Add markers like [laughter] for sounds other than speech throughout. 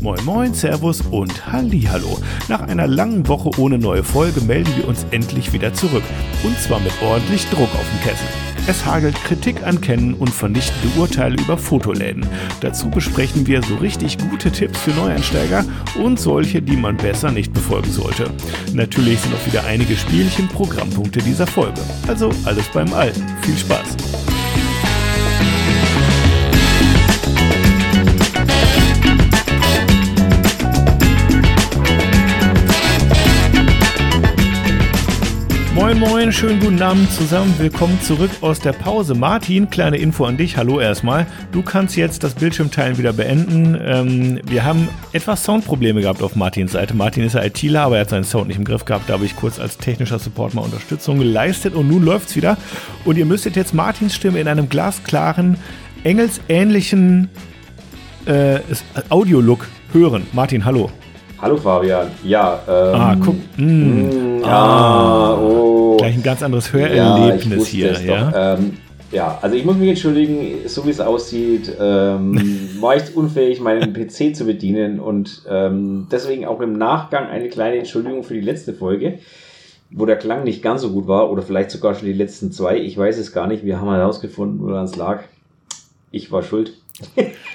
Moin Moin, Servus und Hallihallo. Nach einer langen Woche ohne neue Folge melden wir uns endlich wieder zurück. Und zwar mit ordentlich Druck auf dem Kessel. Es hagelt Kritik an Kennen und vernichtende Urteile über Fotoläden. Dazu besprechen wir so richtig gute Tipps für Neueinsteiger und solche, die man besser nicht befolgen sollte. Natürlich sind auch wieder einige Spielchen Programmpunkte dieser Folge. Also alles beim Alten. Viel Spaß! Moin Moin, schönen guten Abend zusammen. Willkommen zurück aus der Pause. Martin, kleine Info an dich. Hallo erstmal. Du kannst jetzt das Bildschirmteilen wieder beenden. Ähm, wir haben etwas Soundprobleme gehabt auf Martins Seite. Martin ist ja ITler, aber er hat seinen Sound nicht im Griff gehabt. Da habe ich kurz als technischer Support mal Unterstützung geleistet und nun läuft's wieder. Und ihr müsstet jetzt Martins Stimme in einem glasklaren, engelsähnlichen äh, Audio-Look hören. Martin, hallo. Hallo Fabian. Ja. Ähm, ah, guck. Mm, mm, ah, oh. Gleich ein ganz anderes Hörerlebnis ja, hier. Ja? Ähm, ja, also ich muss mich entschuldigen, so wie es aussieht, ähm, [laughs] war ich unfähig, meinen PC zu bedienen und ähm, deswegen auch im Nachgang eine kleine Entschuldigung für die letzte Folge, wo der Klang nicht ganz so gut war oder vielleicht sogar schon die letzten zwei. Ich weiß es gar nicht. Wir haben herausgefunden, woran es lag. Ich war schuld.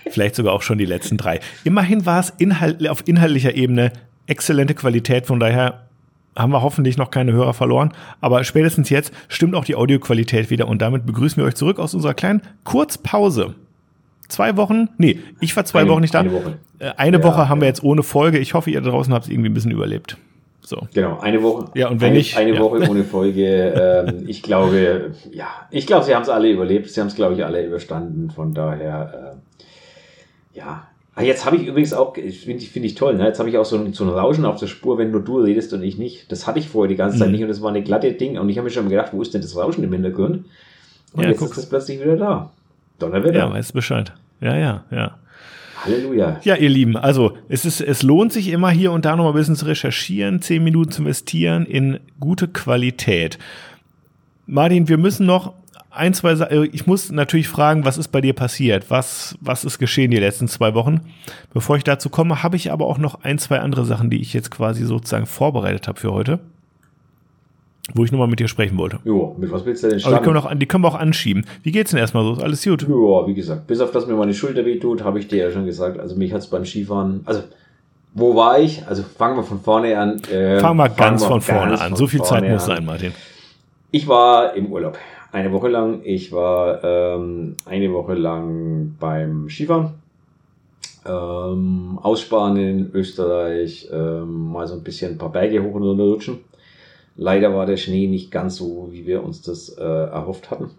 Vielleicht sogar auch schon die letzten drei. Immerhin war es inhalt, auf inhaltlicher Ebene exzellente Qualität, von daher haben wir hoffentlich noch keine Hörer verloren. Aber spätestens jetzt stimmt auch die Audioqualität wieder und damit begrüßen wir euch zurück aus unserer kleinen Kurzpause. Zwei Wochen? Nee, ich war zwei eine, Wochen nicht da. Eine Woche, äh, eine ja, Woche haben wir jetzt ohne Folge. Ich hoffe, ihr draußen habt es irgendwie ein bisschen überlebt. So. Genau, eine Woche. Ja, und wenn eine, nicht. Eine ja. Woche ohne [laughs] Folge. ähm, ich glaube, ja, ich glaube, sie haben es alle überlebt. Sie haben es, glaube ich, alle überstanden. Von daher, äh, ja. Ah, jetzt habe ich übrigens auch, finde ich, finde ich toll, ne? jetzt habe ich auch so ein, so ein Rauschen auf der Spur, wenn nur du redest und ich nicht. Das hatte ich vorher die ganze Zeit mhm. nicht und das war eine glatte Ding und ich habe mir schon gedacht, wo ist denn das Rauschen im Hintergrund? Und ja, jetzt guck. ist es plötzlich wieder da. Donnerwetter. Ja, weißt Bescheid. Ja, ja, ja. Halleluja. Ja, ihr Lieben, also es, ist, es lohnt sich immer hier und da noch mal ein bisschen zu recherchieren, zehn Minuten zu investieren in gute Qualität. Martin, wir müssen noch ein, zwei Sachen, äh, ich muss natürlich fragen, was ist bei dir passiert? Was, was ist geschehen die letzten zwei Wochen? Bevor ich dazu komme, habe ich aber auch noch ein, zwei andere Sachen, die ich jetzt quasi sozusagen vorbereitet habe für heute wo ich nochmal mit dir sprechen wollte. Jo, mit was willst du denn starten? Aber die können, wir auch, die können wir auch anschieben. Wie geht's denn erstmal so? Ist alles gut? Ja, wie gesagt, bis auf das mir meine Schulter wehtut, habe ich dir ja schon gesagt. Also mich hat's beim Skifahren, also wo war ich? Also fangen wir von vorne an. Äh, fangen wir ganz wir von vorne an. So viel Zeit muss sein, Martin. Ich war im Urlaub. Eine Woche lang. Ich war ähm, eine Woche lang beim Skifahren. Ähm, aus Spanien, Österreich, ähm, mal so ein bisschen ein paar Berge hoch und runter rutschen. Leider war der Schnee nicht ganz so, wie wir uns das äh, erhofft hatten.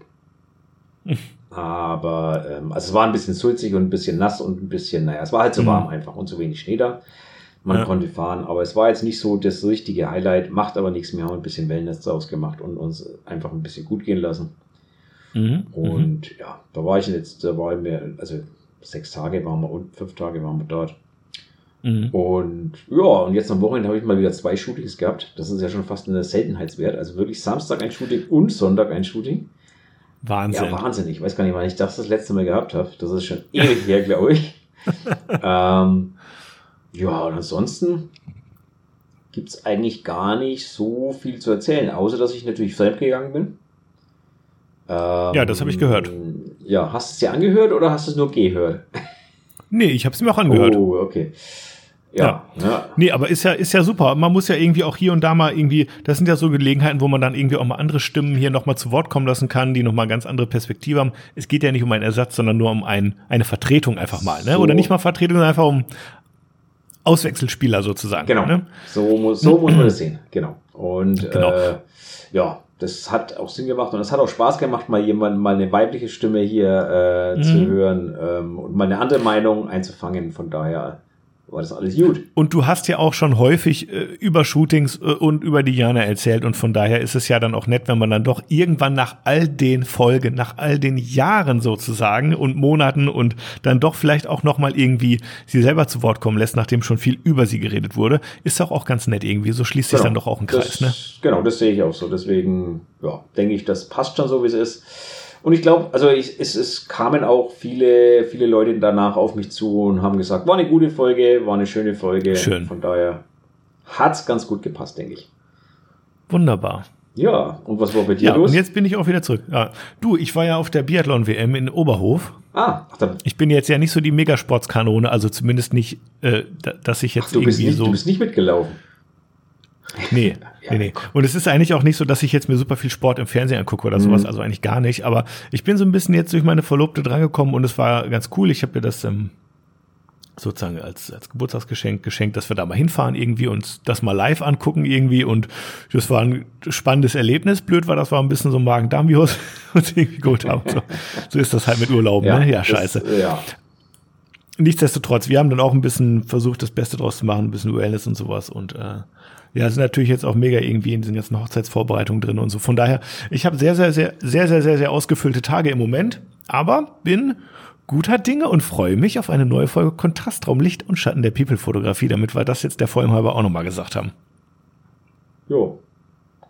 [laughs] Aber ähm, also es war ein bisschen sulzig und ein bisschen nass und ein bisschen, naja, es war halt so mhm. warm einfach und zu wenig Schnee da. Man ja. konnte fahren, aber es war jetzt nicht so das richtige Highlight, macht aber nichts. Wir haben ein bisschen Wellness daraus gemacht und uns einfach ein bisschen gut gehen lassen. Mhm. Und mhm. ja, da war ich jetzt, da waren wir, also sechs Tage waren wir und fünf Tage waren wir dort. Mhm. Und ja, und jetzt am Wochenende habe ich mal wieder zwei Shootings gehabt. Das ist ja schon fast eine Seltenheitswert. Also wirklich Samstag ein Shooting und Sonntag ein Shooting. Wahnsinn. Ja, Wahnsinn. Ich weiß gar nicht, wann ich das das letzte Mal gehabt habe. Das ist schon ewig her, glaube ich. [laughs] ähm, ja, und ansonsten gibt es eigentlich gar nicht so viel zu erzählen, außer dass ich natürlich fremdgegangen bin. Ähm, ja, das habe ich gehört. Ja, hast du es dir angehört oder hast du es nur gehört? Nee, ich habe es mir auch angehört. Oh, okay. Ja, ja. Nee, aber ist ja, ist ja super. Man muss ja irgendwie auch hier und da mal irgendwie, das sind ja so Gelegenheiten, wo man dann irgendwie auch mal andere Stimmen hier nochmal zu Wort kommen lassen kann, die nochmal ganz andere Perspektive haben. Es geht ja nicht um einen Ersatz, sondern nur um ein, eine Vertretung einfach mal, ne? Oder nicht mal Vertretung, sondern einfach um Auswechselspieler sozusagen. Genau. Ne? So, muss, so muss man das sehen. Genau. Und genau. Äh, ja, das hat auch Sinn gemacht und es hat auch Spaß gemacht, mal jemand, mal eine weibliche Stimme hier äh, mhm. zu hören ähm, und mal eine andere Meinung einzufangen. Von daher war das alles gut. Und du hast ja auch schon häufig äh, über Shootings äh, und über Diana erzählt und von daher ist es ja dann auch nett, wenn man dann doch irgendwann nach all den Folgen, nach all den Jahren sozusagen und Monaten und dann doch vielleicht auch noch mal irgendwie sie selber zu Wort kommen lässt, nachdem schon viel über sie geredet wurde, ist doch auch ganz nett irgendwie. So schließt sich genau, dann doch auch ein Kreis, das, ne? Genau, das sehe ich auch so. Deswegen, ja, denke ich, das passt schon so, wie es ist. Und ich glaube, also ich, es, es kamen auch viele, viele Leute danach auf mich zu und haben gesagt, war eine gute Folge, war eine schöne Folge. Schön. Von daher hat's ganz gut gepasst, denke ich. Wunderbar. Ja, und was war bei dir Ja, los? und jetzt bin ich auch wieder zurück. Ja. Du, ich war ja auf der Biathlon-WM in Oberhof. ah, ach, dann, Ich bin jetzt ja nicht so die Megasportskanone, also zumindest nicht, äh, da- dass ich jetzt du, bist irgendwie nicht, so. du bist nicht mitgelaufen. Nee, Ja. nee, nee. Und es ist eigentlich auch nicht so, dass ich jetzt mir super viel Sport im Fernsehen angucke oder Mhm. sowas, also eigentlich gar nicht. Aber ich bin so ein bisschen jetzt durch meine Verlobte drangekommen und es war ganz cool. Ich habe ihr das ähm, sozusagen als, als Geburtstagsgeschenk geschenkt, dass wir da mal hinfahren irgendwie und das mal live angucken irgendwie. Und das war ein spannendes Erlebnis. Blöd war, das war ein bisschen so ein Magen-Darm-Virus, [laughs] was irgendwie gut haben. So, so ist das halt mit Urlauben, ne? Ja, das, scheiße. äh, Ja, Nichtsdestotrotz, wir haben dann auch ein bisschen versucht, das Beste draus zu machen, ein bisschen Wellness und sowas. Und äh, ja, sind natürlich jetzt auch mega irgendwie in den ganzen Hochzeitsvorbereitungen drin und so. Von daher, ich habe sehr, sehr, sehr, sehr, sehr, sehr, sehr ausgefüllte Tage im Moment, aber bin guter Dinge und freue mich auf eine neue Folge Kontrastraum Licht und Schatten der People-Fotografie, damit wir das jetzt der Folge halber auch nochmal gesagt haben. jo.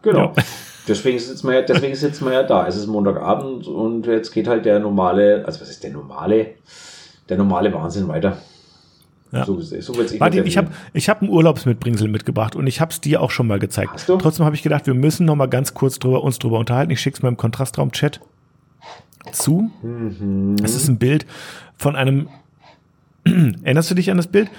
Genau. Ja. [laughs] Deswegen sitzen wir ja, deswegen sitzen wir ja da. Es ist Montagabend und jetzt geht halt der normale, also was ist der normale, der normale Wahnsinn weiter. Ja. So, so wird's Martin, ich habe ich hab ein Urlaubsmitbringsel mitgebracht und ich habe es dir auch schon mal gezeigt. Hast du? Trotzdem habe ich gedacht, wir müssen noch mal ganz kurz drüber, uns drüber unterhalten. Ich schicke es mal im Kontrastraum-Chat zu. Mhm. Es ist ein Bild von einem. [clears throat] Erinnerst du dich an das Bild?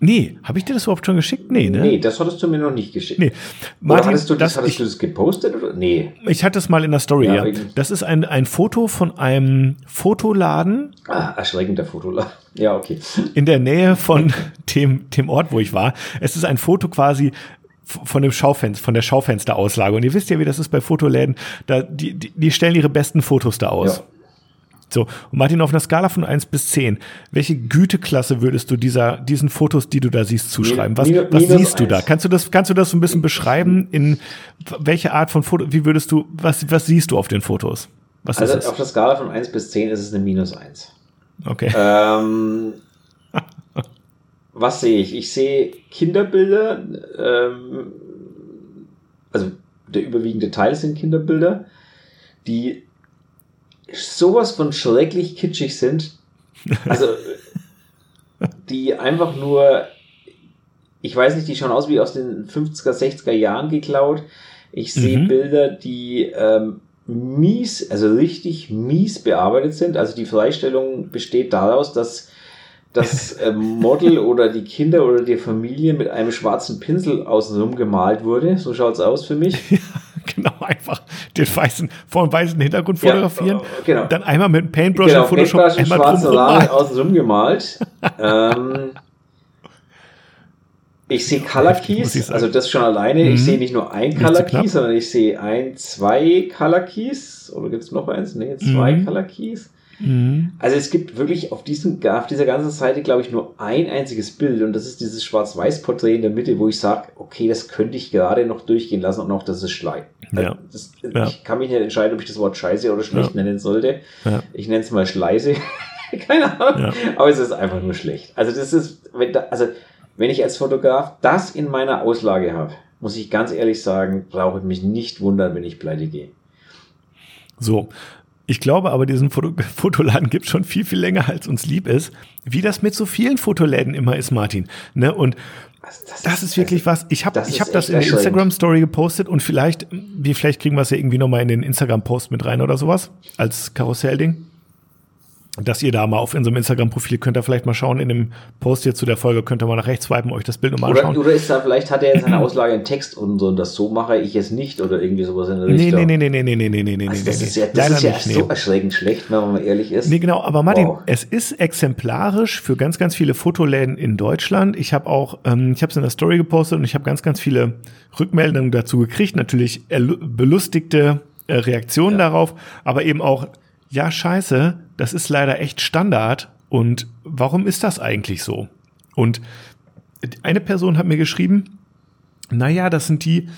Nee, habe ich dir das überhaupt schon geschickt? Nee, ne? Nee, das hattest du mir noch nicht geschickt. Nee. Oder Martin, hattest du das, das, hattest ich, du das gepostet? Oder? Nee. ich hatte es mal in der Story, Ja, ja. Das ist ein, ein Foto von einem Fotoladen Ah, erschreckender Fotoladen. [laughs] Ja, okay. in der Nähe von [laughs] dem, dem Ort, wo ich war. Es ist ein Foto quasi von dem Schaufenster, von der Schaufensterauslage. Und ihr wisst ja, wie das ist bei Fotoläden. Da, die, die, die stellen ihre besten Fotos da aus. Ja. So, und Martin, auf einer Skala von 1 bis 10, welche Güteklasse würdest du dieser, diesen Fotos, die du da siehst, zuschreiben? Was, Minus- was minus siehst du da? Kannst du das, kannst du das so ein bisschen beschreiben? In welche Art von Foto, wie würdest du, was, was siehst du auf den Fotos? Was Also auf der Skala von 1 bis 10 ist es eine Minus 1. Okay. Ähm, [laughs] was sehe ich? Ich sehe Kinderbilder, ähm, also der überwiegende Teil sind Kinderbilder, die sowas von schrecklich kitschig sind. Also, [laughs] die einfach nur, ich weiß nicht, die schauen aus wie aus den 50er, 60er Jahren geklaut. Ich sehe Mhm. Bilder, die ähm, mies, also richtig mies bearbeitet sind. Also die Freistellung besteht daraus, dass das äh, [laughs] Model oder die Kinder oder die Familie mit einem schwarzen Pinsel außenrum gemalt wurde. So schaut's aus für mich. Einfach den weißen, vor dem weißen Hintergrund Ja, fotografieren. äh, genau. Dann einmal mit einem Paintbrush genau, und Photoshop Paintbrush einmal schwarze drumherum Rahmen außenrum gemalt. [laughs] ähm, ich sehe Color Keys, also das schon alleine. Mhm. Ich sehe nicht nur ein Nicht Color. Key, sondern ich sehe ein, zwei Color Keys. Oder gibt es noch eins? Nee, zwei Mhm. Color Keys. Mhm. Also es gibt wirklich auf, diesem, auf dieser ganzen Seite, glaube ich, nur ein einziges Bild und das ist dieses Schwarz-Weiß-Porträt in der Mitte, wo ich sage, okay, das könnte ich gerade noch durchgehen lassen und auch das ist Schlei. Ja. Das, Ja. Ich kann mich nicht entscheiden, ob ich das Wort Scheiße oder schlecht nennen sollte. Ich nenne es mal Schleise. [laughs] Keine Ahnung. Aber es ist einfach nur schlecht. Also das ist, wenn da, also wenn ich als Fotograf das in meiner Auslage habe, muss ich ganz ehrlich sagen, brauche ich mich nicht wundern, wenn ich pleite gehe. So. Ich glaube aber, diesen Foto [laughs] Fotoladen gibt schon viel, viel länger, als uns lieb ist. Wie das mit so vielen Fotoläden immer ist, Martin. Ne? Und Also das ist wirklich was. Ich habe das ich hab das in der erschreckend. Instagram-Story gepostet und vielleicht, wie vielleicht kriegen wir es ja irgendwie nochmal in den Instagram-Post mit rein oder sowas, als Karussellding dass ihr da mal auf unserem Instagram-Profil könnt ihr vielleicht mal schauen, in dem Post hier zu der Folge könnt ihr mal nach rechts swipen, euch das Bild nochmal anschauen. Oder, oder ist da, vielleicht hat er in seiner [clears throat] Auslage einen Text und so, und das so mache ich jetzt nicht oder irgendwie sowas in der nee, Richtung. Nee, nee, nee, nee, nee, nee, nee, nee, also nee, nee. Ist ja, das Leider ist ja nicht, so nee. erschreckend schlecht, wenn man ehrlich ist. Nee, genau, aber Martin, wow. es ist exemplarisch für ganz, ganz viele Fotoläden in Deutschland. Ich habe auch, ähm, ich habe es in der Story gepostet und ich habe ganz, ganz viele Rückmeldungen dazu gekriegt. Natürlich belustigte äh, Reaktionen ja. darauf, aber eben auch ja, scheiße, das ist leider echt Standard. Und warum ist das eigentlich so? Und eine Person hat mir geschrieben, naja, das sind die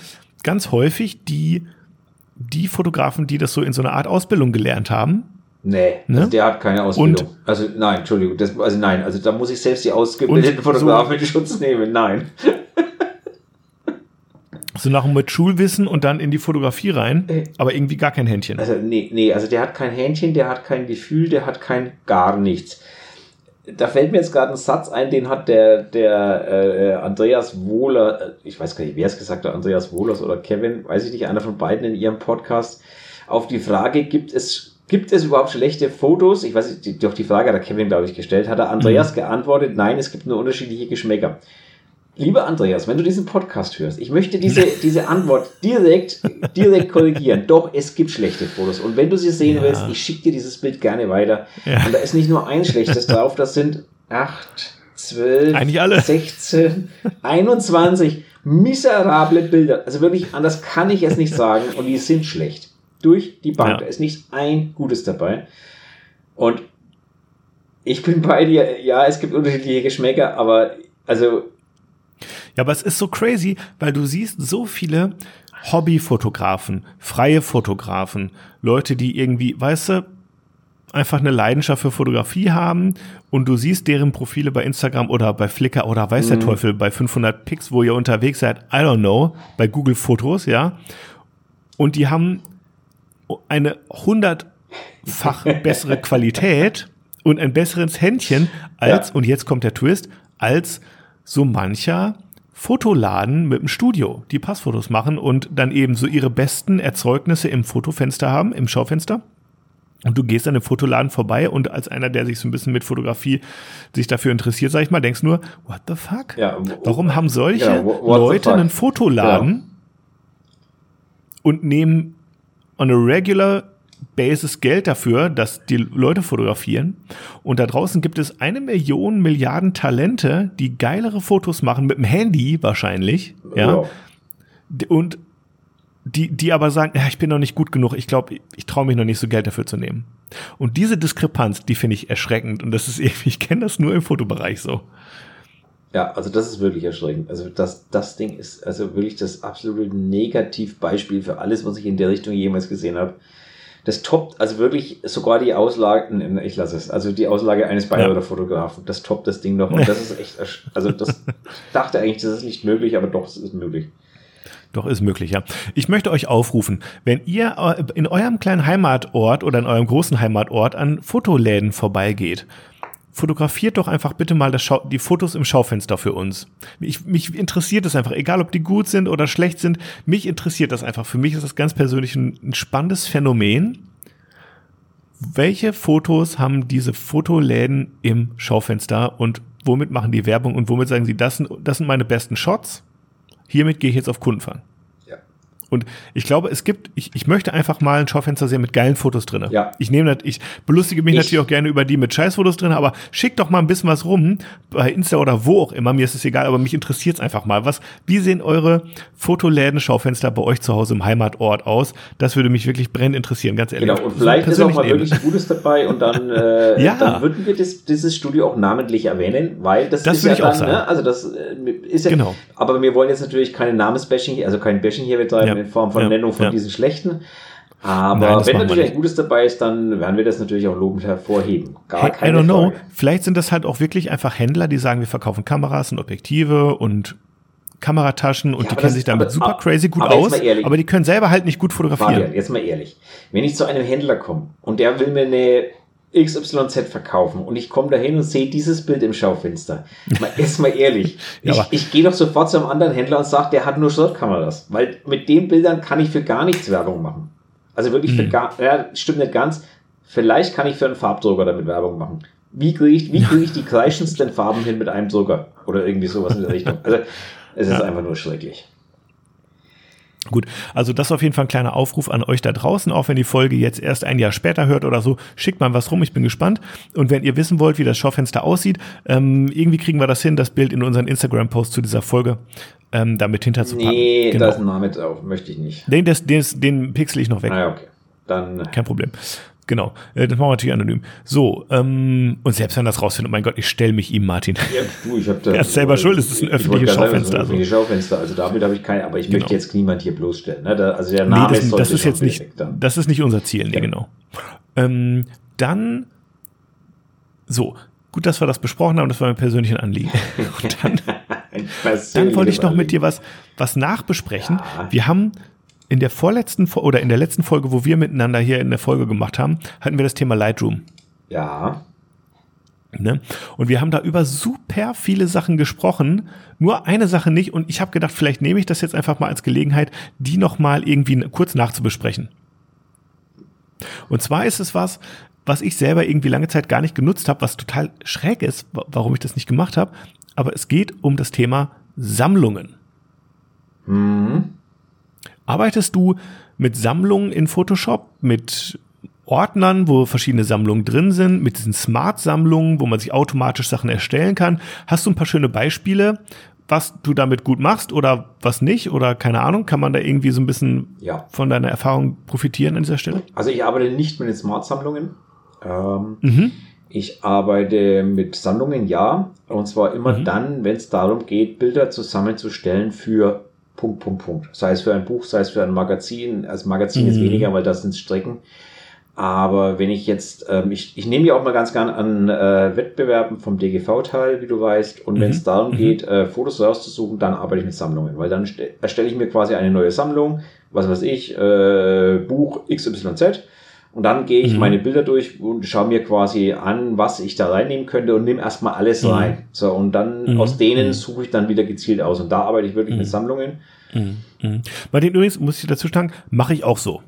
ganz häufig die, die Fotografen, die das so in so einer Art Ausbildung gelernt haben. Nee, Ne? also der hat keine Ausbildung. also nein, Entschuldigung, das, also nein, also da muss ich selbst die ausgebildeten Und Fotografen in Schutz nehmen. Nein. So nach dem mit Schulwissen und dann in die Fotografie rein, äh, aber irgendwie gar kein Händchen. Also nee, nee, also der hat kein Händchen, der hat kein Gefühl, der hat kein gar nichts. Da fällt mir jetzt gerade ein Satz ein, den hat der, der äh, Andreas Wohler, äh, ich weiß gar nicht, wer es gesagt hat, Andreas Wohlers oder Kevin, weiß ich nicht, einer von beiden in ihrem Podcast, auf die Frage, gibt es Gibt es überhaupt schlechte Fotos? Ich weiß nicht, doch die Frage hat der Kevin, glaube ich, gestellt. Hat er Andreas mhm. geantwortet, nein, es gibt nur unterschiedliche Geschmäcker. Lieber Andreas, wenn du diesen Podcast hörst, ich möchte diese, diese Antwort direkt, direkt korrigieren. Doch, es gibt schlechte Fotos. Und wenn du sie sehen ja. willst, ich schicke dir dieses Bild gerne weiter. Ja. Und da ist nicht nur ein schlechtes drauf, das sind acht, zwölf, Eigentlich alle. 16, 21 miserable Bilder. Also wirklich, anders kann ich es nicht sagen. Und die sind schlecht durch die Bank. Ja. Da ist nicht ein Gutes dabei. Und ich bin bei dir, ja, es gibt unterschiedliche Geschmäcker, aber also. Ja, aber es ist so crazy, weil du siehst so viele Hobbyfotografen, freie Fotografen, Leute, die irgendwie, weißt du, einfach eine Leidenschaft für Fotografie haben und du siehst deren Profile bei Instagram oder bei Flickr oder weiß der mhm. Teufel bei 500 Pics, wo ihr unterwegs seid, I don't know, bei Google Fotos, ja. Und die haben eine hundertfach [laughs] bessere Qualität und ein besseres Händchen als, ja. und jetzt kommt der Twist, als so mancher Fotoladen mit dem Studio, die Passfotos machen und dann eben so ihre besten Erzeugnisse im Fotofenster haben, im Schaufenster. Und du gehst an dem Fotoladen vorbei und als einer, der sich so ein bisschen mit Fotografie sich dafür interessiert, sag ich mal, denkst nur, what the fuck? Ja, Warum haben solche ja, Leute einen Fotoladen ja. und nehmen on a regular basis Geld dafür, dass die Leute fotografieren. Und da draußen gibt es eine Million Milliarden Talente, die geilere Fotos machen mit dem Handy wahrscheinlich. Ja. Wow. Und die, die aber sagen, ja, ich bin noch nicht gut genug, ich glaube, ich traue mich noch nicht so Geld dafür zu nehmen. Und diese Diskrepanz, die finde ich erschreckend. Und das ist [laughs] irgendwie, ich kenne das nur im Fotobereich so. Ja, also das ist wirklich erschreckend. Also das, das Ding ist also wirklich das absolute Negativbeispiel für alles, was ich in der Richtung jemals gesehen habe. Das toppt, also wirklich sogar die Auslagen, ich lasse es, also die Auslage eines Bayreuther ja. Fotografen, das toppt das Ding noch. Und das ist echt, also das [laughs] dachte eigentlich, das ist nicht möglich, aber doch, es ist möglich. Doch, ist möglich, ja. Ich möchte euch aufrufen, wenn ihr äh, in eurem kleinen Heimatort oder in eurem großen Heimatort an Fotoläden vorbeigeht fotografiert doch einfach bitte mal das die Fotos im Schaufenster für uns. Ich, mich interessiert es einfach, egal ob die gut sind oder schlecht sind, mich interessiert das einfach. Für mich ist das ganz persönlich ein, ein spannendes Phänomen. Welche Fotos haben diese Fotoläden im Schaufenster und womit machen die Werbung und womit sagen sie, das sind, das sind meine besten Shots? Hiermit gehe ich jetzt auf Kundenfang. Und ich glaube, es gibt, ich, ich möchte einfach mal ein Schaufenster sehen mit geilen Fotos drin. Ja. Ich nehme das, ich belustige mich ich. natürlich auch gerne über die mit Scheißfotos drin, aber schick doch mal ein bisschen was rum bei Insta oder wo auch immer. Mir ist es egal, aber mich interessiert es einfach mal. Was, wie sehen eure Fotoläden, Schaufenster bei euch zu Hause im Heimatort aus? Das würde mich wirklich brennend interessieren, ganz ehrlich. Genau, und vielleicht ist auch mal wirklich Gutes dabei und dann, [laughs] äh, ja. dann würden wir das, dieses Studio auch namentlich erwähnen, weil das, das ist ja dann, ne, also das äh, ist ja, genau. aber wir wollen jetzt natürlich keine Namensbashing, also kein Bashing hier betreiben, ja in Form von ja, Nennung von ja. diesen schlechten. Aber Nein, wenn natürlich ein Gutes dabei ist, dann werden wir das natürlich auch lobend hervorheben. Gar hey, keine I don't Frage. know. Vielleicht sind das halt auch wirklich einfach Händler, die sagen, wir verkaufen Kameras und Objektive und Kamerataschen und ja, die kennen sich damit aber, super crazy gut aber aus, ehrlich, aber die können selber halt nicht gut fotografieren. Fabian, jetzt mal ehrlich. Wenn ich zu einem Händler komme und der will mir eine XYZ verkaufen und ich komme dahin und sehe dieses Bild im Schaufenster. Mal, [laughs] jetzt mal ehrlich. ja, ich, ich gehe doch sofort zu einem anderen Händler und sage, der hat nur Shotkameras. Weil mit den Bildern kann ich für gar nichts Werbung machen. Also wirklich für hm. gar, ja, stimmt nicht ganz. Vielleicht kann ich für einen Farbdrucker damit Werbung machen. Wie kriege ich, wie kriege ich die [laughs] kreischendsten Farben hin mit einem Drucker? Oder irgendwie sowas in der Richtung. Also, es ist ja. einfach nur schrecklich. Gut, also das ist auf jeden Fall ein kleiner Aufruf an euch da draußen, auch wenn die Folge jetzt erst ein Jahr später hört oder so, schickt mal was rum, ich bin gespannt. Und wenn ihr wissen wollt, wie das Schaufenster aussieht, ähm, irgendwie kriegen wir das hin, das Bild in unseren Instagram-Post zu dieser Folge ähm, damit hinterzupacken. Nee, genau. da ist ein Name drauf, möchte ich nicht. Den, den, den, den pixel ich noch weg. Ah, okay. Dann. Kein Problem. Genau, äh, das machen wir natürlich anonym. So, ähm, und selbst wenn das rausfindet, oh mein Gott, ich stelle mich ihm, Martin. Ja, du, ich habe da. Er ist selber schuld, es ist ein öffentliches Schaufenster. Sagen, also. Schaufenster, also damit habe ich keine, aber ich genau. möchte jetzt niemand hier bloßstellen. Ne? Da, also der Name nee, das, das ist jetzt nicht, das ist nicht unser Ziel, nee, ja. genau. Ähm, dann, so, gut, dass wir das besprochen haben, das war mein persönliches Anliegen. [laughs] Und dann Dann wollte ich noch mit dir was, was nachbesprechen. Ja. Wir haben in der vorletzten oder in der letzten Folge, wo wir miteinander hier in der Folge gemacht haben, hatten wir das Thema Lightroom. Ja. Ne? Und wir haben da über super viele Sachen gesprochen, nur eine Sache nicht. Und ich habe gedacht, vielleicht nehme ich das jetzt einfach mal als Gelegenheit, die nochmal irgendwie kurz nachzubesprechen. Und zwar ist es was, was ich selber irgendwie lange Zeit gar nicht genutzt habe, was total schräg ist, warum ich das nicht gemacht habe. Aber es geht um das Thema Sammlungen. Mhm. Arbeitest du mit Sammlungen in Photoshop, mit Ordnern, wo verschiedene Sammlungen drin sind, mit diesen Smart-Sammlungen, wo man sich automatisch Sachen erstellen kann? Hast du ein paar schöne Beispiele, was du damit gut machst oder was nicht? Oder keine Ahnung, kann man da irgendwie so ein bisschen ja. von deiner Erfahrung profitieren an dieser Stelle? Also ich arbeite nicht mit den Smart-Sammlungen. Ähm, mhm. Ich arbeite mit Sammlungen, ja. Und zwar immer mhm. dann, wenn es darum geht, Bilder zusammenzustellen für Punkt, Punkt, Punkt. Sei es für ein Buch, sei es für ein Magazin. Also Magazin mhm. ist weniger, weil das sind Strecken. Aber wenn ich jetzt, ähm, ich, ich nehme ja auch mal ganz gern an äh, Wettbewerben vom DGV teil, wie du weißt. Und mhm. wenn es darum mhm. geht, äh, Fotos rauszusuchen, dann arbeite ich mit Sammlungen. Weil dann erstelle ich mir quasi eine neue Sammlung, was weiß ich, äh, Buch XYZ und dann gehe ich mhm. meine Bilder durch und schaue mir quasi an, was ich da reinnehmen könnte und nehme erstmal alles mhm. rein. So, und dann mhm. aus denen mhm. suche ich dann wieder gezielt aus. Und da arbeite ich wirklich mit mhm. Sammlungen. Mhm. Bei den übrigens, muss ich dazu sagen, mache ich auch so.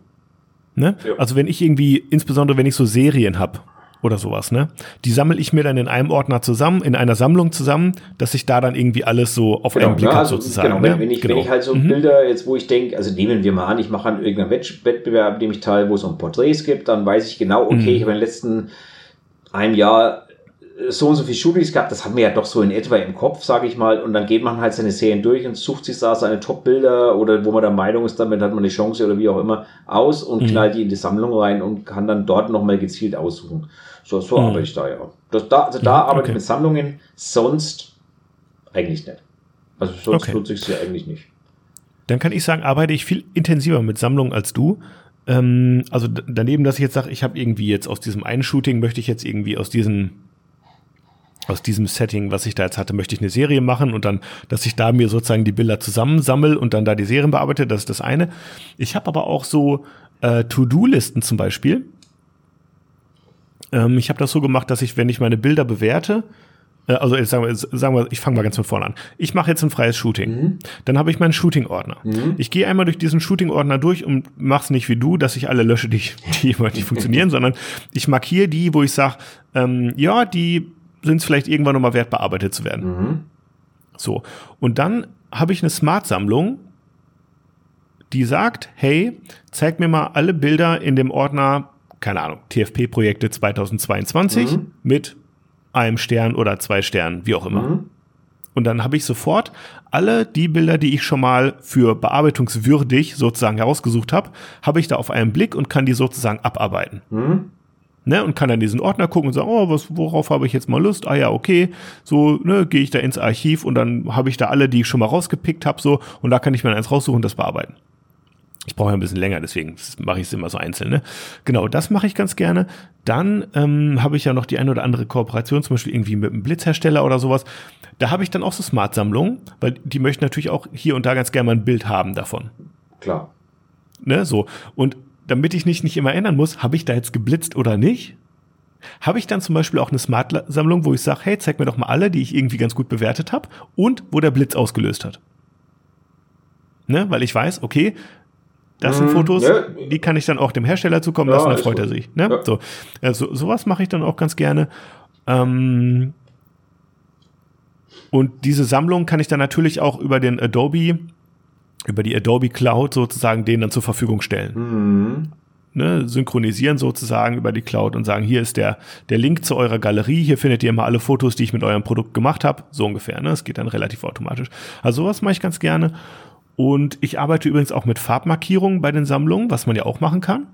Ne? Ja. Also wenn ich irgendwie, insbesondere wenn ich so Serien habe, oder sowas, ne? Die sammle ich mir dann in einem Ordner zusammen, in einer Sammlung zusammen, dass ich da dann irgendwie alles so auf genau, einen Blick ne? habe also, sozusagen. Genau, ne? wenn, ich, genau. wenn ich halt so mhm. Bilder jetzt, wo ich denke, also nehmen wir mal an, ich mache an irgendeinem Wettbewerb, dem ich teil, wo es um Porträts gibt, dann weiß ich genau, okay, mhm. ich habe in den letzten einem Jahr so und so viele Shootings gehabt, das hat mir ja doch so in etwa im Kopf, sage ich mal, und dann geht man halt seine Serien durch und sucht sich da seine Top-Bilder oder wo man der Meinung ist, damit hat man eine Chance oder wie auch immer aus und mhm. knallt die in die Sammlung rein und kann dann dort nochmal gezielt aussuchen. So, so mhm. arbeite ich da ja. Das, da, also da mhm, arbeite ich mit Sammlungen, sonst eigentlich nicht. Also sonst okay. nutze ich sie eigentlich nicht. Dann kann ich sagen, arbeite ich viel intensiver mit Sammlungen als du. Ähm, also daneben, dass ich jetzt sage, ich habe irgendwie jetzt aus diesem einen Shooting, möchte ich jetzt irgendwie aus diesem aus diesem Setting, was ich da jetzt hatte, möchte ich eine Serie machen und dann, dass ich da mir sozusagen die Bilder zusammensammel und dann da die Serien bearbeite, das ist das eine. Ich habe aber auch so äh, To-Do-Listen zum Beispiel. Ähm, ich habe das so gemacht, dass ich, wenn ich meine Bilder bewerte, äh, also jetzt sagen wir, sagen wir ich fange mal ganz von vorne an. Ich mache jetzt ein freies Shooting. Mhm. Dann habe ich meinen Shooting-Ordner. Mhm. Ich gehe einmal durch diesen Shooting-Ordner durch und mach's nicht wie du, dass ich alle lösche, die, [laughs] die immer nicht funktionieren, sondern ich markiere die, wo ich sage, ähm, ja, die sind es vielleicht irgendwann nochmal wert, bearbeitet zu werden. Mhm. So. Und dann habe ich eine Smart-Sammlung, die sagt, hey, zeig mir mal alle Bilder in dem Ordner keine Ahnung, TFP-Projekte 2022 mhm. mit einem Stern oder zwei Sternen, wie auch immer. Mhm. Und dann habe ich sofort alle die Bilder, die ich schon mal für bearbeitungswürdig sozusagen herausgesucht habe, habe ich da auf einen Blick und kann die sozusagen abarbeiten. Mhm. Ne, und kann dann diesen Ordner gucken und sagen, oh, was, worauf habe ich jetzt mal Lust? Ah ja, okay, so, ne, gehe ich da ins Archiv und dann habe ich da alle, die ich schon mal rausgepickt habe, so, und da kann ich mir eins raussuchen und das bearbeiten. Ich brauche ja ein bisschen länger, deswegen mache ich es immer so einzeln. Ne? Genau, das mache ich ganz gerne. Dann ähm, habe ich ja noch die eine oder andere Kooperation, zum Beispiel irgendwie mit einem Blitzhersteller oder sowas. Da habe ich dann auch so Smart-Sammlungen, weil die möchten natürlich auch hier und da ganz gerne mal ein Bild haben davon. Klar. Ne, so. Und damit ich nicht, nicht immer ändern muss, habe ich da jetzt geblitzt oder nicht? Habe ich dann zum Beispiel auch eine Smart-Sammlung, wo ich sage, hey, zeig mir doch mal alle, die ich irgendwie ganz gut bewertet habe und wo der Blitz ausgelöst hat. Ne? Weil ich weiß, okay, das sind mhm. Fotos, ne? die kann ich dann auch dem Hersteller zukommen lassen, ja, dann freut er sich. Ne? Ja. So, also, sowas mache ich dann auch ganz gerne. Ähm, und diese Sammlung kann ich dann natürlich auch über den Adobe, über die Adobe Cloud sozusagen denen dann zur Verfügung stellen. Mhm. Ne, synchronisieren sozusagen über die Cloud und sagen, hier ist der, der Link zu eurer Galerie, hier findet ihr immer alle Fotos, die ich mit eurem Produkt gemacht habe, so ungefähr. Ne? Das geht dann relativ automatisch. Also sowas mache ich ganz gerne. Und ich arbeite übrigens auch mit Farbmarkierungen bei den Sammlungen, was man ja auch machen kann.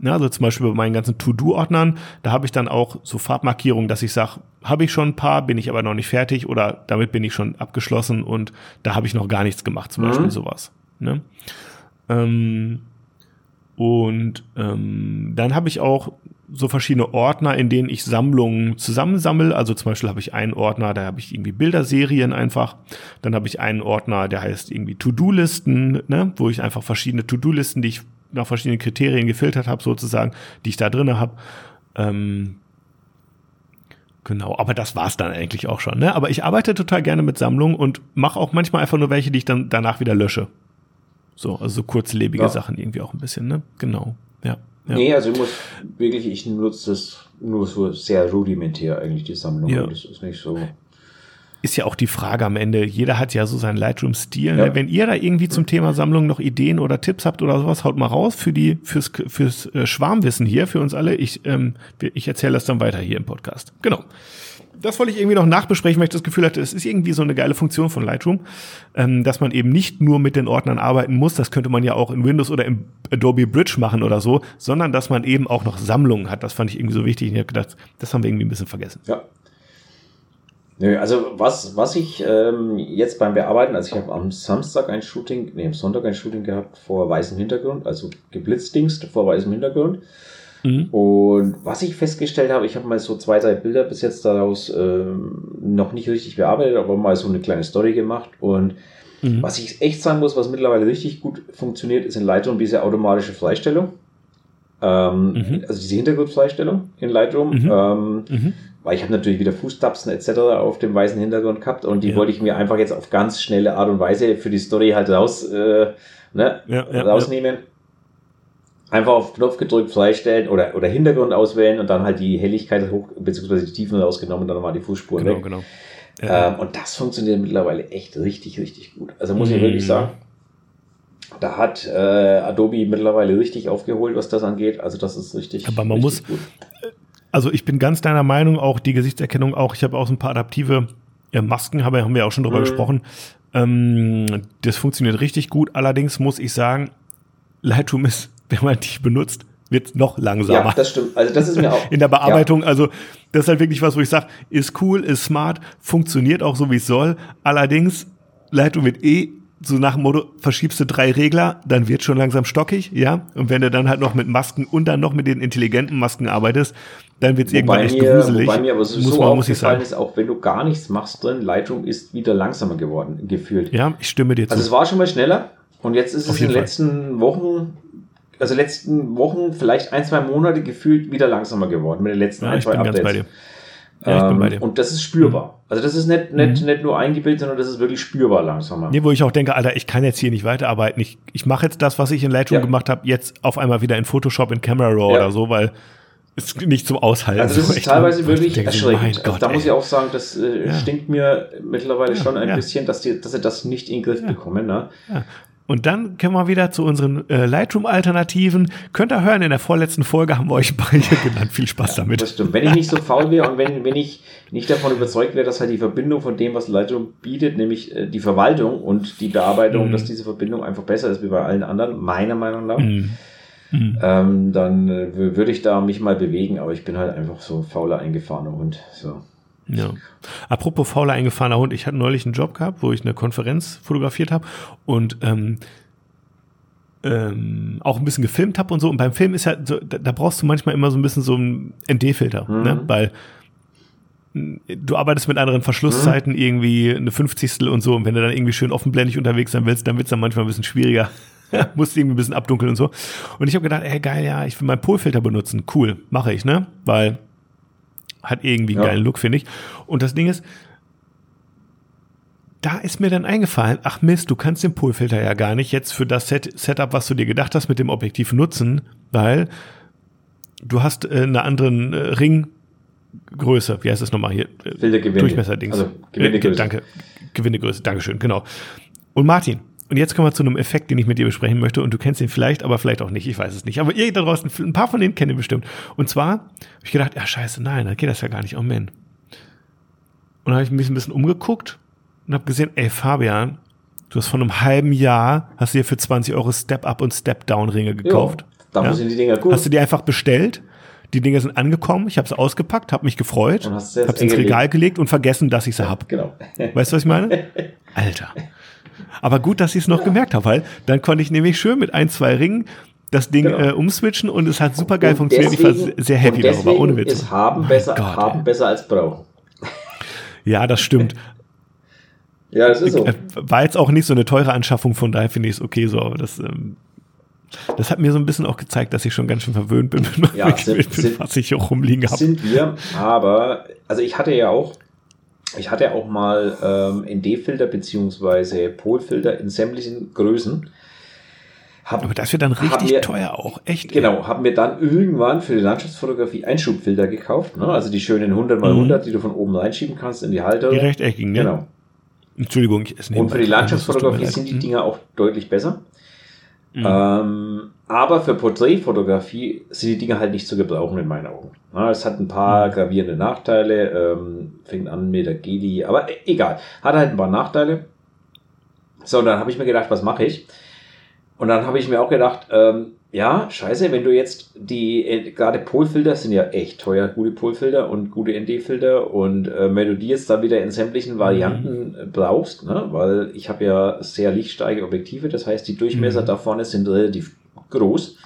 Ja, also zum Beispiel bei meinen ganzen To-Do-Ordnern, da habe ich dann auch so Farbmarkierungen, dass ich sage, habe ich schon ein paar, bin ich aber noch nicht fertig oder damit bin ich schon abgeschlossen und da habe ich noch gar nichts gemacht, zum mhm. Beispiel sowas. Ne? Ähm, und ähm, dann habe ich auch so verschiedene Ordner, in denen ich Sammlungen zusammensammle. Also zum Beispiel habe ich einen Ordner, da habe ich irgendwie Bilderserien einfach. Dann habe ich einen Ordner, der heißt irgendwie To-Do-Listen, ne, wo ich einfach verschiedene To-Do-Listen, die ich nach verschiedenen Kriterien gefiltert habe, sozusagen, die ich da drinne habe. Ähm, Genau, aber das war's dann eigentlich auch schon. Ne? Aber ich arbeite total gerne mit Sammlungen und mache auch manchmal einfach nur welche, die ich dann danach wieder lösche. So, also so kurzlebige ja. Sachen irgendwie auch ein bisschen, ne? Genau. Ja. ja. Nee, also ich muss wirklich, ich nutze das nur so sehr rudimentär eigentlich, die Sammlung. Ja. Das ist nicht so ist ja auch die Frage am Ende. Jeder hat ja so seinen Lightroom-Stil. Ja. Wenn ihr da irgendwie zum Thema Sammlung noch Ideen oder Tipps habt oder sowas, haut mal raus für die fürs fürs äh, Schwarmwissen hier für uns alle. Ich ähm, ich erzähle das dann weiter hier im Podcast. Genau. Das wollte ich irgendwie noch nachbesprechen, weil ich das Gefühl hatte, es ist irgendwie so eine geile Funktion von Lightroom, ähm, dass man eben nicht nur mit den Ordnern arbeiten muss, das könnte man ja auch in Windows oder im Adobe Bridge machen oder so, sondern dass man eben auch noch Sammlungen hat. Das fand ich irgendwie so wichtig. Ich habe gedacht, das haben wir irgendwie ein bisschen vergessen. Ja, Nö, also was, was ich ähm, jetzt beim Bearbeiten, also ich habe am Samstag ein Shooting, nee, am Sonntag ein Shooting gehabt vor weißem Hintergrund, also geblitzdingst vor weißem Hintergrund. Mhm. Und was ich festgestellt habe, ich habe mal so zwei, drei Bilder bis jetzt daraus ähm, noch nicht richtig bearbeitet, aber mal so eine kleine Story gemacht. Und mhm. was ich echt sagen muss, was mittlerweile richtig gut funktioniert, ist in Lightroom diese automatische Freistellung. Ähm, mhm. Also diese Hintergrundfreistellung in Lightroom. Mhm. Ähm, mhm weil ich habe natürlich wieder Fußtapsen etc. auf dem weißen Hintergrund gehabt und die ja. wollte ich mir einfach jetzt auf ganz schnelle Art und Weise für die Story halt raus, äh, ne, ja, rausnehmen. Einfach auf Knopf gedrückt, freistellen oder, oder Hintergrund auswählen und dann halt die Helligkeit hoch, beziehungsweise die Tiefen rausgenommen und dann nochmal die Fußspuren genau, weg. Genau. Ähm, und das funktioniert mittlerweile echt richtig, richtig gut. Also muss ich wirklich mhm. sagen, da hat äh, Adobe mittlerweile richtig aufgeholt, was das angeht. Also das ist richtig. Aber man richtig muss, gut also ich bin ganz deiner Meinung, auch die Gesichtserkennung auch. Ich habe auch so ein paar adaptive ja, Masken, haben wir, haben wir auch schon drüber mhm. gesprochen. Ähm, das funktioniert richtig gut. Allerdings muss ich sagen, Lightroom ist, [laughs] wenn man die benutzt, wird noch langsamer. Ja, das stimmt. Also das ist mir auch. [laughs] In der Bearbeitung, ja. also das ist halt wirklich was, wo ich sage, ist cool, ist smart, funktioniert auch so, wie es soll. Allerdings, Lightroom wird eh so nach dem Motto, verschiebst du drei Regler, dann wird schon langsam stockig, ja. Und wenn du dann halt noch mit Masken und dann noch mit den intelligenten Masken arbeitest, dann wird es irgendwann echt mir, gruselig. Wobei mir aber so, muss man, muss ich sagen. ist, auch wenn du gar nichts machst drin, Lightroom ist wieder langsamer geworden, gefühlt. Ja, ich stimme dir zu. Also es war schon mal schneller und jetzt ist Auf es in den letzten Wochen, also letzten Wochen, vielleicht ein, zwei Monate gefühlt wieder langsamer geworden mit den letzten ja, ein, zwei ich bin Updates. Ganz bei dir. Ja, ich bin bei dir. Und das ist spürbar. Mhm. Also das ist nicht, nicht, mhm. nicht nur eingebildet, sondern das ist wirklich spürbar langsamer. Nee, wo ich auch denke, Alter, ich kann jetzt hier nicht weiterarbeiten. Ich, ich mache jetzt das, was ich in Lightroom ja. gemacht habe, jetzt auf einmal wieder in Photoshop, in Camera Raw ja. oder so, weil es nicht zum Aushalten. Also das ist teilweise wirklich erschreckend. Gott, da muss ich auch sagen, das äh, ja. stinkt mir mittlerweile schon ein bisschen, dass, die, dass sie das nicht in den Griff bekommen. Ne? Und dann kommen wir wieder zu unseren äh, Lightroom-Alternativen. Könnt ihr hören, in der vorletzten Folge haben wir euch beide genannt. Viel Spaß damit. Das stimmt. Wenn ich nicht so faul wäre und wenn, wenn ich nicht davon überzeugt wäre, dass halt die Verbindung von dem, was Lightroom bietet, nämlich äh, die Verwaltung und die Bearbeitung, mhm. dass diese Verbindung einfach besser ist wie bei allen anderen, meiner Meinung nach, mhm. Mhm. Ähm, dann äh, würde ich da mich mal bewegen, aber ich bin halt einfach so ein fauler, eingefahrener Hund. So. Ja. Apropos fauler eingefahrener Hund, ich hatte neulich einen Job gehabt, wo ich eine Konferenz fotografiert habe und ähm, ähm, auch ein bisschen gefilmt habe und so. Und beim Film ist ja, so, da, da, brauchst du manchmal immer so ein bisschen so einen ND-Filter, mhm. ne? weil du arbeitest mit anderen Verschlusszeiten mhm. irgendwie eine Fünfzigstel und so. Und wenn du dann irgendwie schön offenblendig unterwegs sein willst, dann wird es dann manchmal ein bisschen schwieriger. [laughs] Musst irgendwie ein bisschen abdunkeln und so. Und ich habe gedacht, ey geil, ja, ich will meinen Polfilter benutzen. Cool, mache ich, ne? Weil hat irgendwie einen ja. geilen Look, finde ich. Und das Ding ist, da ist mir dann eingefallen, ach Mist, du kannst den Polfilter ja gar nicht jetzt für das Set Setup, was du dir gedacht hast, mit dem Objektiv nutzen, weil du hast äh, eine anderen äh, Ringgröße. Wie heißt das nochmal hier? Filtergewinde. Durchmesserdings. Also Gewindegröße. Äh, danke. Gewindegröße. Dankeschön, genau. Und Martin, und jetzt kommen wir zu einem Effekt, den ich mit dir besprechen möchte. Und du kennst ihn vielleicht, aber vielleicht auch nicht. Ich weiß es nicht. Aber ihr da draußen, ein paar von denen kennt ihr bestimmt. Und zwar habe ich gedacht, ja scheiße, nein, da geht das ja gar nicht. Oh man. Und dann habe ich mich ein bisschen umgeguckt und habe gesehen, ey Fabian, du hast vor einem halben Jahr, hast du dir für 20 Euro Step-Up und Step-Down-Ringe gekauft. Jo, dafür ja? sind die Dinger gut. Hast du die einfach bestellt? Die Dinger sind angekommen, ich habe sie ausgepackt, habe mich gefreut, habe sie ins Regal gelegt und vergessen, dass ich sie ja, hab. Genau. Weißt du, was ich meine? [laughs] Alter. Aber gut, dass ich es noch gemerkt habe, weil dann konnte ich nämlich schön mit ein, zwei Ringen das Ding genau. äh, umswitchen und es hat super geil funktioniert. Deswegen, ich war sehr happy darüber, ohne Witz. Ist haben besser, Gott, haben besser als brauchen. Ja, das stimmt. [laughs] ja, das ist so. Äh, war jetzt auch nicht so eine teure Anschaffung, von daher finde ich es okay so, aber das, ähm, das hat mir so ein bisschen auch gezeigt, dass ich schon ganz schön verwöhnt bin, ja, sind, bin, was ich auch rumliegen habe. Sind wir, aber, also ich hatte ja auch, ich hatte auch mal ähm, ND-Filter beziehungsweise Polfilter in sämtlichen Größen. Hab, aber das wird dann richtig mir, teuer auch, echt. Genau, haben wir dann irgendwann für die Landschaftsfotografie Einschubfilter gekauft, ne? also die schönen 100 x 100, mhm. die du von oben reinschieben kannst in die Halterung. Die rechteckigen, ne? Genau. Entschuldigung, ich esse Und für die Landschaftsfotografie sind die Dinger auch deutlich besser. Mhm. Ähm, aber für Porträtfotografie sind die Dinger halt nicht zu gebrauchen in meinen Augen. Ja, es hat ein paar mhm. gravierende Nachteile, ähm, fängt an mit der Geli, aber e-, egal, hat halt ein paar Nachteile. So, und dann habe ich mir gedacht, was mache ich? Und dann habe ich mir auch gedacht, ähm, ja, scheiße, wenn du jetzt die, äh, gerade Polfilter sind ja echt teuer, gute Polfilter und gute ND-Filter und äh, wenn du die jetzt dann wieder in sämtlichen Varianten mhm. brauchst, ne, weil ich habe ja sehr lichtsteige Objektive, das heißt, die Durchmesser mhm. da vorne sind relativ groß.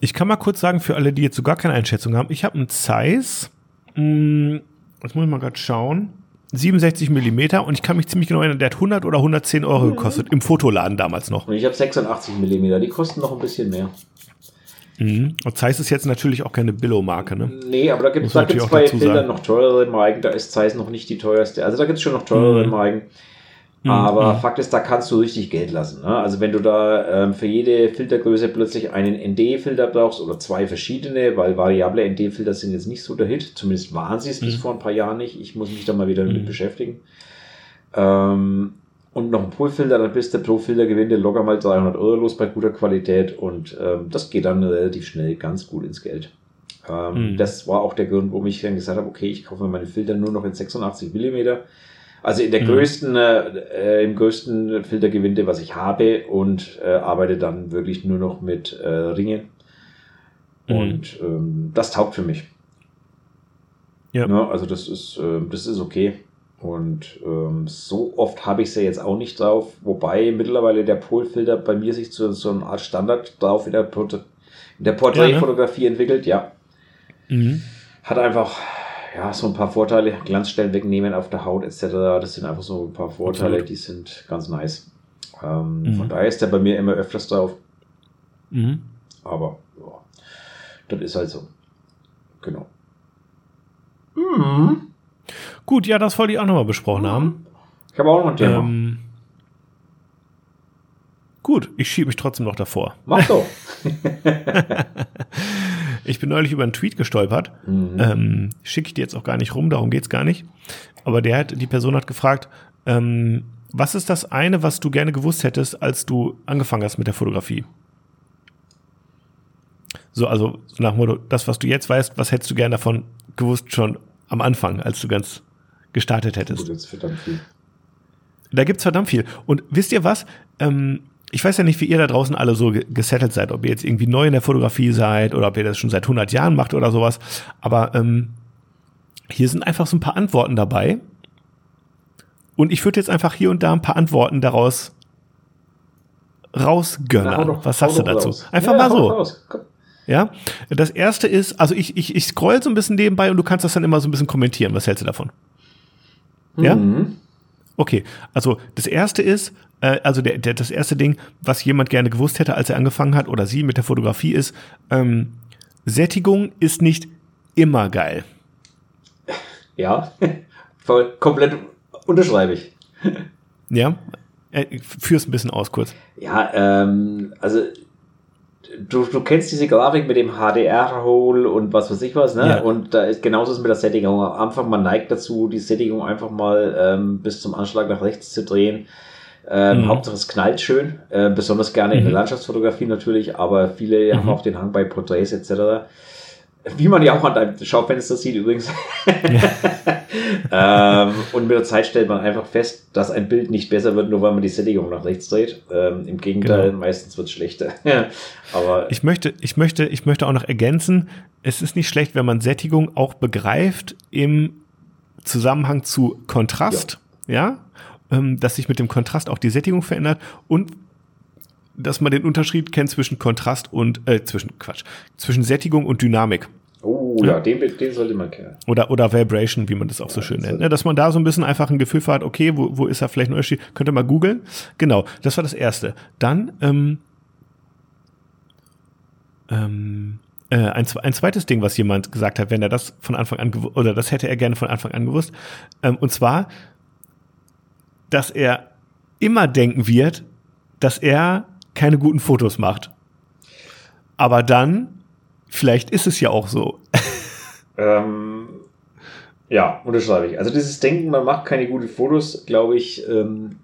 Ich kann mal kurz sagen, für alle, die jetzt so gar keine Einschätzung haben, ich habe einen Zeiss, mh, hm, jetzt muss ich mal gerade schauen, 67 Millimeter und ich kann mich ziemlich genau erinnern, der hat 100 oder 110 Euro mhm. gekostet, im Fotoladen damals noch. Und ich habe 86 Millimeter, die kosten noch ein bisschen mehr. Mhm. Und Zeiss ist jetzt natürlich auch keine Billo-Marke, ne? Nee, aber da gibt es bei Filtern noch teurere Marken, da ist Zeiss noch nicht die teuerste. Also da gibt es schon noch teurere mhm. Marken. Mhm. Aber mhm. Fakt ist, da kannst du richtig Geld lassen. Ne? Also wenn du da ähm, für jede Filtergröße plötzlich einen ND-Filter brauchst oder zwei verschiedene, weil variable ND-Filter sind jetzt nicht so der Hit, zumindest waren sie es mhm. bis vor ein paar Jahren nicht. Ich muss mich da mal wieder damit mhm. beschäftigen. Ähm, und noch ein Polfilter, dann bist du pro Filtergewinde locker mal 300 Euro los bei guter Qualität und ähm, das geht dann relativ schnell ganz gut ins Geld. Ähm, mhm. Das war auch der Grund, warum ich dann gesagt habe, okay, ich kaufe mir meine Filter nur noch in 86 Millimeter also in der mhm. größten, äh, im größten Filtergewinde, was ich habe und äh, arbeite dann wirklich nur noch mit äh, Ringen. Mhm. Und ähm, das taugt für mich. Ja. ja also das ist, äh, das ist okay. Und ähm, so oft habe ich sie jetzt auch nicht drauf, wobei mittlerweile der Polfilter bei mir sich zu so einer Art Standard drauf in der, Port in der Porträtfotografie ja, ne? entwickelt, ja. Mhm. Hat einfach ja, so ein paar Vorteile, Glanzstellen wegnehmen auf der Haut etc. Das sind einfach so ein paar Vorteile, Absolut. die sind ganz nice. Ähm, mhm. Von daher ist der bei mir immer öfters drauf. Mhm. Aber ja, das ist halt so. Genau. Mhm. Gut, ja, das wollte ich auch nochmal besprochen mhm. haben. Ich habe auch noch ein Thema. Ähm, gut, ich schiebe mich trotzdem noch davor. Mach doch. [laughs] [laughs] Ich bin neulich über einen Tweet gestolpert. Mhm. Ähm, Schicke ich dir jetzt auch gar nicht rum, darum geht's gar nicht. Aber der hat, die Person hat gefragt, ähm, was ist das eine, was du gerne gewusst hättest, als du angefangen hast mit der Fotografie? So, also nach Motto, das, was du jetzt weißt, was hättest du gerne davon gewusst schon am Anfang, als du ganz gestartet hättest? Gut, jetzt verdammt viel. Da gibt's verdammt viel. Und wisst ihr was? Ähm, ich weiß ja nicht, wie ihr da draußen alle so gesettelt seid, ob ihr jetzt irgendwie neu in der Fotografie seid oder ob ihr das schon seit 100 Jahren macht oder sowas. Aber ähm, hier sind einfach so ein paar Antworten dabei. Und ich würde jetzt einfach hier und da ein paar Antworten daraus rausgönnen. Doch, Was sagst du dazu? Raus. Einfach ja, mal so. Ja, das erste ist, also ich, ich, ich scroll so ein bisschen nebenbei und du kannst das dann immer so ein bisschen kommentieren. Was hältst du davon? Ja? Mhm. Okay, also das erste ist, äh, also der, der, das erste Ding, was jemand gerne gewusst hätte, als er angefangen hat, oder sie mit der Fotografie, ist, ähm, Sättigung ist nicht immer geil. Ja, [laughs] voll komplett unterschreibe ich. Ja, äh, führ's ein bisschen aus kurz. Ja, ähm, also du, du kennst diese Grafik mit dem HDR-Hole und was weiß ich was, ne? Ja. Und da ist genauso ist mit der Sättigung. Am Anfang, man neigt dazu, die Sättigung einfach mal ähm, bis zum Anschlag nach rechts zu drehen. Ähm, mhm. Hauptsache es knallt schön, äh, besonders gerne in der mhm. Landschaftsfotografie natürlich, aber viele mhm. haben auch den Hang bei Porträts etc. Wie man ja auch an deinem Schaufenster sieht übrigens. [laughs] ähm, und mit der Zeit stellt man einfach fest, dass ein Bild nicht besser wird, nur weil man die Sättigung nach rechts dreht. Ähm, Im Gegenteil, genau. meistens wird es schlechter. [laughs] Aber ich möchte, ich möchte, ich möchte auch noch ergänzen, es ist nicht schlecht, wenn man Sättigung auch begreift im Zusammenhang zu Kontrast. Ja. ja? Ähm, dass sich mit dem Kontrast auch die Sättigung verändert und dass man den Unterschied kennt zwischen Kontrast und, äh, zwischen, Quatsch, zwischen Sättigung und Dynamik. Oh ja, ja den, den sollte man kennen. Oder, oder Vibration, wie man das auch ja, so schön nennt. Ne? Dass man da so ein bisschen einfach ein Gefühl hat, okay, wo, wo ist da vielleicht ein Unterschied? Könnt ihr mal googeln. Genau, das war das Erste. Dann, ähm, ähm, äh, ein, ein zweites Ding, was jemand gesagt hat, wenn er das von Anfang an oder das hätte er gerne von Anfang an gewusst. Ähm, und zwar, dass er immer denken wird, dass er keine guten Fotos macht. Aber dann, vielleicht ist es ja auch so. [laughs] Ähm, ja, unterschreibe ich. Also dieses Denken, man macht keine guten Fotos, glaube ich, ähm,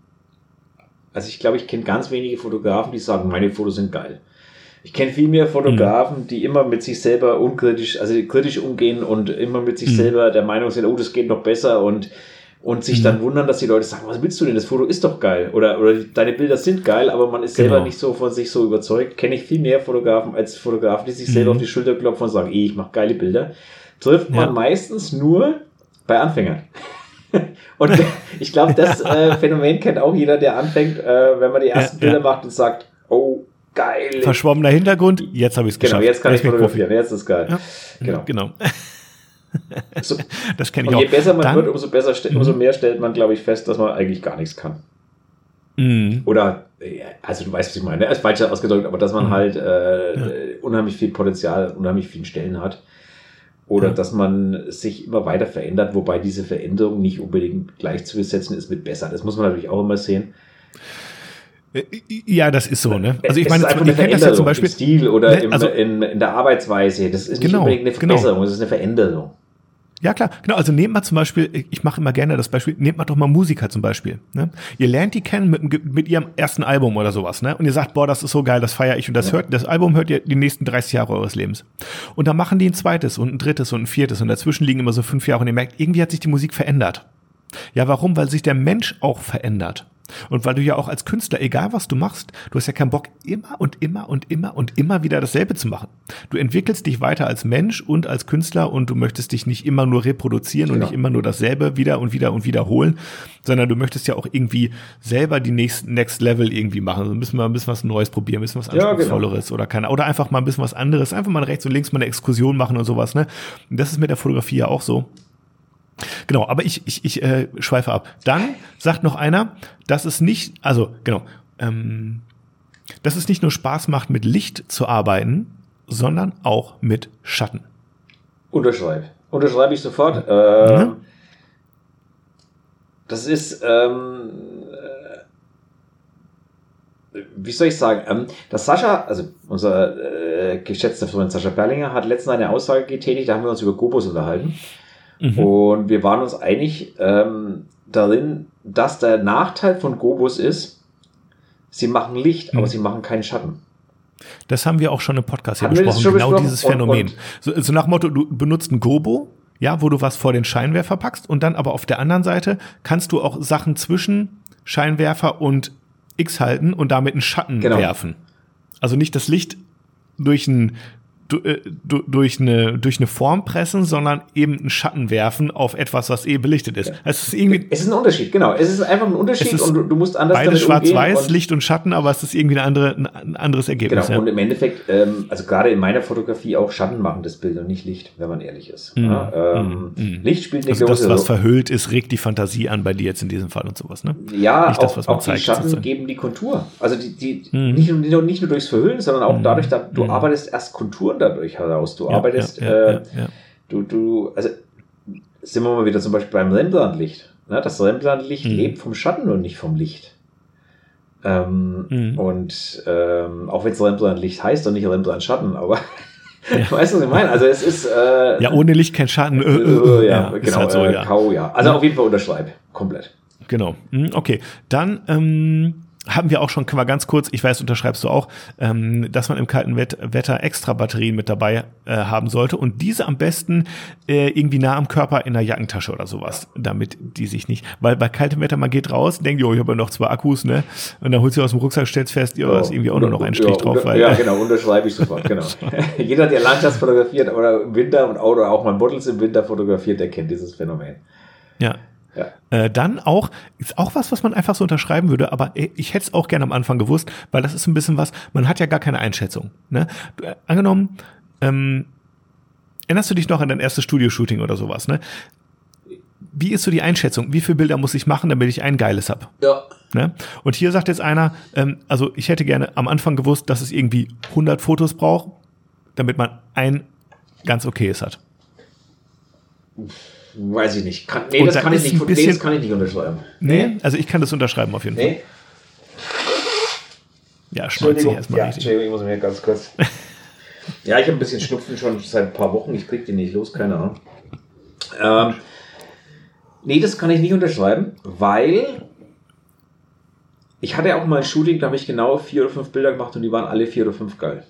also ich glaube, ich kenne ganz wenige Fotografen, die sagen, meine Fotos sind geil. Ich kenne viel mehr Fotografen, mhm. die immer mit sich selber unkritisch, also kritisch umgehen und immer mit sich mhm. selber der Meinung sind, oh, das geht noch besser und, und sich mhm. dann wundern, dass die Leute sagen, was willst du denn? Das Foto ist doch geil. Oder, oder deine Bilder sind geil, aber man ist genau. selber nicht so von sich so überzeugt. Kenne ich viel mehr Fotografen als Fotografen, die sich selber mhm. auf die Schulter klopfen und sagen, eh, ich mache geile Bilder. Trifft man ja. meistens nur bei Anfängern. [laughs] und [laughs] ich glaube, das äh, [laughs] Phänomen kennt auch jeder, der anfängt, äh, wenn man die ersten ja, Bilder ja. macht und sagt, oh, geil. Verschwommener Hintergrund, jetzt habe ich es geschafft. Genau, jetzt kann ich fotografieren, jetzt ist es geil. Genau. genau. So, [laughs] das kenne ich und auch. Je besser man Dann, wird, umso, besser, umso mehr stellt man, glaube ich, fest, dass man eigentlich gar nichts kann. Mhm. Oder, also du weißt, was ich meine, ist falsch ausgedrückt, aber dass man mhm. halt äh, ja. unheimlich viel Potenzial, unheimlich vielen Stellen hat. Oder ja. dass man sich immer weiter verändert, wobei diese Veränderung nicht unbedingt gleichzusetzen ist mit besser. Das muss man natürlich auch immer sehen. Äh, ja, das ist so, ne? Also ich meine, ich kenne das ja zum Beispiel. Im Stil oder ne, also, in, in, der Arbeitsweise. Das ist nicht genau, unbedingt eine genau. Verbesserung, genau. das ist eine Veränderung. Ja, klar, genau. Also nehmt mal zum Beispiel, ich mache immer gerne das Beispiel, nehmt mal doch mal Musiker zum Beispiel. Ne? Ihr lernt die kennen mit, mit ihrem ersten Album oder sowas, ne? Und ihr sagt, boah, das ist so geil, das feiere ich und das ja. hört, das Album hört ihr die nächsten 30 Jahre eures Lebens. Und dann machen die ein zweites und ein drittes und ein viertes und dazwischen liegen immer so fünf Jahre und ihr merkt, irgendwie hat sich die Musik verändert. Ja, warum? Weil sich der Mensch auch verändert. Und weil du ja auch als Künstler, egal was du machst, du hast ja keinen Bock, immer und immer und immer und immer wieder dasselbe zu machen. Du entwickelst dich weiter als Mensch und als Künstler und du möchtest dich nicht immer nur reproduzieren genau. und nicht immer nur dasselbe wieder und wieder und wiederholen, sondern du möchtest ja auch irgendwie selber die nächsten Next Level irgendwie machen. Also müssen wir ein bisschen was Neues probieren, ein bisschen was Anspruchsvolleres ja, genau. oder keine, oder einfach mal ein bisschen was anderes, einfach mal rechts und links mal eine Exkursion machen und sowas, ne? Und das ist mit der Fotografie ja auch so. Genau, aber ich, ich, ich äh, schweife ab. Dann sagt noch einer, dass es nicht, also genau, ähm, dass es nicht nur Spaß macht, mit Licht zu arbeiten, sondern auch mit Schatten. Unterschreibe. Unterschreibe ich sofort. Äh, mhm. Das ist, ähm, äh, wie soll ich sagen, ähm, dass Sascha, also unser äh, geschätzter Freund Sascha Berlinger, hat letztens eine Aussage getätigt, da haben wir uns über Gobos unterhalten. Mhm. Und wir waren uns einig ähm, darin, dass der Nachteil von Gobus ist, sie machen Licht, mhm. aber sie machen keinen Schatten. Das haben wir auch schon im Podcast hier besprochen, genau besprochen? dieses Phänomen. Und, und so, so nach Motto, du benutzt ein Gobo, ja, wo du was vor den Scheinwerfer packst und dann aber auf der anderen Seite kannst du auch Sachen zwischen Scheinwerfer und X halten und damit einen Schatten genau. werfen. Also nicht das Licht durch ein äh, durch eine, durch eine Form pressen, sondern eben einen Schatten werfen auf etwas, was eh belichtet ist. Ja. Es ist irgendwie. Es ist ein Unterschied, genau. Es ist einfach ein Unterschied und du, du musst anders Beides schwarz-weiß, Licht und Schatten, aber es ist irgendwie eine andere, ein anderes Ergebnis. Genau. Ja. Und im Endeffekt, ähm, also gerade in meiner Fotografie auch Schatten machen das Bild und nicht Licht, wenn man ehrlich ist. Mhm. Ja, ähm, mhm. Licht spielt eine also große Das, was verhüllt ist, regt die Fantasie an bei dir jetzt in diesem Fall und sowas, ne? Ja, nicht auch, das, was man auch zeigt, die Schatten sozusagen. geben die Kontur. Also die, die mhm. nicht, nur, nicht nur durchs Verhüllen, sondern auch mhm. dadurch, dass du mhm. arbeitest erst Konturen dadurch heraus. Du ja, arbeitest, ja, ja, äh, du, du, also sind wir mal wieder zum Beispiel beim Rembrandtlicht. Ne? Das Rembrandtlicht mhm. lebt vom Schatten und nicht vom Licht. Ähm, mhm. Und ähm, auch wenn es Rembrandtlicht heißt und nicht Rembrandt-Schatten, aber [laughs] Ja. [laughs] Weißt du, was ich meine? Also es ist äh, ja ohne Licht kein Schatten. Äh, äh, äh ja, genau. Halt so, äh, ja. Kau, ja. Also auf jeden Fall unterschreib, komplett. Genau. Hm, okay, dann ähm, haben wir auch schon mal ganz kurz, ich weiß, unterschreibst du auch, ähm, dass man im kalten Wett Wetter extra Batterien mit dabei äh, haben sollte und diese am besten äh, irgendwie nah am Körper in der Jackentasche oder sowas, damit die sich nicht, weil bei kaltem Wetter man geht raus, denkt, jo, ich habe ja noch zwei Akkus, ne, und dann holst du aus dem Rucksack, stellst fest, ja, ist irgendwie auch nur noch ein Strich ja, drauf. Weil, ja, genau, unterschreibe ich sofort, genau. [laughs] Jeder, der Landschaft fotografiert oder im Winter und oder auch mal Models im Winter fotografiert, der kennt dieses Phänomen. Ja, Ja. Äh, dann auch, ist auch was, was man einfach so unterschreiben würde, aber ich hätte es auch gerne am Anfang gewusst, weil das ist ein bisschen was, man hat ja gar keine Einschätzung. Ne? Du, äh, angenommen, ähm, erinnerst du dich noch an dein erstes Studio-Shooting oder sowas, ne? Wie ist so die Einschätzung? Wie viele Bilder muss ich machen, damit ich ein geiles hab? Ja. Ne? Und hier sagt jetzt einer, ähm, also ich hätte gerne am Anfang gewusst, dass es irgendwie 100 Fotos braucht, damit man ein ganz okayes hat. Weiß ich nicht. Kann, nee, das kann ich nicht, bisschen, nee, das kann ich nicht unterschreiben. Nee, also ich kann das unterschreiben auf jeden Fall. Nee. Ja, schneuze erstmal ja, richtig. Entschuldigung, ich muss mir ganz kurz. [laughs] ja, ich habe ein bisschen Schnupfen schon seit ein paar Wochen. Ich krieg den nicht los, keine Ahnung. Ähm, nee, das kann ich nicht unterschreiben, weil ich hatte auch mal ein Shooting, da habe ich genau vier oder fünf Bilder gemacht und die waren alle vier oder fünf geil.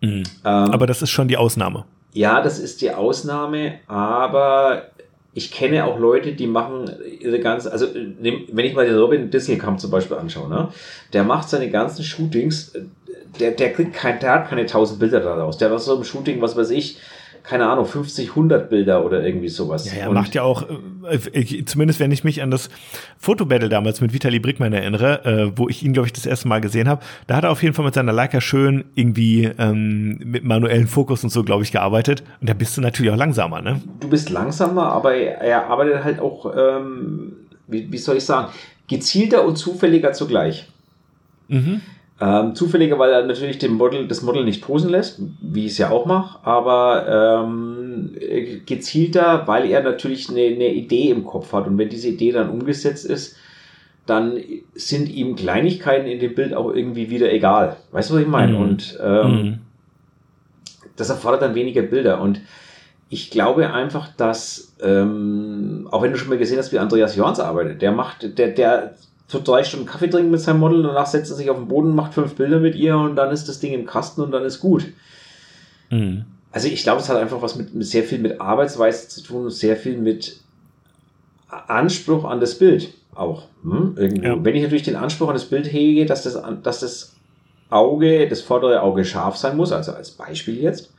Mhm. Ähm, aber das ist schon die Ausnahme. Ja, das ist die Ausnahme, aber ich kenne auch Leute, die machen ihre ganze, also wenn ich mal den Robin Disney-Camp zum Beispiel anschaue, ne, der macht seine ganzen Shootings, der, der kriegt kein, der hat keine tausend Bilder daraus. Der hat so ein Shooting, was weiß ich, keine Ahnung, 50, 100 Bilder oder irgendwie sowas. Ja, er macht ja auch, äh, zumindest wenn ich mich an das Fotobattle damals mit Vitali Brickmann erinnere, äh, wo ich ihn, glaube ich, das erste Mal gesehen habe, da hat er auf jeden Fall mit seiner Leica schön irgendwie ähm, mit manuellen Fokus und so, glaube ich, gearbeitet. Und da bist du natürlich auch langsamer, ne? Du bist langsamer, aber er arbeitet halt auch, ähm, wie, wie soll ich sagen, gezielter und zufälliger zugleich. Mhm. Ähm, zufälliger, weil er natürlich dem Model, das Model nicht posen lässt, wie ich es ja auch mache, aber ähm, gezielter, weil er natürlich eine, eine Idee im Kopf hat. Und wenn diese Idee dann umgesetzt ist, dann sind ihm Kleinigkeiten in dem Bild auch irgendwie wieder egal. Weißt du, was ich meine? Mhm. Und ähm, mhm. das erfordert dann weniger Bilder. Und ich glaube einfach, dass, ähm, auch wenn du schon mal gesehen hast, wie Andreas Jorns arbeitet, der macht, der, der so drei Stunden Kaffee trinken mit seinem Model, danach setzt er sich auf den Boden, macht fünf Bilder mit ihr und dann ist das Ding im Kasten und dann ist gut. Mhm. Also ich glaube, es hat einfach was mit, mit sehr viel mit Arbeitsweise zu tun und sehr viel mit Anspruch an das Bild auch. Hm? Ja. Wenn ich natürlich den Anspruch an das Bild hege, dass das, dass das Auge, das vordere Auge scharf sein muss, also als Beispiel jetzt,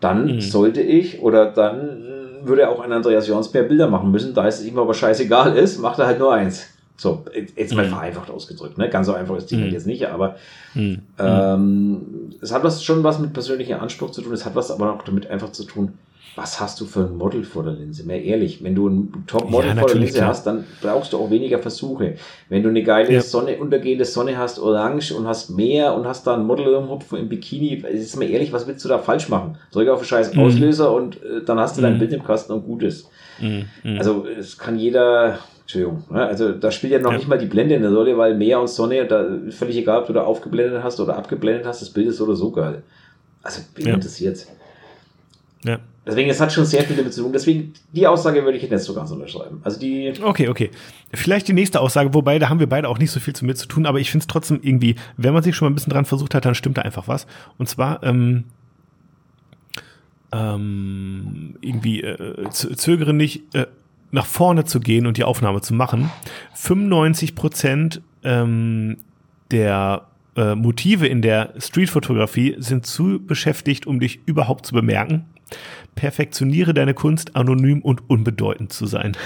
dann mhm. sollte ich oder dann würde auch ein Andreas Jons mehr Bilder machen müssen, da es ihm aber scheißegal ist, macht er halt nur eins. So, jetzt mal mhm. vereinfacht ausgedrückt, ne? Ganz so einfach ist die mhm. jetzt nicht, aber mhm. ähm, es hat was schon was mit persönlichem Anspruch zu tun, es hat was aber auch damit einfach zu tun, was hast du für ein Model vor der Linse? Mehr ehrlich, wenn du ein Top-Model ja, vor der Linse klar. hast, dann brauchst du auch weniger Versuche. Wenn du eine geile ja. Sonne, untergehende Sonne hast, orange und hast mehr und hast da ein Model im Hupf im Bikini, ist mir ehrlich, was willst du da falsch machen? Drück auf den scheiß mhm. Auslöser und äh, dann hast du dein mhm. Bild im Kasten und gut ist. Mhm. Also es kann jeder, Entschuldigung. Ne? Also da spielt ja noch ja. nicht mal die Blende in der Rolle, weil Meer und Sonne, da völlig egal, ob du da aufgeblendet hast oder abgeblendet hast, das Bild ist so oder so geil. Also wen ja. interessiert Ja. Deswegen, es hat schon sehr viele Beziehungen. Deswegen, die Aussage würde ich jetzt so ganz unterschreiben. Also die. Okay, okay. Vielleicht die nächste Aussage, wobei da haben wir beide auch nicht so viel zu mir zu tun, aber ich finde es trotzdem irgendwie, wenn man sich schon mal ein bisschen dran versucht hat, dann stimmt da einfach was. Und zwar, ähm, ähm, irgendwie äh, zögere nicht, äh, nach vorne zu gehen und die Aufnahme zu machen. 95 Prozent ähm, der äh, Motive in der Streetfotografie sind zu beschäftigt, um dich überhaupt zu bemerken. Perfektioniere deine Kunst, anonym und unbedeutend zu sein.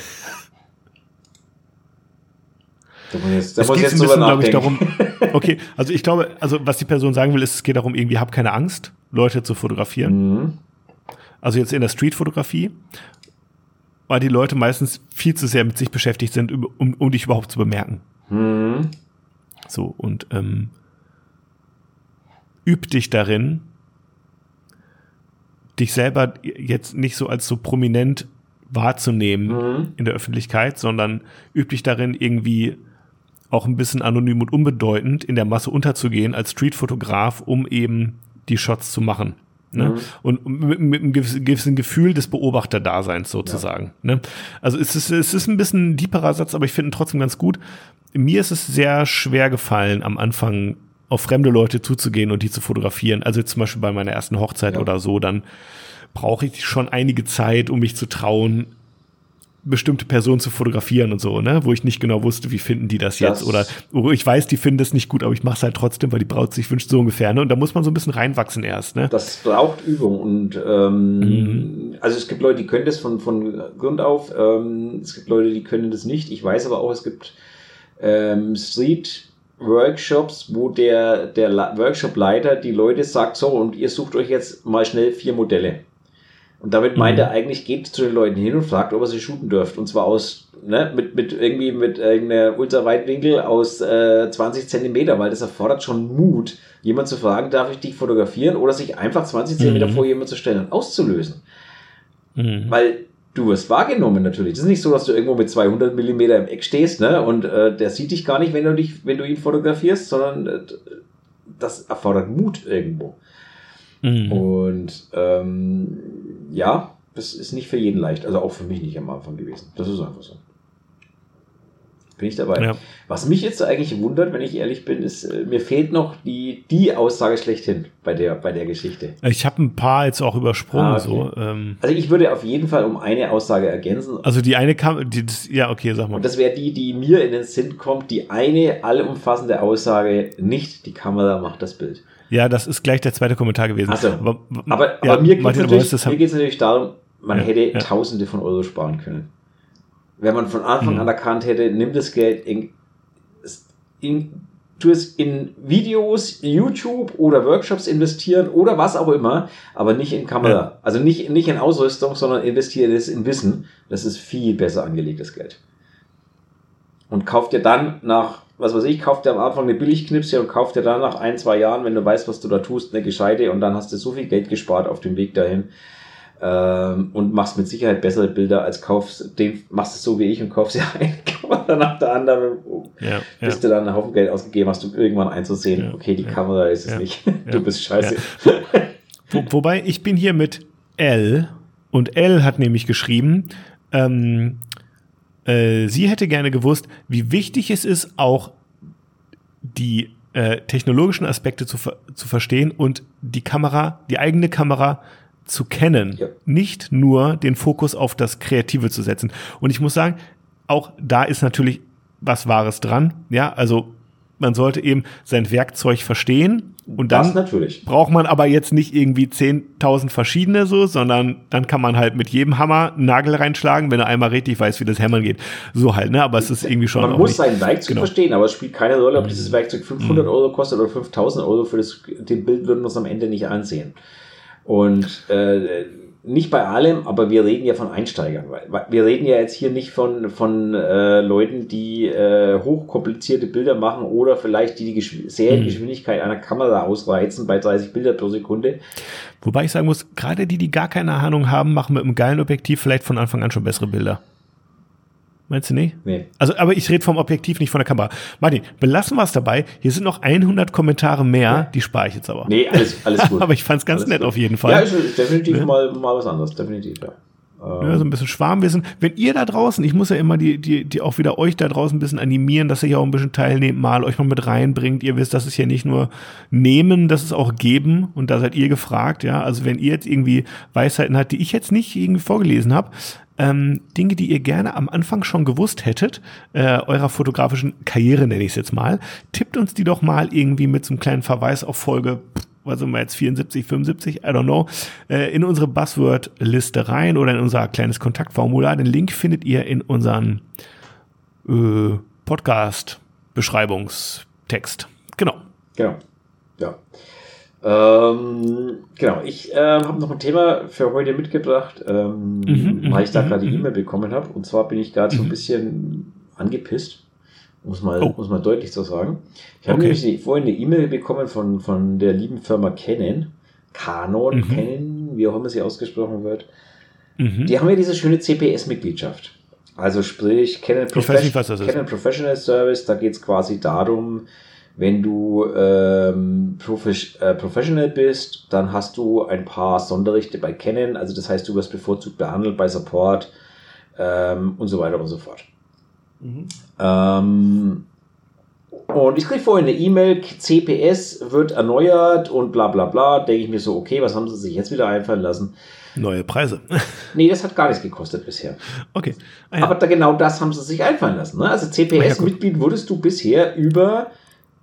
Da muss jetzt, da es muss jetzt ein bisschen, glaube ich, darum. Okay, also ich glaube, also was die Person sagen will, ist, es geht darum, irgendwie hab keine Angst, Leute zu fotografieren. Mhm. Also jetzt in der Streetfotografie weil die Leute meistens viel zu sehr mit sich beschäftigt sind, um, um dich überhaupt zu bemerken. Mhm. So, und ähm, üb dich darin, dich selber jetzt nicht so als so prominent wahrzunehmen mhm. in der Öffentlichkeit, sondern üb dich darin, irgendwie auch ein bisschen anonym und unbedeutend in der Masse unterzugehen als Streetfotograf, um eben die Shots zu machen. Ne? Mhm. Und mit, mit, einem gewissen Gefühl des Beobachterdaseins sozusagen. Ja. Ne? Also es ist, es ist ein bisschen ein deeperer Satz, aber ich finde ihn trotzdem ganz gut. Mir ist es sehr schwer gefallen, am Anfang auf fremde Leute zuzugehen und die zu fotografieren. Also zum Beispiel bei meiner ersten Hochzeit ja. oder so, dann brauche ich schon einige Zeit, um mich zu trauen, bestimmte Personen zu fotografieren und so, ne? Wo ich nicht genau wusste, wie finden die das jetzt. Das oder oh, ich weiß, die finden das nicht gut, aber ich mache es halt trotzdem, weil die Braut sich wünscht, so ungefähr. Ne? Und da muss man so ein bisschen reinwachsen erst. Ne? Das braucht Übung. Und ähm, mhm. also es gibt Leute, die können das von, von Grund auf. Ähm, es gibt Leute, die können das nicht. Ich weiß aber auch, es gibt ähm, Street Workshops, wo der, der Workshop-Leiter die Leute sagt, so, und ihr sucht euch jetzt mal schnell vier Modelle. Und damit meint mhm. er eigentlich, geht zu den Leuten hin und fragt, ob er sie shooten dürft. Und zwar aus, ne, mit, mit irgendwie mit irgendeiner Ultraweitwinkel aus äh, 20 Zentimeter, weil das erfordert schon Mut, jemand zu fragen, darf ich dich fotografieren oder sich einfach 20 Zentimeter mhm. vor jemand zu stellen und auszulösen. Mhm. Weil du wirst wahrgenommen natürlich. Das ist nicht so, dass du irgendwo mit 200 Millimeter im Eck stehst, ne, und äh, der sieht dich gar nicht, wenn du dich, wenn du ihn fotografierst, sondern äh, das erfordert Mut irgendwo. Mhm. Und ähm, ja, das ist nicht für jeden leicht. Also auch für mich nicht am Anfang gewesen. Das ist einfach so. Bin ich dabei. Ja. Was mich jetzt eigentlich wundert, wenn ich ehrlich bin, ist, äh, mir fehlt noch die, die Aussage schlechthin bei der, bei der Geschichte. Ich habe ein paar jetzt auch übersprungen. Ah, okay. so, ähm. Also ich würde auf jeden Fall um eine Aussage ergänzen. Also die eine kam, die, das, ja, okay, sag mal. Und das wäre die, die mir in den Sinn kommt, die eine allumfassende Aussage, nicht die Kamera macht das Bild. Ja, das ist gleich der zweite Kommentar gewesen. Also, aber, aber, ja, aber mir geht es natürlich, natürlich, darum, man ja, hätte ja. Tausende von Euro sparen können. Wenn man von Anfang mhm. an erkannt hätte, nimm das Geld in, in, tu es in Videos, YouTube oder Workshops investieren oder was auch immer, aber nicht in Kamera. Also nicht, nicht in Ausrüstung, sondern investiere es in Wissen. Das ist viel besser angelegtes Geld. Und kauft dir dann nach was weiß ich, kauft dir am Anfang eine Billigknipse und kauft dir dann nach ein, zwei Jahren, wenn du weißt, was du da tust, eine gescheite und dann hast du so viel Geld gespart auf dem Weg dahin ähm, und machst mit Sicherheit bessere Bilder als kaufst, den machst es so wie ich und kaufst ja [laughs] eine Kamera nach der anderen, ja, bis ja. du dann einen Haufen Geld ausgegeben hast, um irgendwann einzusehen, ja, okay, die Kamera ist es nicht, [laughs] du bist scheiße. Wo, wobei, ich bin hier mit L und L hat nämlich geschrieben, ähm, äh, sie hätte gerne gewusst, wie wichtig es ist, auch die äh, technologischen Aspekte zu, zu verstehen und die Kamera, die eigene Kamera zu kennen, ja. nicht nur den Fokus auf das Kreative zu setzen. Und ich muss sagen, auch da ist natürlich was Wahres dran. Ja, also man sollte eben sein Werkzeug verstehen und dann braucht man aber jetzt nicht irgendwie 10.000 verschiedene so, sondern dann kann man halt mit jedem Hammer einen Nagel reinschlagen, wenn er einmal richtig weiß, wie das Hämmern geht. So halt, ne? Aber es ist irgendwie schon. Man muss nicht, sein Werkzeug genau. verstehen, aber es spielt keine Rolle, ob dieses Werkzeug 500 mhm. Euro kostet oder 5.000 Euro. Für das, den Bild würden wir uns am Ende nicht ansehen. Und äh, nicht bei allem, aber wir reden ja von Einsteigern. Weil wir reden ja jetzt hier nicht von, von äh, Leuten, die äh, hochkomplizierte Bilder machen oder vielleicht die die Seriengeschwindigkeit mhm. einer Kamera ausreizen bei 30 Bilder pro Sekunde. Wobei ich sagen muss, gerade die, die gar keine Ahnung haben, machen mit einem geilen Objektiv vielleicht von Anfang an schon bessere Bilder. Meinst du nicht? Nee. Also, aber ich rede vom Objektiv, nicht von der Kamera. Martin, belassen wir es dabei. Hier sind noch 100 Kommentare mehr, ja. die spare ich jetzt aber. Nee, alles, alles gut. [laughs] aber ich fand es ganz alles nett gut. auf jeden Fall. Ja, ist definitiv ja. mal, mal was anderes, definitiv, ja. Ja, so ein bisschen Schwarmwissen. Wenn ihr da draußen, ich muss ja immer die, die, die auch wieder euch da draußen ein bisschen animieren, dass ihr ja auch ein bisschen teilnehmt, mal euch mal mit reinbringt. Ihr wisst, das ist ja nicht nur nehmen, das ist auch geben. Und da seid ihr gefragt, ja. Also wenn ihr jetzt irgendwie Weisheiten habt, die ich jetzt nicht irgendwie vorgelesen habe, ähm, Dinge, die ihr gerne am Anfang schon gewusst hättet, äh, eurer fotografischen Karriere nenne ich es jetzt mal, tippt uns die doch mal irgendwie mit so einem kleinen Verweis auf Folge was sind wir jetzt, 74, 75, I don't know, äh, in unsere Buzzword-Liste rein oder in unser kleines Kontaktformular. Den Link findet ihr in unserem äh, Podcast-Beschreibungstext. Genau. Genau. Ja. Ähm, genau, ich äh, habe noch ein Thema für heute mitgebracht, ähm, mhm, weil ich da mhm, gerade die mhm. E-Mail bekommen habe. Und zwar bin ich gerade so ein bisschen angepisst, muss mal, oh. muss mal deutlich so sagen. Ich habe okay. nämlich vorhin eine E-Mail bekommen von, von der lieben Firma Canon, Canon, mhm. Canon, wie auch immer sie ausgesprochen wird. Mhm. Die haben ja diese schöne CPS-Mitgliedschaft. Also sprich, Canon, Profe nicht, Canon Professional Service, da geht es quasi darum, wenn du ähm, Profi äh, Professional bist, dann hast du ein paar Sonderrechte bei Canon, also das heißt, du wirst bevorzugt behandelt bei Support ähm, und so weiter und so fort. Mhm. Ähm, Und ich kriege vorhin eine E-Mail, CPS wird erneuert und bla bla bla. Denke ich mir so, okay, was haben sie sich jetzt wieder einfallen lassen? Neue Preise. [laughs] nee, das hat gar nichts gekostet bisher. Okay. Ah, ja. Aber da, genau das haben sie sich einfallen lassen. Ne? Also CPS-Mitglied wurdest du bisher über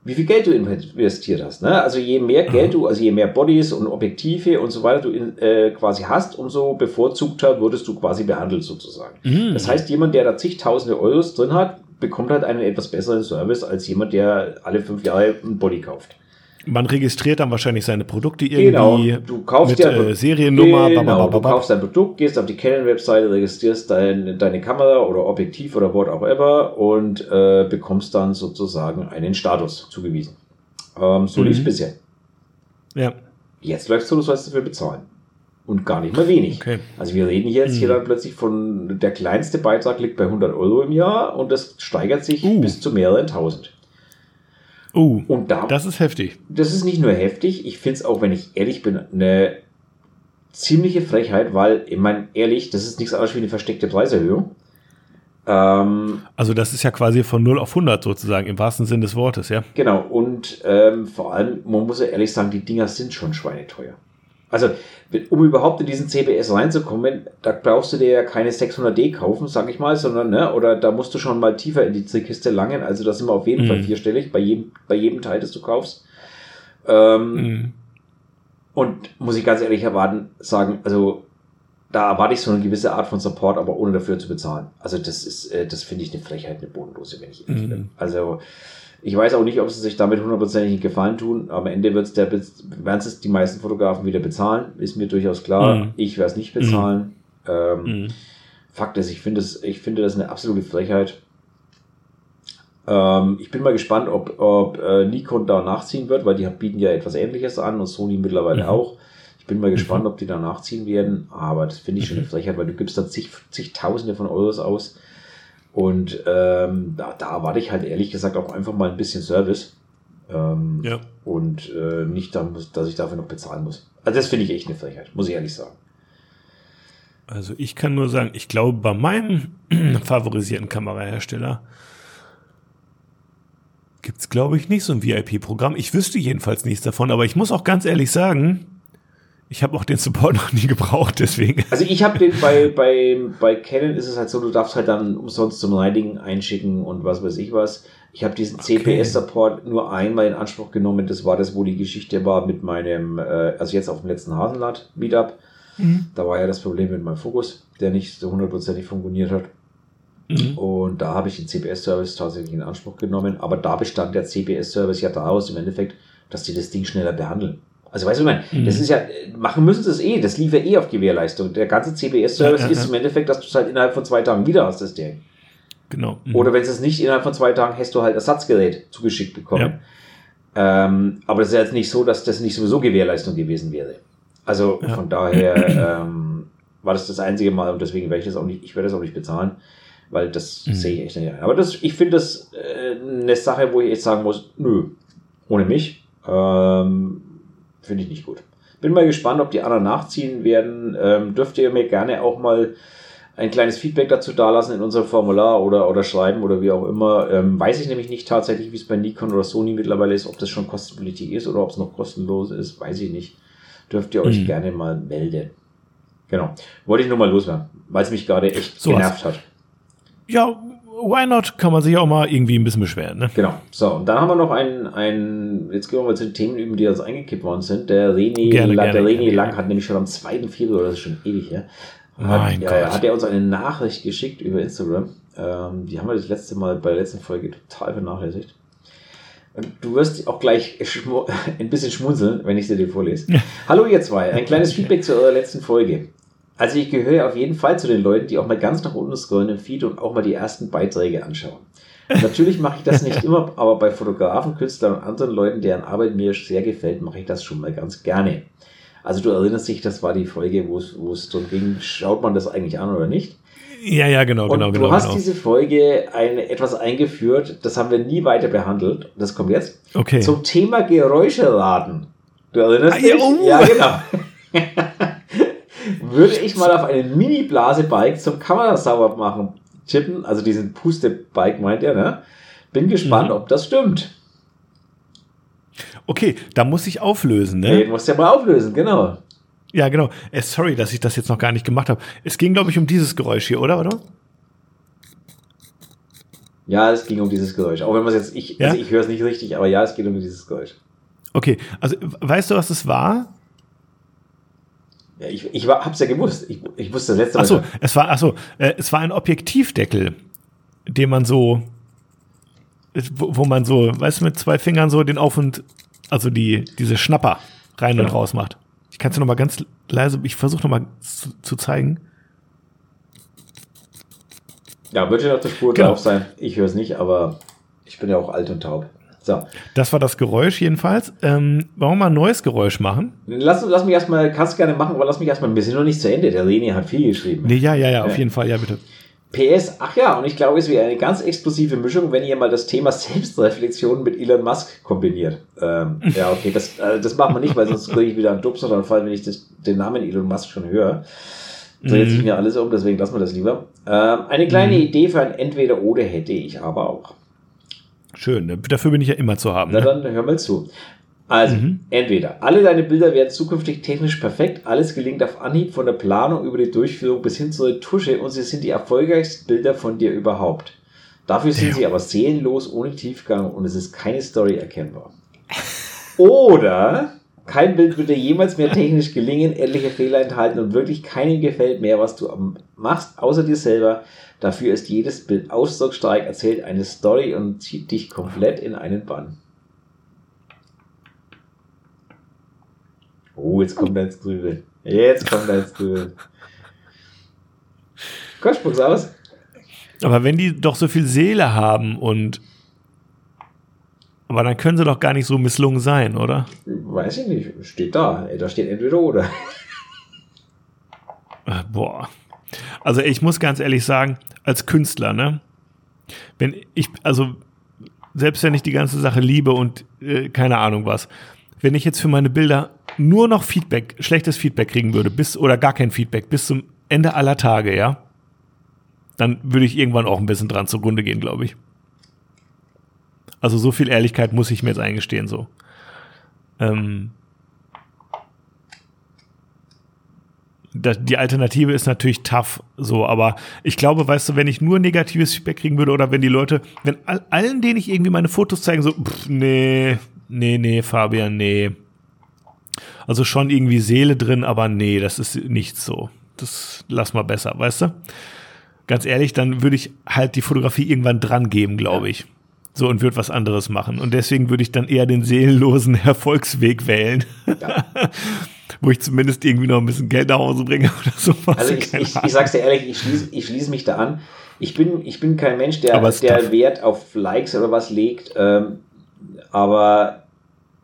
wie viel Geld du investiert hast. Ne? Also je mehr Geld du, also je mehr Bodies und Objektive und so weiter du in, äh, quasi hast, umso bevorzugter würdest du quasi behandelt sozusagen. Mhm. Das heißt, jemand, der da zigtausende Euros drin hat, bekommt halt einen etwas besseren Service als jemand, der alle fünf Jahre ein Body kauft. Man registriert dann wahrscheinlich seine Produkte irgendwie genau. du kaufst mit ja, äh, Seriennummer. Genau, du kaufst dein Produkt, gehst auf die Canon-Webseite, registrierst dein, deine Kamera oder Objektiv oder whatever und äh, bekommst dann sozusagen einen Status zugewiesen. Ähm, so mhm. lief bisher. Ja. Jetzt läuft es so, du sollst dafür bezahlen. Und gar nicht mal wenig. Okay. Also wir reden jetzt mhm. hier dann plötzlich von, der kleinste Beitrag liegt bei 100 Euro im Jahr und das steigert sich uh. bis zu mehreren tausend. Uh, und da, das ist heftig. Das ist nicht nur heftig, ich finde es auch, wenn ich ehrlich bin, eine ziemliche Frechheit, weil, ich meine, ehrlich, das ist nichts anderes wie eine versteckte Preiserhöhung. Ähm, also das ist ja quasi von 0 auf 100 sozusagen, im wahrsten Sinn des Wortes, ja. Genau, und ähm, vor allem, man muss ja ehrlich sagen, die Dinger sind schon schweineteuer. Also, um überhaupt in diesen CBS reinzukommen, da brauchst du dir ja keine 600D kaufen, sag ich mal, sondern, ne, oder da musst du schon mal tiefer in die Kiste langen. Also, das sind wir auf jeden mhm. Fall vierstellig bei jedem, bei jedem Teil, das du kaufst. Ähm, mhm. Und muss ich ganz ehrlich erwarten, sagen, also, da erwarte ich so eine gewisse Art von Support, aber ohne dafür zu bezahlen. Also, das ist, äh, das finde ich eine Frechheit, eine bodenlose, wenn ich ehrlich mhm. bin. Also, ich weiß auch nicht, ob sie sich damit hundertprozentig Gefallen tun. Am Ende wird's der, werden es die meisten Fotografen wieder bezahlen. Ist mir durchaus klar. Mhm. Ich werde es nicht bezahlen. Mhm. Ähm, mhm. Fakt ist, ich finde das, ich finde das eine absolute Frechheit. Ähm, ich bin mal gespannt, ob, ob äh, Nikon da nachziehen wird, weil die bieten ja etwas Ähnliches an und Sony mittlerweile mhm. auch. Ich bin mal gespannt, mhm. ob die da nachziehen werden. Aber das finde ich schon eine. Frechheit, weil du gibst da zig, zigtausende von Euros aus und ähm, da, da erwarte ich halt ehrlich gesagt auch einfach mal ein bisschen Service. Ähm, ja. Und äh, nicht, dann, dass ich dafür noch bezahlen muss. Also das finde ich echt eine Frechheit, muss ich ehrlich sagen. Also ich kann nur sagen, ich glaube, bei meinem [clears throat] favorisierten Kamerahersteller gibt es, glaube ich, nicht so ein VIP-Programm. Ich wüsste jedenfalls nichts davon, aber ich muss auch ganz ehrlich sagen, ich habe auch den Support [laughs] noch nie gebraucht, deswegen. Also ich habe den bei, bei, bei Canon ist es halt so, du darfst halt dann umsonst zum Reinigen einschicken und was weiß ich was. Ich habe diesen okay. CPS-Support nur einmal in Anspruch genommen. Das war das, wo die Geschichte war mit meinem, äh, also jetzt auf dem letzten Hasenlad-Meetup. Mhm. Da war ja das Problem mit meinem Fokus, der nicht so hundertprozentig funktioniert hat. Mhm. Und da habe ich den CPS-Service tatsächlich in Anspruch genommen. Aber da bestand der CPS-Service ja daraus im Endeffekt, dass die das Ding schneller behandeln. Also weißt du, ich meine, mhm. das ist ja, machen müssen sie es eh, das lief ja eh auf Gewährleistung. Der ganze CBS-Service ja, ja, ist ja. im Endeffekt, dass du es halt innerhalb von zwei Tagen wieder hast, das Ding. Genau. Mhm. Oder wenn es nicht innerhalb von zwei Tagen hast du halt Ersatzgerät zugeschickt bekommen. Ähm, aber das ist ja jetzt nicht so, dass das nicht sowieso Gewährleistung gewesen wäre. Also von daher ähm, war das das einzige Mal und deswegen werde ich das auch nicht, ich werde das auch nicht bezahlen, weil das mhm. sehe ich echt nicht. Aber das, ich finde das äh, eine Sache, wo ich jetzt sagen muss, nö, ohne mich. Ähm, Finde ich nicht gut. Bin mal gespannt, ob die anderen nachziehen werden. Ähm, dürft ihr mir gerne auch mal ein kleines Feedback dazu dalassen in unserem Formular oder, oder schreiben oder wie auch immer. Ähm, weiß ich nämlich nicht tatsächlich, wie es bei Nikon oder Sony mittlerweile ist, ob das schon kostenpflichtig ist oder ob es noch kostenlos ist, weiß ich nicht. Dürft ihr euch mhm. gerne mal melden. Genau. Wollte ich nur mal loswerden, weil es mich gerade echt so genervt was. hat. Ja, why not? Kann man sich auch mal irgendwie ein bisschen beschweren. Ne? Genau. So, und dann haben wir noch einen, einen, jetzt gehen wir mal zu den Themen über, die uns eingekippt worden sind. Der René, gerne, La, der René Lang hat nämlich schon am 2. Februar, das ist schon ewig her, hat, ja, hat er uns eine Nachricht geschickt über Instagram. Ähm, die haben wir das letzte Mal bei der letzten Folge total vernachlässigt. Und du wirst auch gleich [laughs] ein bisschen schmunzeln, wenn ich sie dir vorlese. Hallo ihr zwei, ein kleines Feedback zu eurer letzten Folge. Also ich gehöre auf jeden Fall zu den Leuten, die auch mal ganz nach unten scrollen im Feed und auch mal die ersten Beiträge anschauen. Natürlich mache ich das nicht [laughs] immer, aber bei Fotografen, Künstlern und anderen Leuten, deren Arbeit mir sehr gefällt, mache ich das schon mal ganz gerne. Also du erinnerst dich, das war die Folge, wo es, wo es darum ging, schaut man das eigentlich an oder nicht? Ja, ja, genau, und genau, genau. Du hast genau. diese Folge ein, etwas eingeführt, das haben wir nie weiter behandelt. Das kommt jetzt. Okay. Zum Thema Geräuscheladen. Du erinnerst ah, dich? Ja, oh. ja genau. [laughs] [laughs] würde ich mal auf einen Mini-Blase-Bike zum Kamerasauber machen chippen, also diesen Puste-Bike meint er, ne? Bin gespannt, mhm. ob das stimmt. Okay, da muss ich auflösen, ne? Den musst du ja mal auflösen, genau. Ja, genau. Äh, sorry, dass ich das jetzt noch gar nicht gemacht habe. Es ging, glaube ich, um dieses Geräusch hier, oder? oder? Ja, es ging um dieses Geräusch. Auch wenn man es jetzt, ich, Ja? also ich höre es nicht richtig, aber ja, es geht um dieses Geräusch. Okay, also weißt du, was es war? Ja, ich, ich war, hab's ja gewusst. Ich, ich wusste das letzte Mal. Achso, es war, achso, äh, es war ein Objektivdeckel, den man so, wo, wo man so, weißt du, mit zwei Fingern so den Auf und, also die, diese Schnapper rein und Genau. raus macht. Ich kann es noch mal ganz leise, ich versuche noch mal zu, zu zeigen. Ja, wird schon auf der Spur Genau. drauf sein. Ich höre es nicht, aber ich bin ja auch alt und taub. So, Das war das Geräusch jedenfalls. Ähm, wollen wir mal ein neues Geräusch machen? lass, lass mich erstmal, kannst gerne machen, aber lass mich erstmal, wir sind noch nicht zu Ende. Der René hat viel geschrieben. Nee, ja, ja, ja, auf Ja. jeden Fall, ja, bitte. PS, ach ja, und ich glaube, es wäre eine ganz explosive Mischung, wenn ihr mal das Thema Selbstreflexion mit Elon Musk kombiniert. Ähm, ja, okay, das, äh, das machen wir nicht, weil sonst kriege ich wieder einen Dubsanfall, wenn ich das, den Namen Elon Musk schon höre. Dreht sich Mhm. mir alles um, deswegen lassen wir das lieber. Ähm, eine kleine Idee für ein Entweder-Oder hätte ich aber auch. Schön, ne? dafür bin ich ja immer zu haben. Na Ne? dann hör mal zu. Also, Mhm. entweder alle deine Bilder werden zukünftig technisch perfekt, alles gelingt auf Anhieb von der Planung über die Durchführung bis hin zur Tusche und sie sind die erfolgreichsten Bilder von dir überhaupt. Dafür sind Ja. sie aber seelenlos, ohne Tiefgang und es ist keine Story erkennbar. [laughs] Oder kein Bild dir jemals mehr technisch gelingen, etliche Fehler enthalten und wirklich keinem gefällt mehr, was du machst, außer dir selber. Dafür ist jedes Bild ausdrucksstark, erzählt eine Story und zieht dich komplett in einen Bann. Oh, jetzt kommt er ins Grübeln. Jetzt kommt er ins Grübeln. Komm, aus. Aber wenn die doch so viel Seele haben und aber dann können sie doch gar nicht so misslungen sein, oder? Weiß ich nicht. Steht da. Da steht entweder oder. [laughs] Äh, Boah. Also ich muss ganz ehrlich sagen, als Künstler, ne? Wenn ich, also selbst wenn ich die ganze Sache liebe und äh, keine Ahnung was, wenn ich jetzt für meine Bilder nur noch Feedback, schlechtes Feedback kriegen würde, bis oder gar kein Feedback, bis zum Ende aller Tage, ja, dann würde ich irgendwann auch ein bisschen dran zugrunde gehen, glaube ich. Also so viel Ehrlichkeit muss ich mir jetzt eingestehen, so. Ähm, die Alternative ist natürlich tough, so, aber ich glaube, weißt du, wenn ich nur negatives Feedback kriegen würde oder wenn die Leute, wenn all, allen, denen ich irgendwie meine Fotos zeigen, so, pff, nee, nee, nee, Fabian, nee. Also schon irgendwie Seele drin, aber nee, das ist nicht so. Das lass mal besser, weißt du? Ganz ehrlich, dann würde ich halt die Fotografie irgendwann dran geben, glaube ich. So und würde was anderes machen. Und deswegen würde ich dann eher den seelenlosen [laughs] Erfolgsweg wählen. Ja. [laughs] Wo ich zumindest irgendwie noch ein bisschen Geld nach Hause bringe oder sowas. [laughs] Also ich, ich, ich sag's dir ehrlich, ich schließe ich schließ mich da an. Ich bin, ich bin kein Mensch, der, der. Wert auf Likes oder was legt. Ähm, aber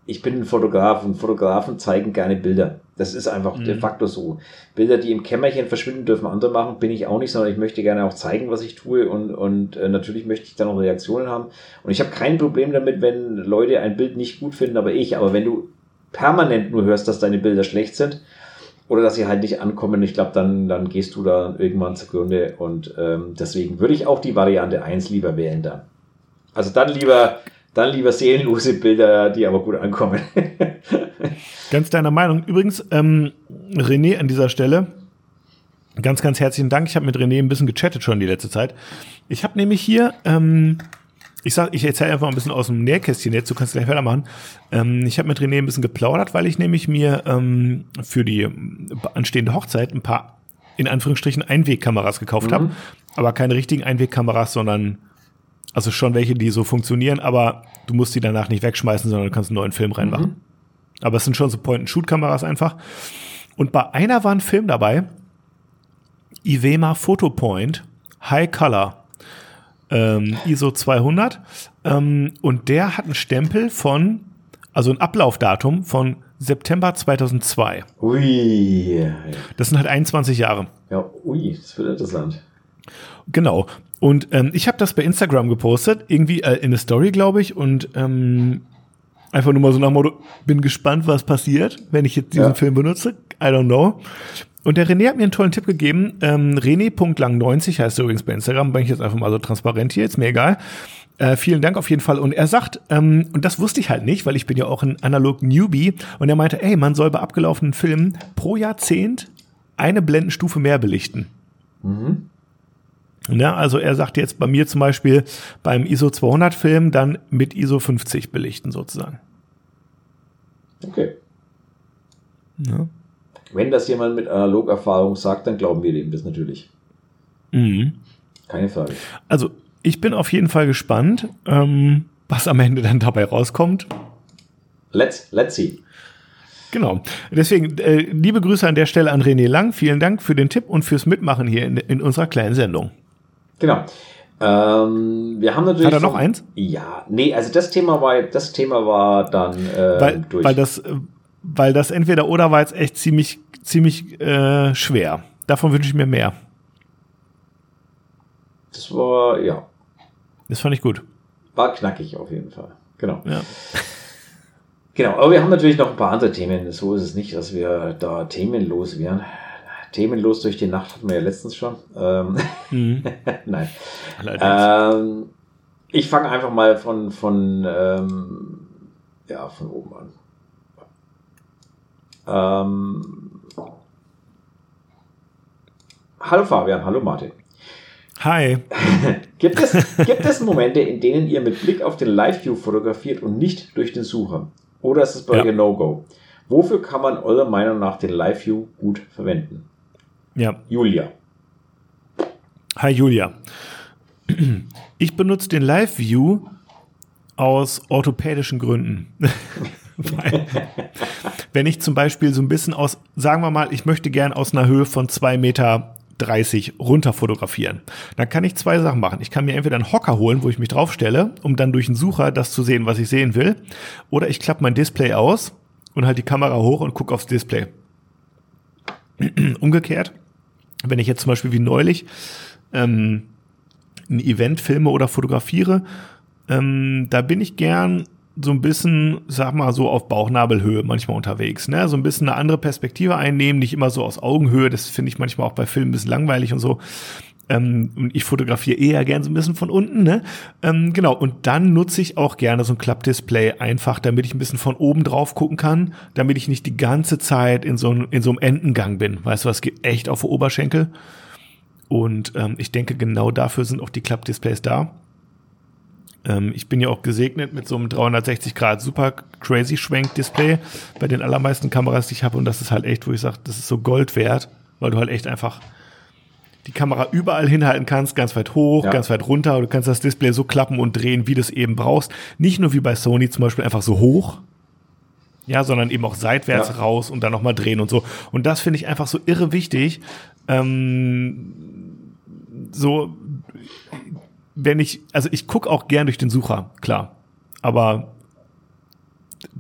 ich bin ein Fotograf und Fotografen zeigen gerne Bilder. Das ist einfach Mhm. de facto so. Bilder, die im Kämmerchen verschwinden, dürfen andere machen, bin ich auch nicht, sondern ich möchte gerne auch zeigen, was ich tue und, und äh, natürlich möchte ich dann auch Reaktionen haben. Und ich habe kein Problem damit, wenn Leute ein Bild nicht gut finden, aber ich. Aber wenn du permanent nur hörst, dass deine Bilder schlecht sind, oder dass sie halt nicht ankommen. Ich glaube, dann, dann gehst du da irgendwann zugrunde und ähm, deswegen würde ich auch die Variante 1 lieber wählen dann. Also dann lieber, dann lieber seelenlose Bilder, die aber gut ankommen. [laughs] Ganz deiner Meinung. Übrigens, ähm, René an dieser Stelle, ganz, ganz herzlichen Dank. Ich habe mit René ein bisschen gechattet schon die letzte Zeit. Ich habe nämlich hier, ähm, ich sag, ich erzähle einfach ein bisschen aus dem Nähkästchen jetzt, du kannst gleich weitermachen. Ähm, ich habe mit René ein bisschen geplaudert, weil ich nämlich mir ähm, für die anstehende Hochzeit ein paar, in Anführungsstrichen, Einwegkameras gekauft Mhm. habe. Aber keine richtigen Einwegkameras, sondern also schon welche, die so funktionieren, aber du musst die danach nicht wegschmeißen, sondern du kannst einen neuen Film reinmachen. Aber es sind schon so Point-and-Shoot-Kameras einfach. Und bei einer war ein Film dabei, Ivema Photopoint High Color, ähm, ISO 200. Ähm, und der hat einen Stempel von, also ein Ablaufdatum von September 2002. ui. Das sind halt 21 Jahre. Ja, ui, das wird interessant. Genau. Und ähm, ich habe das bei Instagram gepostet, irgendwie äh, in eine Story, glaube ich, und ähm, einfach nur mal so nach dem Motto, bin gespannt, was passiert, wenn ich jetzt diesen Ja. Film benutze. I don't know. Und der René hat mir einen tollen Tipp gegeben. Ähm, René.lang90 heißt er übrigens bei Instagram, bin ich jetzt einfach mal so transparent hier, ist mir egal. Äh, vielen Dank auf jeden Fall. Und er sagt, ähm, und das wusste ich halt nicht, weil ich bin ja auch ein analog Newbie, und er meinte, ey, man soll bei abgelaufenen Filmen pro Jahrzehnt eine Blendenstufe mehr belichten. Mhm. Ja, also er sagt jetzt bei mir zum Beispiel beim ISO 200 Film dann mit ISO 50 belichten sozusagen. Okay. Ja. Wenn das jemand mit Analogerfahrung sagt, dann glauben wir dem das natürlich. Mhm. Keine Frage. Also ich bin auf jeden Fall gespannt, ähm, was am Ende dann dabei rauskommt. Let's, let's see. Genau. Deswegen, äh, liebe Grüße an der Stelle an René Lang. Vielen Dank für den Tipp und fürs Mitmachen hier in, in unserer kleinen Sendung. Genau. Ähm, wir haben natürlich. Hat er noch eins? Ja, nee, also das Thema war, das Thema war dann äh, weil, durch. Weil das, weil das entweder oder war jetzt echt ziemlich, ziemlich äh, schwer. Davon wünsche ich mir mehr. Das war, ja. Das fand ich gut. War knackig auf jeden Fall. Genau. Ja. Genau, aber wir haben natürlich noch ein paar andere Themen. So ist es nicht, dass wir da themenlos wären. Themenlos durch die Nacht hatten wir ja letztens schon. Ähm, mhm. [laughs] Nein. Ähm, ich fange einfach mal von, von, ähm, ja, von oben an. Ähm, hallo Fabian, hallo Martin. Hi. [laughs] gibt, es, gibt es Momente, in denen ihr mit Blick auf den Live-View fotografiert und nicht durch den Sucher? Oder ist es bei ja. euch No-Go? Wofür kann man eurer Meinung nach den Live-View gut verwenden? Ja. Julia. Hi Julia. Ich benutze den Live View aus orthopädischen Gründen. [laughs] Weil, wenn ich zum Beispiel so ein bisschen aus, sagen wir mal, ich möchte gern aus einer Höhe von zwei Meter 30 runter fotografieren. Dann kann ich zwei Sachen machen. Ich kann mir entweder einen Hocker holen, wo ich mich draufstelle, um dann durch den Sucher das zu sehen, was ich sehen will. Oder ich klappe mein Display aus und halt die Kamera hoch und gucke aufs Display. [clears throat] Umgekehrt wenn ich jetzt zum Beispiel wie neulich ähm, ein Event filme oder fotografiere, ähm, da bin ich gern so ein bisschen, sag mal, so auf Bauchnabelhöhe manchmal unterwegs. Ne? So ein bisschen eine andere Perspektive einnehmen, nicht immer so aus Augenhöhe. Das finde ich manchmal auch bei Filmen ein bisschen langweilig und so. Ähm, und ich fotografiere eher gern so ein bisschen von unten, ne? Ähm, genau, und dann nutze ich auch gerne so ein Klappdisplay einfach, damit ich ein bisschen von oben drauf gucken kann, damit ich nicht die ganze Zeit in so, ein, in so einem Endengang bin. Weißt du, was geht echt auf Oberschenkel. Und ähm, ich denke, genau dafür sind auch die Klappdisplays da. Ähm, ich bin ja auch gesegnet mit so einem 360 Grad super crazy Schwenk Display bei den allermeisten Kameras, die ich habe. Und das ist halt echt, wo ich sage, das ist so Gold wert, weil du halt echt einfach die Kamera überall hinhalten kannst, ganz weit hoch, ja. ganz weit runter. Du kannst das Display so klappen und drehen, wie du es eben brauchst. Nicht nur wie bei Sony zum Beispiel einfach so hoch, ja, sondern eben auch seitwärts ja. raus und dann nochmal drehen und so. Und das finde ich einfach so irre wichtig. Ähm, so, wenn ich, also ich gucke auch gern durch den Sucher, klar. Aber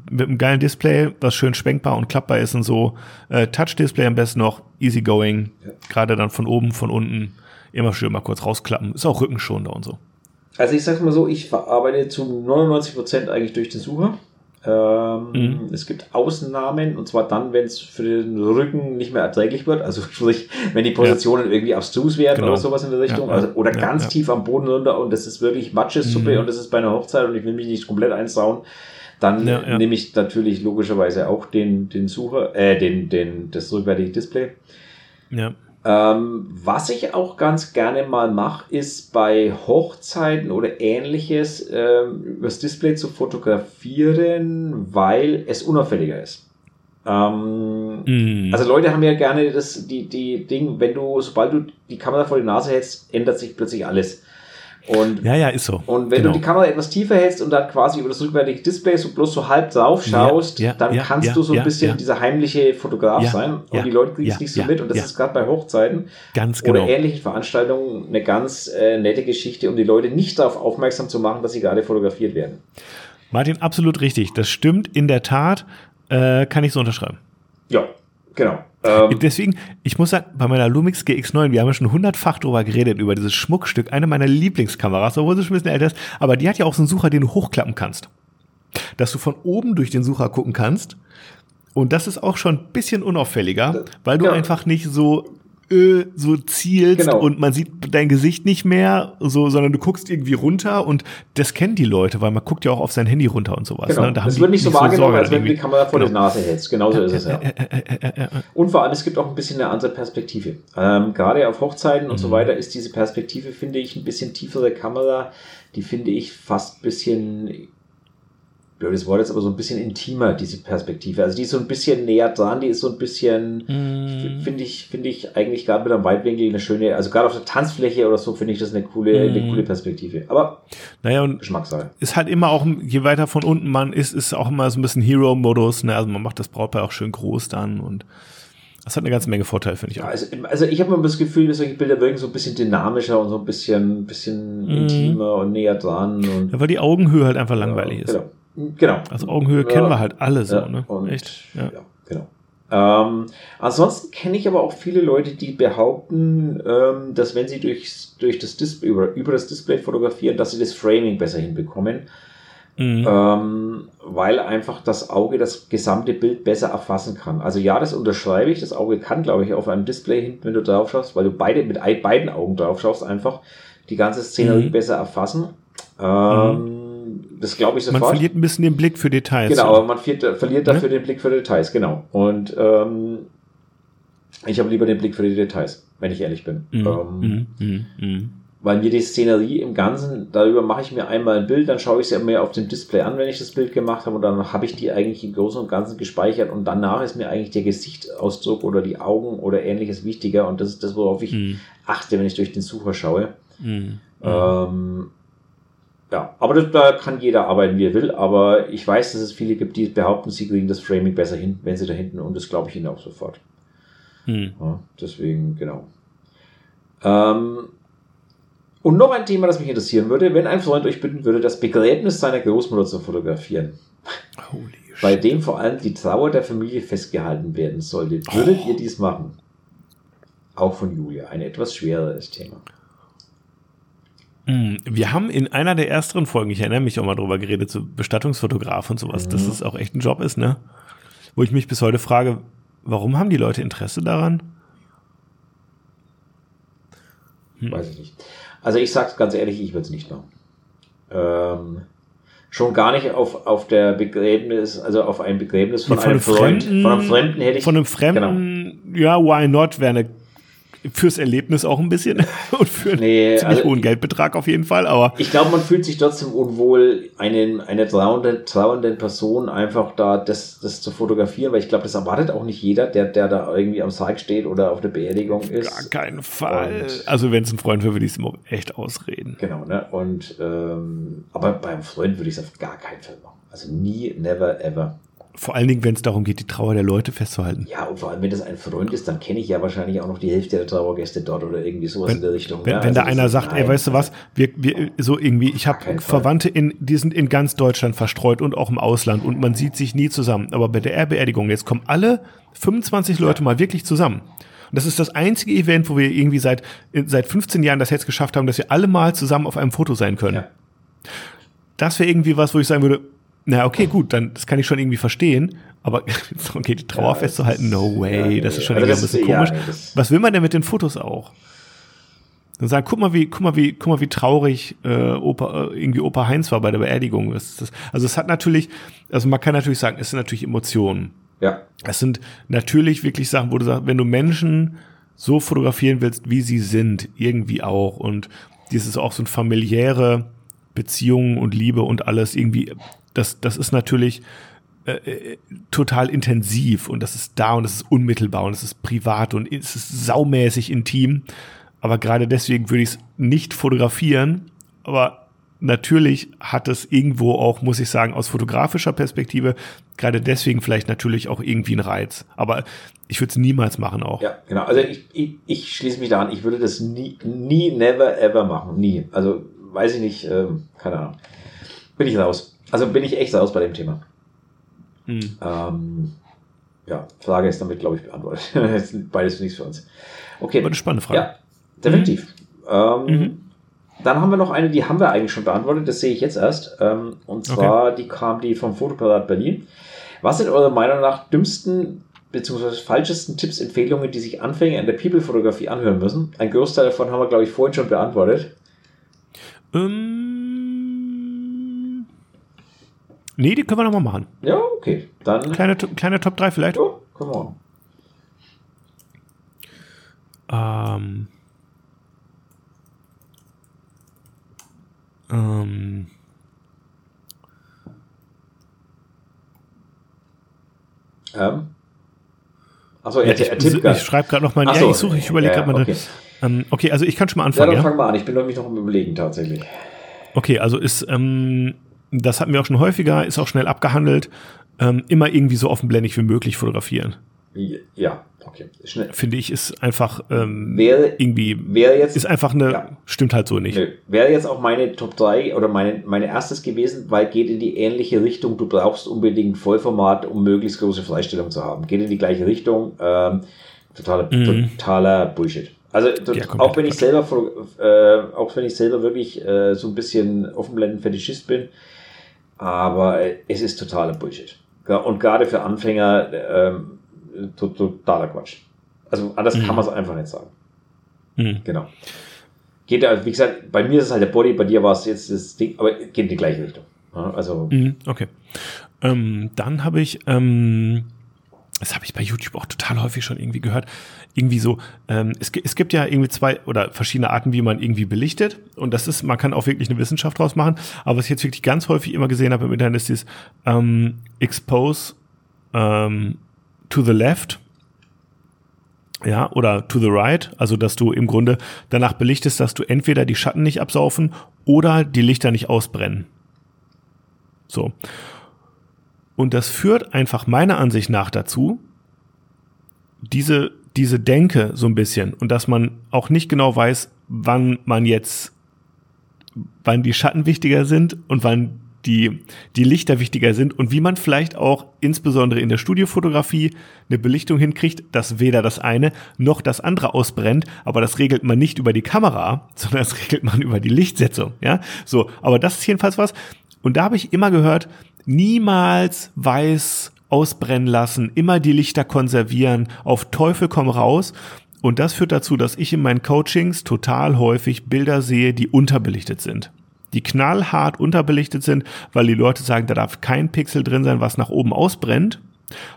mit einem geilen Display, was schön schwenkbar und klappbar ist und so. Äh, Touch-Display am besten noch, easy going. Ja. Gerade dann von oben, von unten. Immer schön mal kurz rausklappen. Ist auch rückenschonender und so. Also ich sag's mal so, ich verarbeite zu 99 Prozent eigentlich durch den Sucher. Ähm, mhm. Es gibt Ausnahmen und zwar dann, wenn es für den Rücken nicht mehr erträglich wird. Also [laughs] sprich, wenn die Positionen ja. irgendwie abstrus werden genau. oder sowas in der Richtung. Ja, also, oder ganz tief am Boden runter und das ist wirklich Matschesuppe mhm. und das ist bei einer Hochzeit und ich will mich nicht komplett einsauen. Dann ja, ja. nehme ich natürlich logischerweise auch den, den Sucher, äh, den, den, das rückwärtige Display. Ja. Ähm, was ich auch ganz gerne mal mache, ist bei Hochzeiten oder ähnliches ähm, übers Display zu fotografieren, weil es unauffälliger ist. Ähm, mm. Also Leute haben ja gerne das, die, die Ding, wenn du, sobald du die Kamera vor die Nase hältst, ändert sich plötzlich alles. Und, ja, ja, ist so. Und wenn genau. du die Kamera etwas tiefer hältst und dann quasi über das rückwärtige Display so bloß so halb drauf schaust, ja, ja, dann ja, kannst du so ein bisschen dieser heimliche Fotograf sein und die Leute kriegen es nicht so mit. Und das ist gerade bei Hochzeiten ganz genau. oder ähnlichen Veranstaltungen eine ganz äh, nette Geschichte, um die Leute nicht darauf aufmerksam zu machen, dass sie gerade fotografiert werden. Martin, absolut richtig. Das stimmt in der Tat. Äh, kann ich so unterschreiben. Ja, genau. Ähm, Deswegen, ich muss sagen, bei meiner Lumix GX9, wir haben ja schon hundertfach drüber geredet, über dieses Schmuckstück, eine meiner Lieblingskameras, obwohl sie schon ein bisschen älter ist, aber die hat ja auch so einen Sucher, den du hochklappen kannst. Dass du von oben durch den Sucher gucken kannst. Und das ist auch schon ein bisschen unauffälliger, weil du ja. einfach nicht so so zielst Genau. und man sieht dein Gesicht nicht mehr, so, sondern du guckst irgendwie runter und das kennen die Leute, weil man guckt ja auch auf sein Handy runter und sowas. Genau. Ne? Da das wird nicht so wahrgenommen, Sorge als wenn du die. Kamera vor Genau. die Nase hältst. Genauso ist es ja. [laughs] Und vor allem, es gibt auch ein bisschen eine andere Perspektive. Ähm, gerade auf Hochzeiten und so Mhm. weiter ist diese Perspektive, finde ich, ein bisschen tiefere Kamera. Die finde ich fast ein bisschen, blödes Wort jetzt, aber so ein bisschen intimer, diese Perspektive. Also die ist so ein bisschen näher dran, die ist so ein bisschen, Mhm. finde ich, finde ich eigentlich gerade mit einem Weitwinkel eine schöne, also gerade auf der Tanzfläche oder so finde ich das eine coole, Mhm. eine coole Perspektive. Aber Naja, und Geschmackssache. ist halt immer auch, je weiter von unten man ist, ist auch immer so ein bisschen Hero-Modus. Ne? Also man macht das Brautpaar auch schön groß dann und das hat eine ganze Menge Vorteile, finde ich Ja, auch. also, also ich habe immer das Gefühl, dass solche Bilder wirken so ein bisschen dynamischer und so ein bisschen, bisschen Mhm. intimer und näher dran. Und, Ja, weil die Augenhöhe halt einfach langweilig ja, ist. Genau. Genau. Also Augenhöhe kennen wir halt alle so, ja, ne? Echt? Ja, Ja. genau. Ähm, ansonsten kenne ich aber auch viele Leute, die behaupten, ähm, dass wenn sie durchs, durch das Display, über, über das Display fotografieren, dass sie das Framing besser hinbekommen. Mhm. Ähm, weil einfach das Auge das gesamte Bild besser erfassen kann. Also ja, das unterschreibe ich. Das Auge kann, glaube ich, auf einem Display hinten, wenn du drauf schaust, weil du beide mit ei- beiden Augen drauf schaust, einfach die ganze Szenerie Mhm. besser erfassen. Ähm, Das glaube ich Man sofort. verliert ein bisschen den Blick für Details. Genau, aber man verliert, verliert dafür Ne? den Blick für Details, genau. Und ähm, ich habe lieber den Blick für die Details, wenn ich ehrlich bin. Mhm. Ähm. Mhm. Mhm. weil mir die Szenerie im Ganzen, darüber mache ich mir einmal ein Bild, dann schaue ich es mir auf dem Display an, wenn ich das Bild gemacht habe und dann habe ich die eigentlich im Großen und Ganzen gespeichert und danach ist mir eigentlich der Gesichtsausdruck oder die Augen oder ähnliches wichtiger und das ist das, worauf ich Mhm. achte, wenn ich durch den Sucher schaue. Mhm. Ähm, ja, aber das, da kann jeder arbeiten, wie er will, aber ich weiß, dass es viele gibt, die behaupten, sie kriegen das Framing besser hin, wenn sie da hinten und das glaube ich ihnen auch sofort. Mhm. Ja, deswegen, genau. Ähm, und noch ein Thema, das mich interessieren würde, wenn ein Freund euch bitten würde, das Begräbnis seiner Großmutter zu fotografieren, Holy bei dem vor allem die Trauer der Familie festgehalten werden sollte, würdet Oh. ihr dies machen? Auch von Julia, ein etwas schwereres Thema. Mhm. Wir haben in einer der ersteren Folgen, ich erinnere mich auch mal drüber geredet, so Bestattungsfotograf und sowas, dass Mhm. es auch echt ein Job ist, ne? Wo ich mich bis heute frage, warum haben die Leute Interesse daran? Hm. Weiß ich nicht. Also ich sag's ganz ehrlich, ich würde es nicht machen. Ähm, schon gar nicht auf, auf der Begräbnis, also auf ein Begräbnis von, von einem einem Freund. Fremden- von einem Fremden hätte ich. Von einem Fremden, ja, why not, wäre eine fürs Erlebnis auch ein bisschen [laughs] und für einen Nee, ziemlich also- hohen Geldbetrag auf jeden Fall, aber Ich glaube, man fühlt sich trotzdem unwohl, einen, eine trauernde, trauernden Person einfach da das, das zu fotografieren, weil ich glaube, das erwartet auch nicht jeder, der, der da irgendwie am Sarg steht oder auf der Beerdigung ist. gar keinen Fall. Und- also wenn es ein Freund wäre, würde ich es echt ausreden. Genau, ne? Und ähm, aber beim Freund würde ich es auf gar keinen Fall machen. Also nie, never, ever. Vor allen Dingen, wenn es darum geht, die Trauer der Leute festzuhalten. Ja, und vor allem, wenn das ein Freund ist, dann kenne ich ja wahrscheinlich auch noch die Hälfte der Trauergäste dort oder irgendwie sowas Wenn- in der Richtung. Wenn, ne? wenn Also da einer sagt, ey, nein, weißt du was, wir, wir so irgendwie, ich habe. Verwandte in, die sind in ganz Deutschland verstreut und auch im Ausland und man sieht sich nie zusammen. Aber bei der Beerdigung, jetzt kommen alle 25 Leute mal wirklich zusammen. Und das ist das einzige Event, wo wir irgendwie seit, seit 15 Jahren das jetzt geschafft haben, dass wir alle mal zusammen auf einem Foto sein können. Ja. Das wäre irgendwie was, wo ich sagen würde, na okay, gut, dann das kann ich schon irgendwie verstehen, aber [laughs] okay, die Trauer Ja, festzuhalten, no way, ja, das ist schon also irgendwie ein bisschen ja, komisch. das- Was will man denn mit den Fotos auch? Dann sagen, guck mal, wie, guck mal, wie, guck mal, wie traurig äh, Opa, äh, irgendwie Opa Heinz war bei der Beerdigung. Das, das, also es hat natürlich, also man kann natürlich sagen, es sind natürlich Emotionen. Ja, Es sind natürlich wirklich Sachen, wo du sagst, wenn du Menschen so fotografieren willst, wie sie sind, irgendwie auch. Und dieses auch so ein familiäre Beziehungen und Liebe und alles irgendwie, das, das ist natürlich äh, äh, total intensiv und das ist da und das ist unmittelbar und es ist privat und es ist saumäßig intim. Aber gerade deswegen würde ich es nicht fotografieren. Aber natürlich hat es irgendwo auch, muss ich sagen, aus fotografischer Perspektive, gerade deswegen vielleicht natürlich auch irgendwie einen Reiz. Aber ich würde es niemals machen auch. ja, genau. Also ich, ich, ich schließe mich da an. Ich würde das nie, nie, never, ever machen. Nie. Also weiß ich nicht, ähm, keine Ahnung. Bin ich raus. Also bin ich echt raus bei dem Thema. Hm. Ähm, ja, Frage ist damit, glaube ich, beantwortet. [laughs] Beides nichts für uns. Okay. Aber eine spannende Frage. Ja, definitiv. Ähm, Mhm. Dann haben wir noch eine, die haben wir eigentlich schon beantwortet, das sehe ich jetzt erst. Ähm, und zwar, die kam die vom Fotoparat Berlin. Was sind eurer Meinung nach dümmsten beziehungsweise falschesten Tipps, Empfehlungen, die sich Anfänger in der People-Fotografie anhören müssen? Ein Großteil davon haben wir, glaube ich, vorhin schon beantwortet. Ähm, nee, die können wir nochmal machen. Ja, okay. Dann. Kleine, kleine Top 3 vielleicht. Ja, können wir. Ähm, ähm, Ähm. Achso, ja, er, ich, er ich, ich schreibe gerade noch mal. Ach ja, so, ich suche, ich überlege ja, gerade mal. okay. Ähm, okay, also ich kann schon mal Ja, anfangen. dann Ja, fangen wir an. Ich bin nämlich noch am Überlegen tatsächlich. Okay, also ist, ähm, das hatten wir auch schon häufiger, ist auch schnell abgehandelt. Ähm, immer irgendwie so offenblendig wie möglich fotografieren. Ja, okay. Schnell. Finde ich, ist einfach ähm, Wäre, irgendwie, wäre jetzt. ist einfach eine, Ja. stimmt halt so nicht. Nö. Wäre jetzt auch meine Top 3 oder meine, meine erstes gewesen, weil geht in die ähnliche Richtung. Du brauchst unbedingt Vollformat, um möglichst große Freistellung zu haben. Geht in die gleiche Richtung. Ähm, totaler, Mhm. totaler Bullshit. Also to- Ja, auch wenn ich selber äh, auch wenn ich selber wirklich äh, so ein bisschen Offenblenden-Fetischist bin, aber äh, es ist totaler Bullshit. Ja, Und gerade für Anfänger ähm, to- totaler Quatsch. Also anders Mhm. kann man es einfach nicht sagen. Mhm. Genau. Geht da, wie gesagt, bei mir ist es halt der Body, bei dir war es jetzt das Ding, aber geht in die gleiche Richtung. Ja, also, Mhm, okay. Ähm, dann habe ich, ähm, das habe ich bei YouTube auch total häufig schon irgendwie gehört, irgendwie so, ähm, es, es gibt ja irgendwie zwei oder verschiedene Arten, wie man irgendwie belichtet. Und das ist, man kann auch wirklich eine Wissenschaft draus machen, aber was ich jetzt wirklich ganz häufig immer gesehen habe im Internet ist dieses ähm, Expose ähm, to the left. Ja, oder to the right, also dass du im Grunde danach belichtest, dass du entweder die Schatten nicht absaufen oder die Lichter nicht ausbrennen. So. Und das führt einfach meiner Ansicht nach dazu, diese, diese Denke so ein bisschen und dass man auch nicht genau weiß, wann man jetzt, wann die Schatten wichtiger sind und wann die, die Lichter wichtiger sind und wie man vielleicht auch insbesondere in der Studiofotografie eine Belichtung hinkriegt, dass weder das eine noch das andere ausbrennt, aber das regelt man nicht über die Kamera, [laughs] sondern das regelt man über die Lichtsetzung, ja? So, aber das ist jedenfalls was. Und da habe ich immer gehört, niemals weiß ausbrennen lassen, immer die Lichter konservieren, auf Teufel komm raus. Und das führt dazu, dass ich in meinen Coachings total häufig Bilder sehe, die unterbelichtet sind. Die knallhart unterbelichtet sind, weil die Leute sagen, da darf kein Pixel drin sein, was nach oben ausbrennt.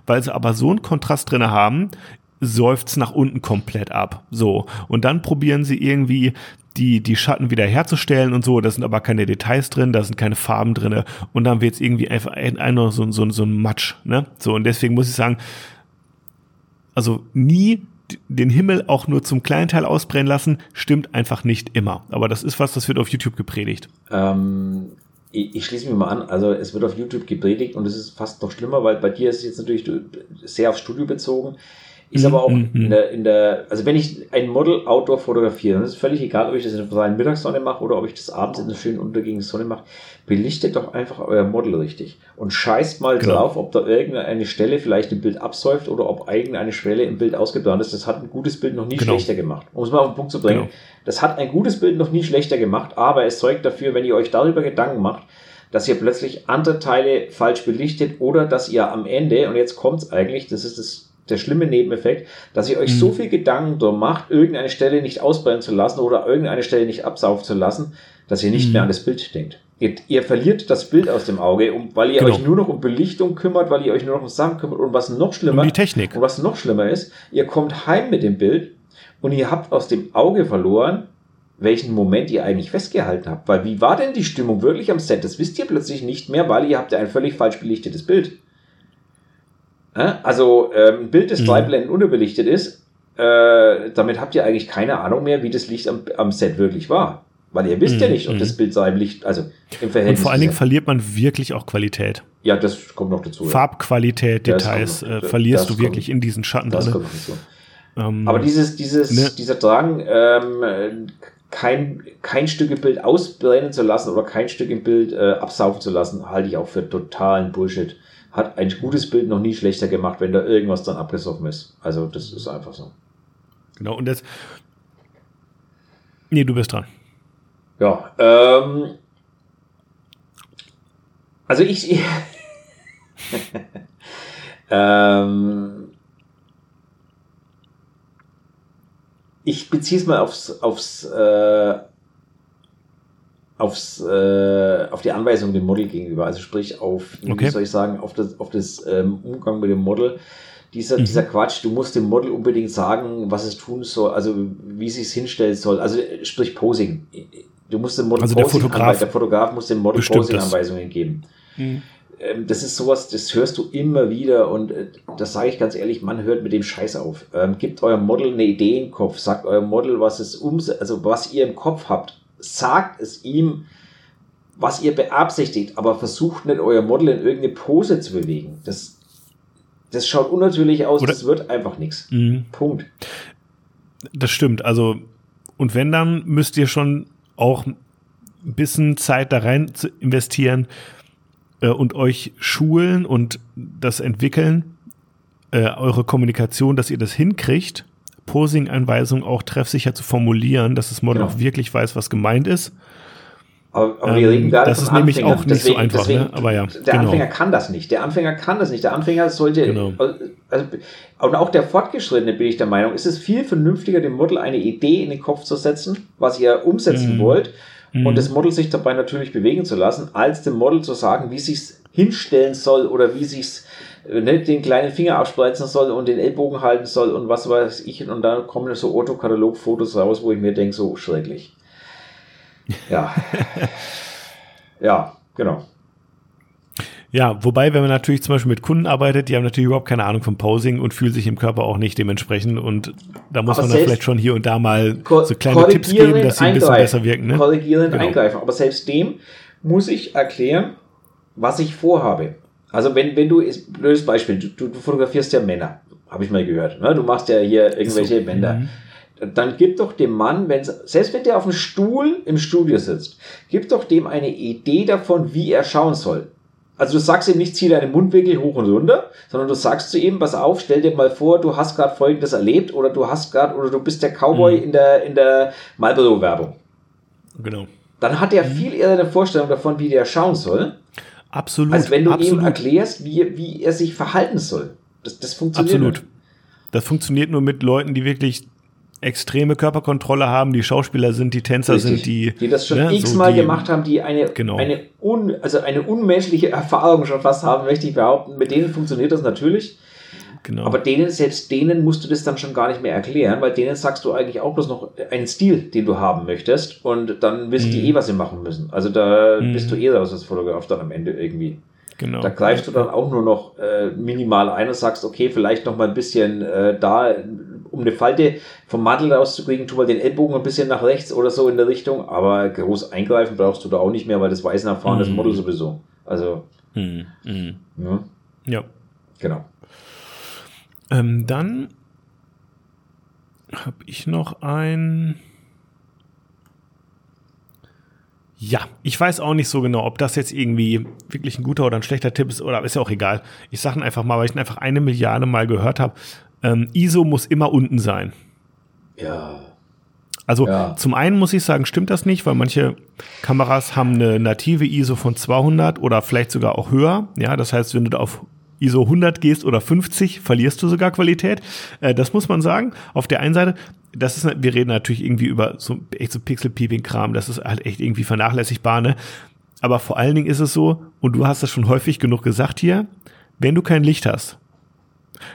Weil sie aber so einen Kontrast drinne haben, seufzt nach unten komplett ab. So. Und dann probieren sie irgendwie die, die Schatten wieder herzustellen und so. Da sind aber keine Details drin, da sind keine Farben drinne. Und dann wird es irgendwie einfach ein, so, so, so ein Matsch. Ne? So, und deswegen muss ich sagen, also nie den Himmel auch nur zum kleinen Teil ausbrennen lassen, stimmt einfach nicht immer. Aber das ist was, das wird auf YouTube gepredigt. ähm, ich, ich schließe mich mal an. Also, es wird auf YouTube gepredigt und es ist fast noch schlimmer, weil bei dir ist es jetzt natürlich sehr aufs Studio bezogen. Ist Mhm, aber auch mhm. in der, in der, also wenn ich ein Model Outdoor fotografiere, dann ist es völlig egal, ob ich das in der freien Mittagssonne mache oder ob ich das abends in der schönen untergehenden Sonne mache. Belichtet doch einfach euer Model richtig und scheißt mal Genau. drauf, ob da irgendeine Stelle vielleicht im Bild absäuft oder ob irgendeine Schwelle im Bild ausgebrannt ist. Das hat ein gutes Bild noch nie Genau. schlechter gemacht. Um es mal auf den Punkt zu bringen. Genau. Das hat ein gutes Bild noch nie schlechter gemacht, aber es zeugt dafür, wenn ihr euch darüber Gedanken macht, dass ihr plötzlich andere Teile falsch belichtet oder dass ihr am Ende, und jetzt kommt's eigentlich, das ist das, der schlimme Nebeneffekt, dass ihr euch Mhm. so viel Gedanken drum macht, irgendeine Stelle nicht ausbrennen zu lassen oder irgendeine Stelle nicht absaufen zu lassen, dass ihr nicht Mhm. mehr an das Bild denkt. Ihr, ihr verliert das Bild aus dem Auge, um, weil ihr Genau. euch nur noch um Belichtung kümmert, weil ihr euch nur noch um Sachen kümmert und was noch schlimmer Um die Technik. und was noch schlimmer ist, ihr kommt heim mit dem Bild und ihr habt aus dem Auge verloren, welchen Moment ihr eigentlich festgehalten habt. Weil wie war denn die Stimmung wirklich am Set? Das wisst ihr plötzlich nicht mehr, weil ihr habt ja ein völlig falsch belichtetes Bild. Also ähm, ein Bild, das Mhm. drei Blenden unterbelichtet ist, äh, damit habt ihr eigentlich keine Ahnung mehr, wie das Licht am, am Set wirklich war. Weil ihr wisst ja Mhm, nicht, ob mhm. das Bild seinem Licht, also im Und Verhältnis. vor allen Dingen verliert man wirklich auch Qualität. ja, das kommt noch dazu. Farbqualität, Ja, Details noch- äh, verlierst du kommt- wirklich in diesen Schatten Das kommt noch dazu. Ähm, Aber dieses, dieses, Ne. dieser Drang, ähm, kein, kein Stück im Bild ausbrennen zu lassen oder kein Stück im Bild äh, absaufen zu lassen, halte ich auch für totalen Bullshit hat ein gutes Bild noch nie schlechter gemacht, wenn da irgendwas dann abgesoffen ist. Also das ist einfach so. Genau, und jetzt. Nee, du bist dran. Ja, ähm. Also ich. [laughs] ähm, ich beziehe es mal aufs, aufs äh, aufs, äh, auf die Anweisung dem Model gegenüber. Also sprich auf, okay. wie soll ich sagen, auf das, auf das ähm, Umgang mit dem Model. Dieser, mhm. dieser Quatsch, du musst dem Model unbedingt sagen, was es tun soll, also wie es sich hinstellen soll. Also sprich Posing. Du musst dem Model also Posing der Fotograf, der Fotograf muss dem Model Posing-Anweisungen geben. Mhm. Ähm, das ist sowas, das hörst du immer wieder und äh, das sage ich ganz ehrlich, man hört mit dem Scheiß auf. Ähm, gebt eurem Model eine Idee im Kopf, sagt eurem Model, was es um, also was ihr im Kopf habt, sagt es ihm, was ihr beabsichtigt, aber versucht nicht euer Model in irgendeine Pose zu bewegen. Das, das schaut unnatürlich aus, Oder das wird einfach nichts. Mhm. Punkt. Das stimmt. Also, und wenn dann, müsst ihr schon auch ein bisschen Zeit da rein investieren, äh, und euch schulen und das entwickeln, äh, eure Kommunikation, dass ihr das hinkriegt, Posing-Anweisungen auch treffsicher zu formulieren, dass das Model genau. auch wirklich weiß, was gemeint ist. Aber, aber wir reden ähm, gerade Das ist nämlich auch nicht deswegen, so einfach, deswegen, ne? aber ja. Der genau. Anfänger kann das nicht. Der Anfänger kann das nicht. Der Anfänger sollte, genau. also, und auch der Fortgeschrittene bin ich der Meinung, ist es viel vernünftiger, dem Model eine Idee in den Kopf zu setzen, was ihr umsetzen mhm. wollt, mhm. und das Model sich dabei natürlich bewegen zu lassen, als dem Model zu sagen, wie sich's hinstellen soll oder wie sich's ne, den kleinen Finger abspreizen soll und den Ellbogen halten soll und was weiß ich. Und dann kommen so Autokatalog-Fotos raus, wo ich mir denke, so schrecklich. Ja. [laughs] ja, genau. Ja, wobei, wenn man natürlich zum Beispiel mit Kunden arbeitet, die haben natürlich überhaupt keine Ahnung vom Posing und fühlen sich im Körper auch nicht dementsprechend und da muss aber man dann vielleicht schon hier und da mal so kleine Tipps geben, dass sie ein bisschen besser wirken. Ne? Korrigierend genau. eingreifen. Aber selbst dem muss ich erklären, was ich vorhabe. Also wenn, wenn du, blödes Beispiel, du, du fotografierst ja Männer, habe ich mal gehört. Ne? Du machst ja hier irgendwelche so. Bänder. Mhm dann gib doch dem Mann, wenn selbst wenn der auf dem Stuhl im Studio sitzt, gib doch dem eine Idee davon, wie er schauen soll. Also du sagst ihm nicht, zieh deinen Mundwinkel hoch und runter, sondern du sagst zu ihm, pass auf, stell dir mal vor, du hast gerade Folgendes erlebt oder du hast gerade oder du bist der Cowboy mhm. in der in der Marlboro-Werbung. Genau. Dann hat er mhm. viel eher eine Vorstellung davon, wie der schauen soll. Absolut. Als wenn du absolut. ihm erklärst, wie, wie er sich verhalten soll. Das, das funktioniert. Absolut. Nicht. Das funktioniert nur mit Leuten, die wirklich extreme Körperkontrolle haben, die Schauspieler sind, die Tänzer Richtig. sind, die die das schon ne, x-mal so gemacht haben, die eine genau. eine un, also eine unmenschliche Erfahrung schon fast haben, möchte ich behaupten. Mit denen funktioniert das natürlich. Genau. Aber denen, selbst denen musst du das dann schon gar nicht mehr erklären, weil denen sagst du eigentlich auch bloß noch einen Stil, den du haben möchtest und dann wissen mhm. die eh, was sie machen müssen. Also da mhm. bist du eh raus als Fotograf dann am Ende irgendwie. Genau. Da greifst du dann auch nur noch äh, minimal ein und sagst, okay, vielleicht noch mal ein bisschen äh, da, um eine Falte vom Mantel rauszukriegen, tu mal den Ellbogen ein bisschen nach rechts oder so in der Richtung, aber groß eingreifen brauchst du da auch nicht mehr, weil das weiß ein erfahrenes mhm. Model sowieso. Also. Mhm. Mhm. Ja. ja. Genau. Ähm, dann habe ich noch ein. Ja, ich weiß auch nicht so genau, ob das jetzt irgendwie wirklich ein guter oder ein schlechter Tipp ist, oder ist ja auch egal. Ich sage einfach mal, weil ich ihn einfach eine Milliarde Mal gehört habe. Ähm, ISO muss immer unten sein. Ja. Also ja. zum einen muss ich sagen, stimmt das nicht, weil manche Kameras haben eine native ISO von 200 oder vielleicht sogar auch höher. Ja, das heißt, wenn du da auf ISO 100 gehst oder 50, verlierst du sogar Qualität. Äh, das muss man sagen. Auf der einen Seite, das ist, wir reden natürlich irgendwie über so echt so Pixel-Peeping-Kram, das ist halt echt irgendwie vernachlässigbar, ne? Aber vor allen Dingen ist es so, und du hast das schon häufig genug gesagt hier, wenn du kein Licht hast,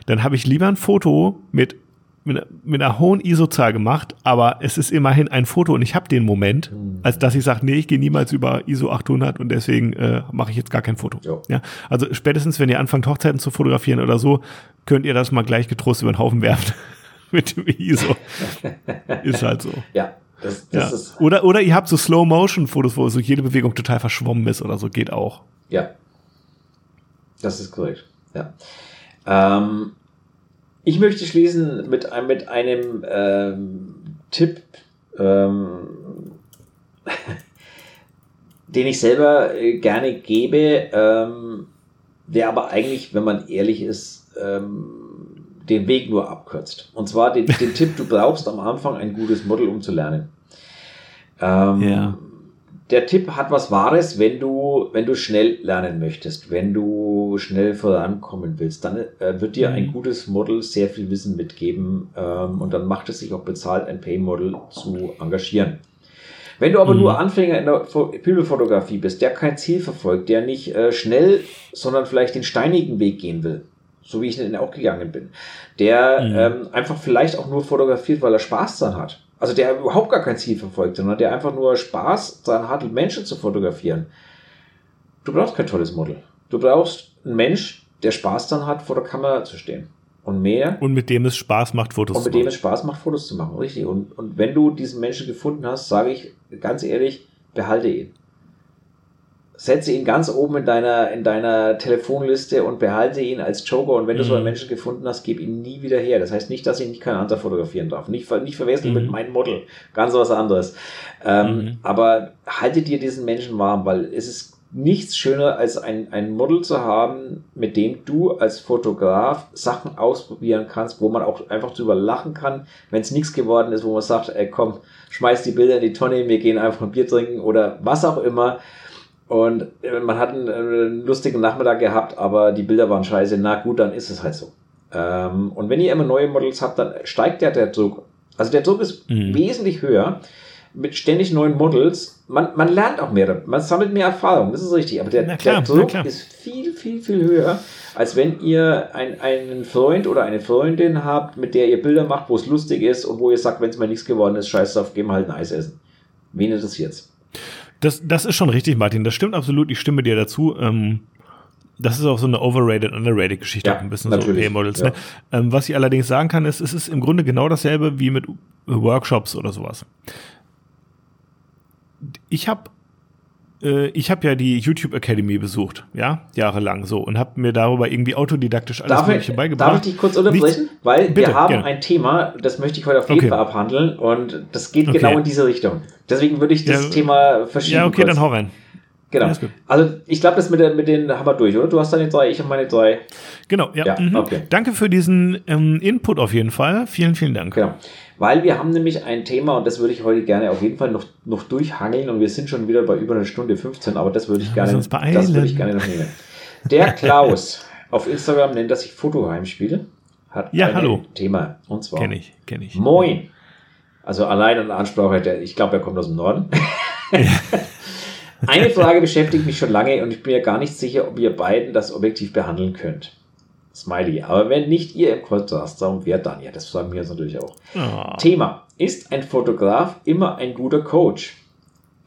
dann habe ich lieber ein Foto mit mit, mit einer hohen ISO-Zahl gemacht, aber es ist immerhin ein Foto und ich habe den Moment, mhm. als dass ich sage, nee, ich gehe niemals über ISO 800 und deswegen äh, mache ich jetzt gar kein Foto. Jo. Ja, also spätestens, wenn ihr anfangt, Hochzeiten zu fotografieren oder so, könnt ihr das mal gleich getrost über den Haufen werfen [laughs] mit dem ISO. ist halt so. Ja. Das, das ja. Ist oder, oder ihr habt so Slow-Motion-Fotos, wo so jede Bewegung total verschwommen ist oder so, geht auch. Ja. Das ist korrekt. Ja. Ähm, ich möchte schließen mit, mit einem ähm, Tipp, ähm, [laughs] den ich selber äh, gerne gebe, ähm, der aber eigentlich, wenn man ehrlich ist, ähm, den Weg nur abkürzt. Und zwar den, den Tipp, du brauchst am Anfang ein gutes Model, um zu lernen. Ähm, ja der Tipp hat was Wahres, wenn du, wenn du schnell lernen möchtest, wenn du schnell vorankommen willst, dann äh, wird dir mhm. ein gutes Model sehr viel Wissen mitgeben ähm, und dann macht es sich auch bezahlt, ein Pay-Model zu engagieren. Wenn du aber mhm. nur Anfänger in der Bibelfotografie bist, der kein Ziel verfolgt, der nicht äh, schnell, sondern vielleicht den steinigen Weg gehen will, so wie ich den auch gegangen bin, der mhm. ähm, einfach vielleicht auch nur fotografiert, weil er Spaß daran hat also der überhaupt gar kein Ziel verfolgt, sondern der einfach nur Spaß daran hat, Menschen zu fotografieren. Du brauchst kein tolles Model. Du brauchst einen Mensch, der Spaß daran hat, vor der Kamera zu stehen. Und mehr. Und mit dem es Spaß macht, Fotos zu machen. Und mit dem es Spaß macht, Fotos zu machen. Richtig. Und, und wenn du diesen Menschen gefunden hast, sage ich ganz ehrlich, behalte ihn setze ihn ganz oben in deiner, in deiner Telefonliste und behalte ihn als Joker. Und wenn du so einen mhm. Menschen gefunden hast, gib ihn nie wieder her. Das heißt nicht, dass ich nicht kein anderer fotografieren darf. Nicht, nicht verwechseln mhm. mit meinem Model. Ganz was anderes. Ähm, mhm. Aber halte dir diesen Menschen warm, weil es ist nichts schöner, als ein, ein Model zu haben, mit dem du als Fotograf Sachen ausprobieren kannst, wo man auch einfach drüber lachen kann, wenn es nichts geworden ist, wo man sagt, ey, komm, schmeiß die Bilder in die Tonne, wir gehen einfach ein Bier trinken oder was auch immer. Und äh, man hat einen, einen, lustigen Nachmittag gehabt, aber die Bilder waren scheiße. Na gut, dann ist es halt so. Ähm, und wenn ihr immer neue Models habt, dann steigt ja der Druck. Also der Druck ist mhm. wesentlich höher. Mit ständig neuen Models. Man, man lernt auch mehr. Man sammelt mehr Erfahrung. Das ist richtig. Aber der, klar, der Druck ist viel, viel, viel höher, als wenn ihr ein, einen Freund oder eine Freundin habt, mit der ihr Bilder macht, wo es lustig ist und wo ihr sagt, wenn es mal nichts geworden ist, scheiß drauf, gehen wir halt ein Eis essen. Wen interessiert's? Das, das ist schon richtig, Martin. Das stimmt absolut. Ich stimme dir dazu. Ähm, das ist auch so eine overrated, underrated Geschichte, ja, auch ein bisschen so Pay-Models. Ja. Ne? Ähm, was ich allerdings sagen kann, ist, es ist im Grunde genau dasselbe wie mit Workshops oder sowas. Ich habe ich habe ja die YouTube Academy besucht, ja, jahrelang so und habe mir darüber irgendwie autodidaktisch alles darf Mögliche ich, beigebracht. Darf ich dich kurz unterbrechen? Nichts, Weil bitte, wir haben gerne. ein Thema, das möchte ich heute auf jeden okay. Fall abhandeln und das geht okay. genau in diese Richtung. Deswegen würde ich das ja, Thema verschieben. Ja, okay, kurz. dann hau rein. Genau. Also ich glaube, das mit, der, mit den haben wir durch, oder? Du hast deine drei, ich habe meine drei. Genau, ja. ja mhm. okay. Danke für diesen ähm, Input auf jeden Fall. Vielen, vielen Dank. Genau. Weil wir haben nämlich ein Thema und das würde ich heute gerne auf jeden Fall noch, noch durchhangeln und wir sind schon wieder bei über einer Stunde 15, aber das würde ich gerne, das würde ich gerne noch nehmen. Der Klaus auf Instagram nennt das sich Fotoheimspiel. Hat ja, ein hallo. Thema und zwar. Kenne ich, kenne ich. Moin. Also allein an der Ansprache, der, ich glaube, er kommt aus dem Norden. Eine Frage beschäftigt mich schon lange und ich bin ja gar nicht sicher, ob ihr beiden das objektiv behandeln könnt. Smiley. Aber wenn nicht ihr im Podcast-Raum, wer dann? Ja, das fragen wir uns natürlich auch. Oh. Thema. Ist ein Fotograf immer ein guter Coach?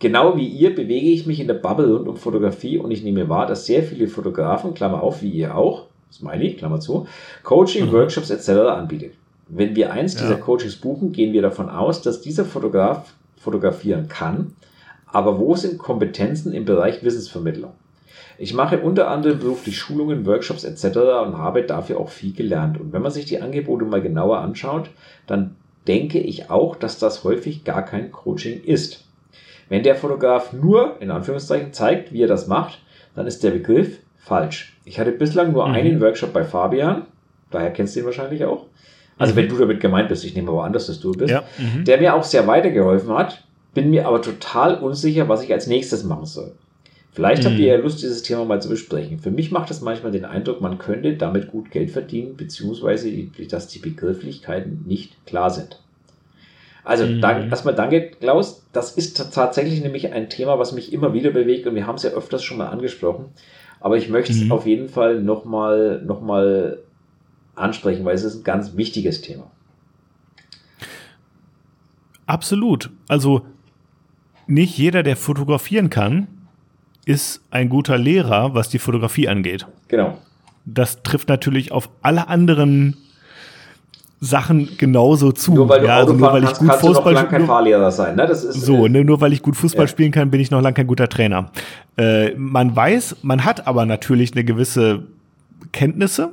Genau wie ihr bewege ich mich in der Bubble rund um Fotografie und ich nehme wahr, dass sehr viele Fotografen, Klammer auf, wie ihr auch, Smiley, Klammer zu, Coaching, mhm. Workshops etc. anbietet. Wenn wir eins ja. dieser Coachings buchen, gehen wir davon aus, dass dieser Fotograf fotografieren kann. Aber wo sind Kompetenzen im Bereich Wissensvermittlung? Ich mache unter anderem beruflich Schulungen, Workshops etc. und habe dafür auch viel gelernt. Und wenn man sich die Angebote mal genauer anschaut, dann denke ich auch, dass das häufig gar kein Coaching ist. Wenn der Fotograf nur, in Anführungszeichen, zeigt, wie er das macht, dann ist der Begriff falsch. Ich hatte bislang nur mhm. einen Workshop bei Fabian, daher kennst du ihn wahrscheinlich auch. Also mhm. wenn du damit gemeint bist, ich nehme aber an, dass das du bist, ja. mhm. der mir auch sehr weitergeholfen hat, bin mir aber total unsicher, was ich als nächstes machen soll. Vielleicht habt ihr ja mhm. Lust, dieses Thema mal zu besprechen. Für mich macht es manchmal den Eindruck, man könnte damit gut Geld verdienen, beziehungsweise dass die Begrifflichkeiten nicht klar sind. Also mhm. danke, erstmal danke, Klaus. Das ist tatsächlich nämlich ein Thema, was mich immer wieder bewegt und wir haben es ja öfters schon mal angesprochen. Aber ich möchte es mhm. auf jeden Fall nochmal noch mal ansprechen, weil es ist ein ganz wichtiges Thema. Absolut. Also nicht jeder, der fotografieren kann, ist ein guter Lehrer, was die Fotografie angeht. Genau. Das trifft natürlich auf alle anderen Sachen genauso zu. Nur weil du ja, also nur weil ich gut kannst Fußball du noch kein Fahrlehrer sein. Ne? Das ist, so, ne, nur weil ich gut Fußball ja. spielen kann, bin ich noch lange kein guter Trainer. Äh, man weiß, man hat aber natürlich eine gewisse Kenntnisse.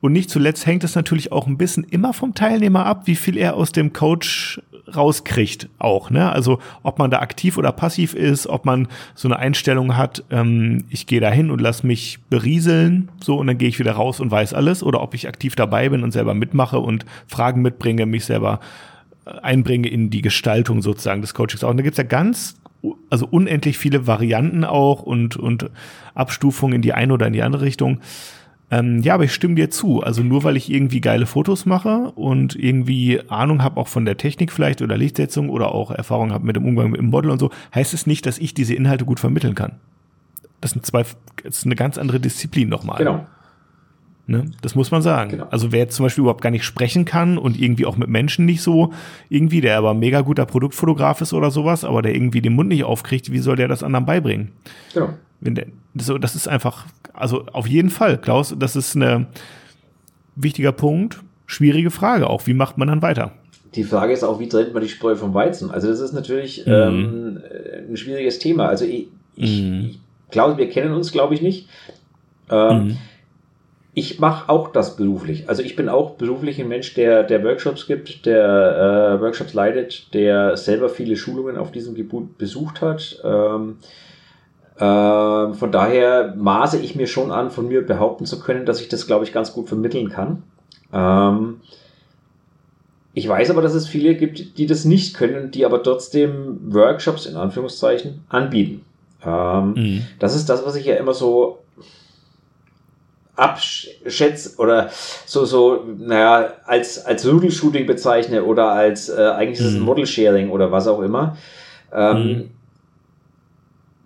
Und nicht zuletzt hängt es natürlich auch ein bisschen immer vom Teilnehmer ab, wie viel er aus dem Coach rauskriegt auch. Ne? Also ob man da aktiv oder passiv ist, ob man so eine Einstellung hat, ähm, ich gehe da hin und lass mich berieseln, so und dann gehe ich wieder raus und weiß alles, oder ob ich aktiv dabei bin und selber mitmache und Fragen mitbringe, mich selber äh, einbringe in die Gestaltung sozusagen des Coachings auch. Und da gibt's ja ganz also unendlich viele Varianten auch und, und Abstufungen in die eine oder in die andere Richtung. Ähm, ja, aber ich stimme dir zu. Also nur weil ich irgendwie geile Fotos mache und irgendwie Ahnung habe auch von der Technik vielleicht oder Lichtsetzung oder auch Erfahrung habe mit dem Umgang mit dem Model und so, heißt es nicht, dass ich diese Inhalte gut vermitteln kann. Das sind zwei, das ist eine ganz andere Disziplin nochmal. Genau. Ne? Das muss man sagen. Genau. Also wer jetzt zum Beispiel überhaupt gar nicht sprechen kann und irgendwie auch mit Menschen nicht so, irgendwie, der aber mega guter Produktfotograf ist oder sowas, aber der irgendwie den Mund nicht aufkriegt, wie soll der das anderen beibringen? Genau. Wenn der, so, das ist einfach, also auf jeden Fall, Klaus, das ist ein wichtiger Punkt, schwierige Frage auch. Wie macht man dann weiter? Die Frage ist auch, wie trennt man die Spreu vom Weizen? Also das ist natürlich mhm. ähm, ein schwieriges Thema. Also ich, ich, mhm. ich glaube, wir kennen uns, glaube ich, nicht. Ähm, mhm ich mache auch das beruflich. Also ich bin auch beruflich ein Mensch, der, der Workshops gibt, der äh, Workshops leitet, der selber viele Schulungen auf diesem Gebiet besucht hat. Ähm, äh, von daher maße ich mir schon an, von mir behaupten zu können, dass ich das, glaube ich, ganz gut vermitteln kann. Ähm, ich weiß aber, dass es viele gibt, die das nicht können, die aber trotzdem Workshops in Anführungszeichen anbieten. Ähm, mhm. Das ist das, was ich ja immer so abschätze oder so, so, naja, als, als Doodle-Shooting bezeichne oder als, äh, eigentlich ist es ein mhm. Model-Sharing oder was auch immer. Ähm, mhm.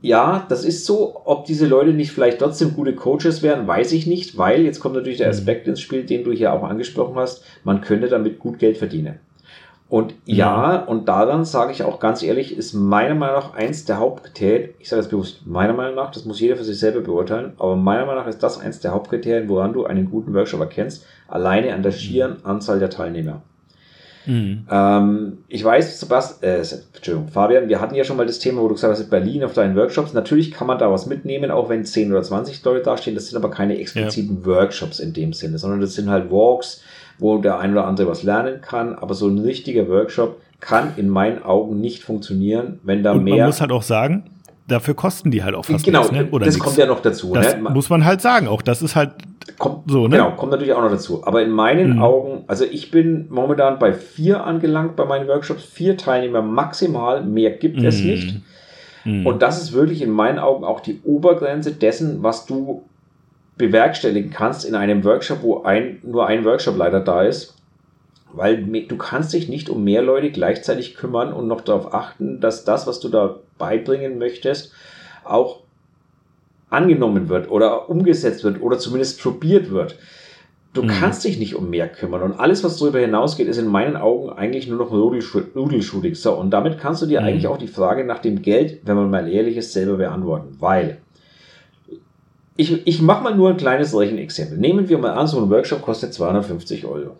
Ja, das ist so. Ob diese Leute nicht vielleicht trotzdem gute Coaches wären, weiß ich nicht, weil jetzt kommt natürlich der mhm. Aspekt ins Spiel, den du hier auch angesprochen hast. Man könnte damit gut Geld verdienen. Und ja, mhm. und daran sage ich auch ganz ehrlich, ist meiner Meinung nach eins der Hauptkriterien, ich sage das bewusst, meiner Meinung nach, das muss jeder für sich selber beurteilen, aber meiner Meinung nach ist das eins der Hauptkriterien, woran du einen guten Workshop erkennst, alleine an der schieren mhm. Anzahl der Teilnehmer. Mhm. Ähm, ich weiß, Sebastian, äh, Entschuldigung, Fabian, wir hatten ja schon mal das Thema, wo du gesagt hast, in Berlin auf deinen Workshops. Natürlich kann man da was mitnehmen, auch wenn 10 oder 20 Leute dastehen. Das sind aber keine expliziten ja. Workshops in dem Sinne, sondern das sind halt Walks, wo der ein oder andere was lernen kann. Aber so ein richtiger Workshop kann in meinen Augen nicht funktionieren, wenn da Und mehr. Man muss halt auch sagen, dafür kosten die halt auch fast genau, nichts, ne? Oder das nix. kommt ja noch dazu. Das ne? muss man halt sagen. Auch das ist halt kommt, so, ne? Genau, kommt natürlich auch noch dazu. Aber in meinen mhm. Augen, also ich bin momentan bei vier angelangt bei meinen Workshops, vier Teilnehmer maximal, mehr gibt mhm. es nicht. Mhm. Und das ist wirklich in meinen Augen auch die Obergrenze dessen, was du bewerkstelligen kannst in einem Workshop, wo ein, nur ein Workshopleiter da ist, weil du kannst dich nicht um mehr Leute gleichzeitig kümmern und noch darauf achten, dass das, was du da beibringen möchtest, auch angenommen wird oder umgesetzt wird oder zumindest probiert wird. Du mhm. kannst dich nicht um mehr kümmern und alles, was darüber hinausgeht, ist in meinen Augen eigentlich nur noch Nudelshooting. So, und damit kannst du dir mhm. eigentlich auch die Frage nach dem Geld, wenn man mal ehrlich ist, selber beantworten, weil ich, ich mache mal nur ein kleines Rechenexempel. Nehmen wir mal an, so ein Workshop kostet 250 Euro.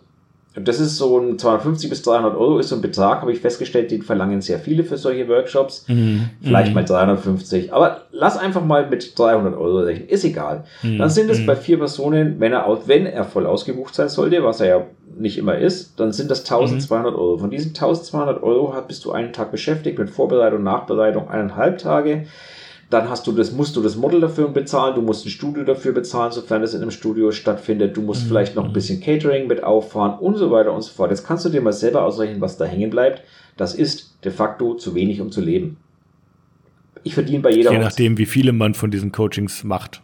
Und das ist so ein 250 bis 300 Euro ist so ein Betrag, habe ich festgestellt, den verlangen sehr viele für solche Workshops. Mhm. Vielleicht mhm. mal 350. Aber lass einfach mal mit 300 Euro rechnen. Ist egal. Mhm. Dann sind es mhm. bei vier Personen, wenn er, wenn er voll ausgebucht sein sollte, was er ja nicht immer ist, dann sind das 1200 mhm. Euro. Von diesen 1200 Euro bist du einen Tag beschäftigt mit Vorbereitung, Nachbereitung, eineinhalb Tage. Dann hast du das, musst du das Model dafür bezahlen, du musst ein Studio dafür bezahlen, sofern das in einem Studio stattfindet. Du musst mhm. vielleicht noch ein bisschen Catering mit auffahren und so weiter und so fort. Jetzt kannst du dir mal selber ausrechnen, was da hängen bleibt. Das ist de facto zu wenig, um zu leben. Ich verdiene bei jeder. Je nachdem, wie viele man von diesen Coachings macht.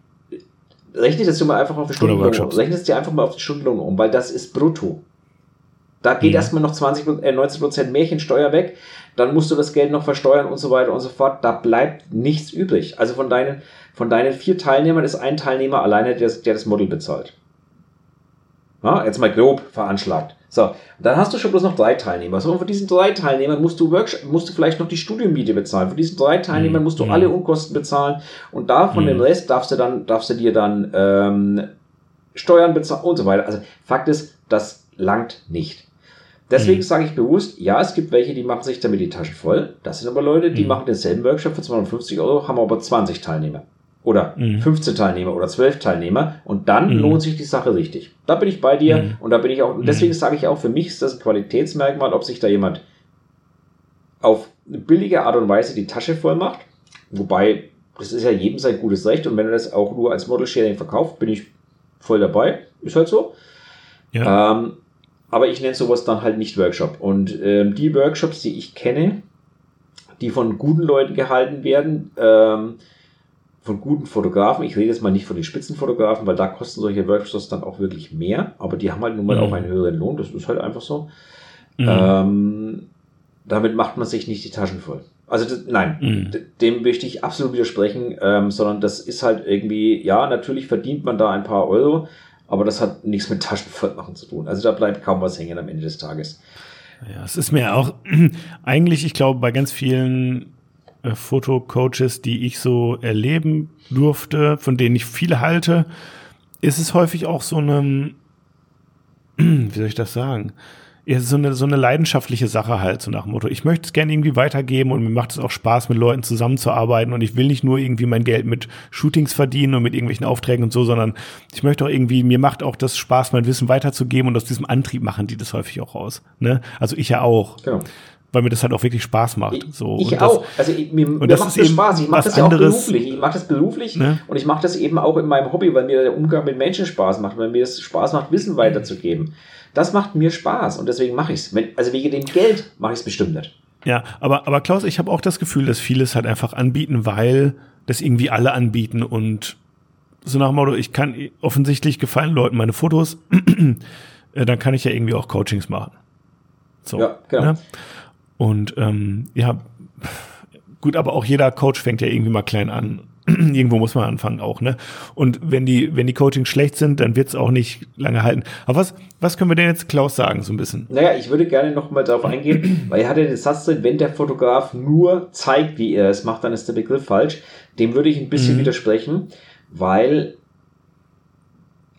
Rechne das dir mal einfach auf die Stundenlohn um. Rechne es dir einfach mal auf die Stundenlohn um, weil das ist brutto. Da geht mhm. erstmal noch 20, äh, 19 Prozent Märchensteuer weg dann musst du das Geld noch versteuern und so weiter und so fort. Da bleibt nichts übrig. Also von deinen, von deinen vier Teilnehmern ist ein Teilnehmer alleine, der, der das Model bezahlt. Ja, jetzt mal grob veranschlagt. So, dann hast du schon bloß noch drei Teilnehmer. So, und von diesen drei Teilnehmern musst du Workshop, musst du vielleicht noch die Studienmiete bezahlen. Von diesen drei Teilnehmern musst du mhm. alle Unkosten bezahlen. Und da von mhm. dem Rest darfst du dann, darfst du dir dann ähm, Steuern bezahlen und so weiter. Also Fakt ist, das langt nicht. Deswegen mhm. sage ich bewusst, ja, es gibt welche, die machen sich damit die Taschen voll. Das sind aber Leute, die mhm. machen denselben Workshop für 250 Euro, haben aber 20 Teilnehmer. Oder mhm. 15 Teilnehmer oder 12 Teilnehmer. Und dann mhm. lohnt sich die Sache richtig. Da bin ich bei dir. Mhm. Und da bin ich auch, und deswegen mhm. sage ich auch, für mich ist das ein Qualitätsmerkmal, ob sich da jemand auf eine billige Art und Weise die Tasche voll macht. Wobei, das ist ja jedem sein gutes Recht. Und wenn er das auch nur als Model Sharing verkauft, bin ich voll dabei. Ist halt so. Ja. Ähm, aber ich nenne sowas dann halt nicht Workshop. Und ähm, die Workshops, die ich kenne, die von guten Leuten gehalten werden, ähm, von guten Fotografen. Ich rede jetzt mal nicht von den Spitzenfotografen, weil da kosten solche Workshops dann auch wirklich mehr, aber die haben halt nun mal mhm. auch einen höheren Lohn, das ist halt einfach so. Mhm. Ähm, damit macht man sich nicht die Taschen voll. Also das, nein, mhm. dem möchte ich absolut widersprechen, ähm, sondern das ist halt irgendwie, ja, natürlich verdient man da ein paar Euro, aber das hat nichts mit Taschenvollmachen zu tun. Also da bleibt kaum was hängen am Ende des Tages. Ja, es ist mir auch [clears throat] eigentlich, ich glaube, bei ganz vielen äh, Fotocoaches, die ich so erleben durfte, von denen ich viele halte, ist es häufig auch so eine, [clears throat] wie soll ich das sagen? Ja, so eine, so eine leidenschaftliche Sache halt, so nach dem Motto. Ich möchte es gerne irgendwie weitergeben und mir macht es auch Spaß, mit Leuten zusammenzuarbeiten und ich will nicht nur irgendwie mein Geld mit Shootings verdienen und mit irgendwelchen Aufträgen und so, sondern ich möchte auch irgendwie, mir macht auch das Spaß, mein Wissen weiterzugeben und aus diesem Antrieb machen die das häufig auch raus. Ne? Also ich ja auch. Genau weil mir das halt auch wirklich Spaß macht. So. Ich, ich auch. Also ich, mir, mir macht das Spaß. Ich mache das ja auch beruflich. Ich mache das beruflich ne? und ich mache das eben auch in meinem Hobby, weil mir der Umgang mit Menschen Spaß macht, weil mir es Spaß macht, Wissen weiterzugeben. Das macht mir Spaß und deswegen mache ich es. Also wegen dem Geld mache ich es bestimmt nicht. Ja, aber, aber Klaus, ich habe auch das Gefühl, dass viele es halt einfach anbieten, weil das irgendwie alle anbieten und so nach dem Motto, ich kann offensichtlich gefallen Leuten meine Fotos, [clears throat] äh, dann kann ich ja irgendwie auch Coachings machen. So, ja, genau. Ne? Und ähm, ja, gut, aber auch jeder Coach fängt ja irgendwie mal klein an [clears throat] irgendwo muss man anfangen auch, ne? Und wenn die, wenn die Coachings schlecht sind, dann wird es auch nicht lange halten. Aber was, was können wir denn jetzt Klaus sagen, so ein bisschen? Naja, ich würde gerne noch mal darauf eingehen, [clears throat] weil er hat ja den Satz drin, wenn der Fotograf nur zeigt, wie er es macht, dann ist der Begriff falsch. Dem würde ich ein bisschen mhm. widersprechen, weil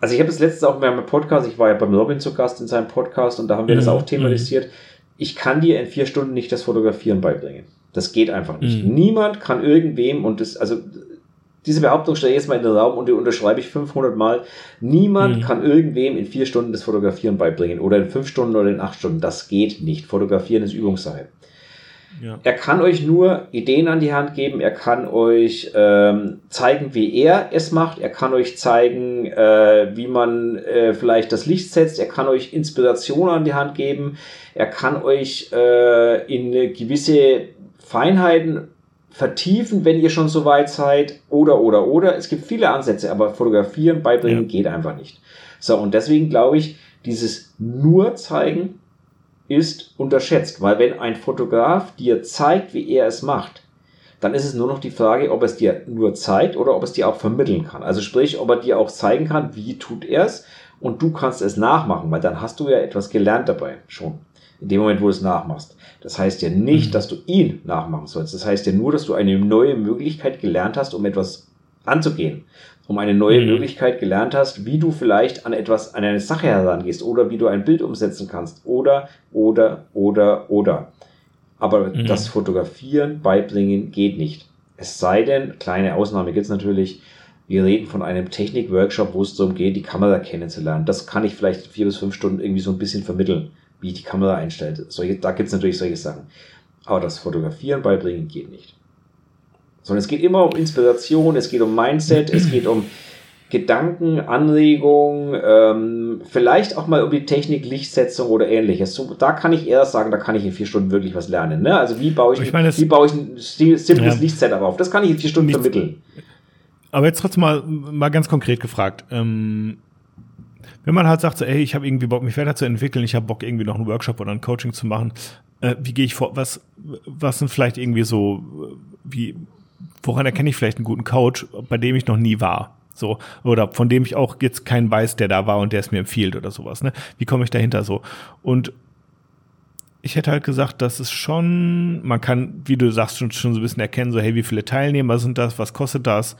also ich habe das letzte auch in meinem Podcast, ich war ja beim Robin zu Gast in seinem Podcast und da haben wir mhm. das auch thematisiert. Ich kann dir in vier Stunden nicht das Fotografieren beibringen. Das geht einfach nicht. Mhm. Niemand kann irgendwem und das, also diese Behauptung stelle ich jetzt mal in den Raum und die unterschreibe ich 500 Mal. Niemand mhm. kann irgendwem in vier Stunden das Fotografieren beibringen oder in fünf Stunden oder in acht Stunden. Das geht nicht. Fotografieren ist Übungssache. Ja. Er kann euch nur Ideen an die Hand geben, er kann euch ähm, zeigen, wie er es macht, er kann euch zeigen, äh, wie man äh, vielleicht das Licht setzt, er kann euch Inspiration an die Hand geben, er kann euch äh, in gewisse Feinheiten vertiefen, wenn ihr schon so weit seid, oder, oder, oder. Es gibt viele Ansätze, aber fotografieren, beibringen ja. geht einfach nicht. So, und deswegen glaube ich, dieses nur zeigen ist unterschätzt, weil wenn ein Fotograf dir zeigt, wie er es macht, dann ist es nur noch die Frage, ob es dir nur zeigt oder ob es dir auch vermitteln kann. Also sprich, ob er dir auch zeigen kann, wie tut er es und du kannst es nachmachen, weil dann hast du ja etwas gelernt dabei schon in dem Moment, wo du es nachmachst. Das heißt ja nicht, mhm. dass du ihn nachmachen sollst. Das heißt ja nur, dass du eine neue Möglichkeit gelernt hast, um etwas anzugehen. Um eine neue mhm. Möglichkeit gelernt hast, wie du vielleicht an etwas, an eine Sache herangehst oder wie du ein Bild umsetzen kannst oder, oder, oder, oder. Aber mhm. das Fotografieren beibringen geht nicht. Es sei denn, kleine Ausnahme gibt es natürlich, wir reden von einem Technik-Workshop, wo es darum geht, die Kamera kennenzulernen. Das kann ich vielleicht vier bis fünf Stunden irgendwie so ein bisschen vermitteln wie ich die Kamera einstellt. Solche, da gibt es natürlich solche Sachen. Aber das Fotografieren beibringen geht nicht. Sondern es geht immer um Inspiration, es geht um Mindset, es geht um Gedanken, Anregungen, ähm, vielleicht auch mal um die Technik, Lichtsetzung oder ähnliches. So, da kann ich eher sagen, da kann ich in vier Stunden wirklich was lernen. Ne? Also wie baue ich, ich meine, wie baue ich ein simples ja. Lichtsetup auf? Das kann ich in vier Stunden Nichts. vermitteln. Aber jetzt trotzdem mal, mal ganz konkret gefragt. Ähm, wenn man halt sagt, so, ey, ich habe irgendwie Bock, mich weiterzuentwickeln, ich habe Bock, irgendwie noch einen Workshop oder ein Coaching zu machen, äh, wie gehe ich vor? Was, was sind vielleicht irgendwie so, wie, woran erkenne ich vielleicht einen guten Coach, bei dem ich noch nie war? So, oder von dem ich auch jetzt keinen weiß, der da war und der es mir empfiehlt oder sowas, ne? Wie komme ich dahinter so? Und ich hätte halt gesagt, dass es schon, man kann, wie du sagst, schon, schon so ein bisschen erkennen, so, hey, wie viele Teilnehmer sind das, was kostet das,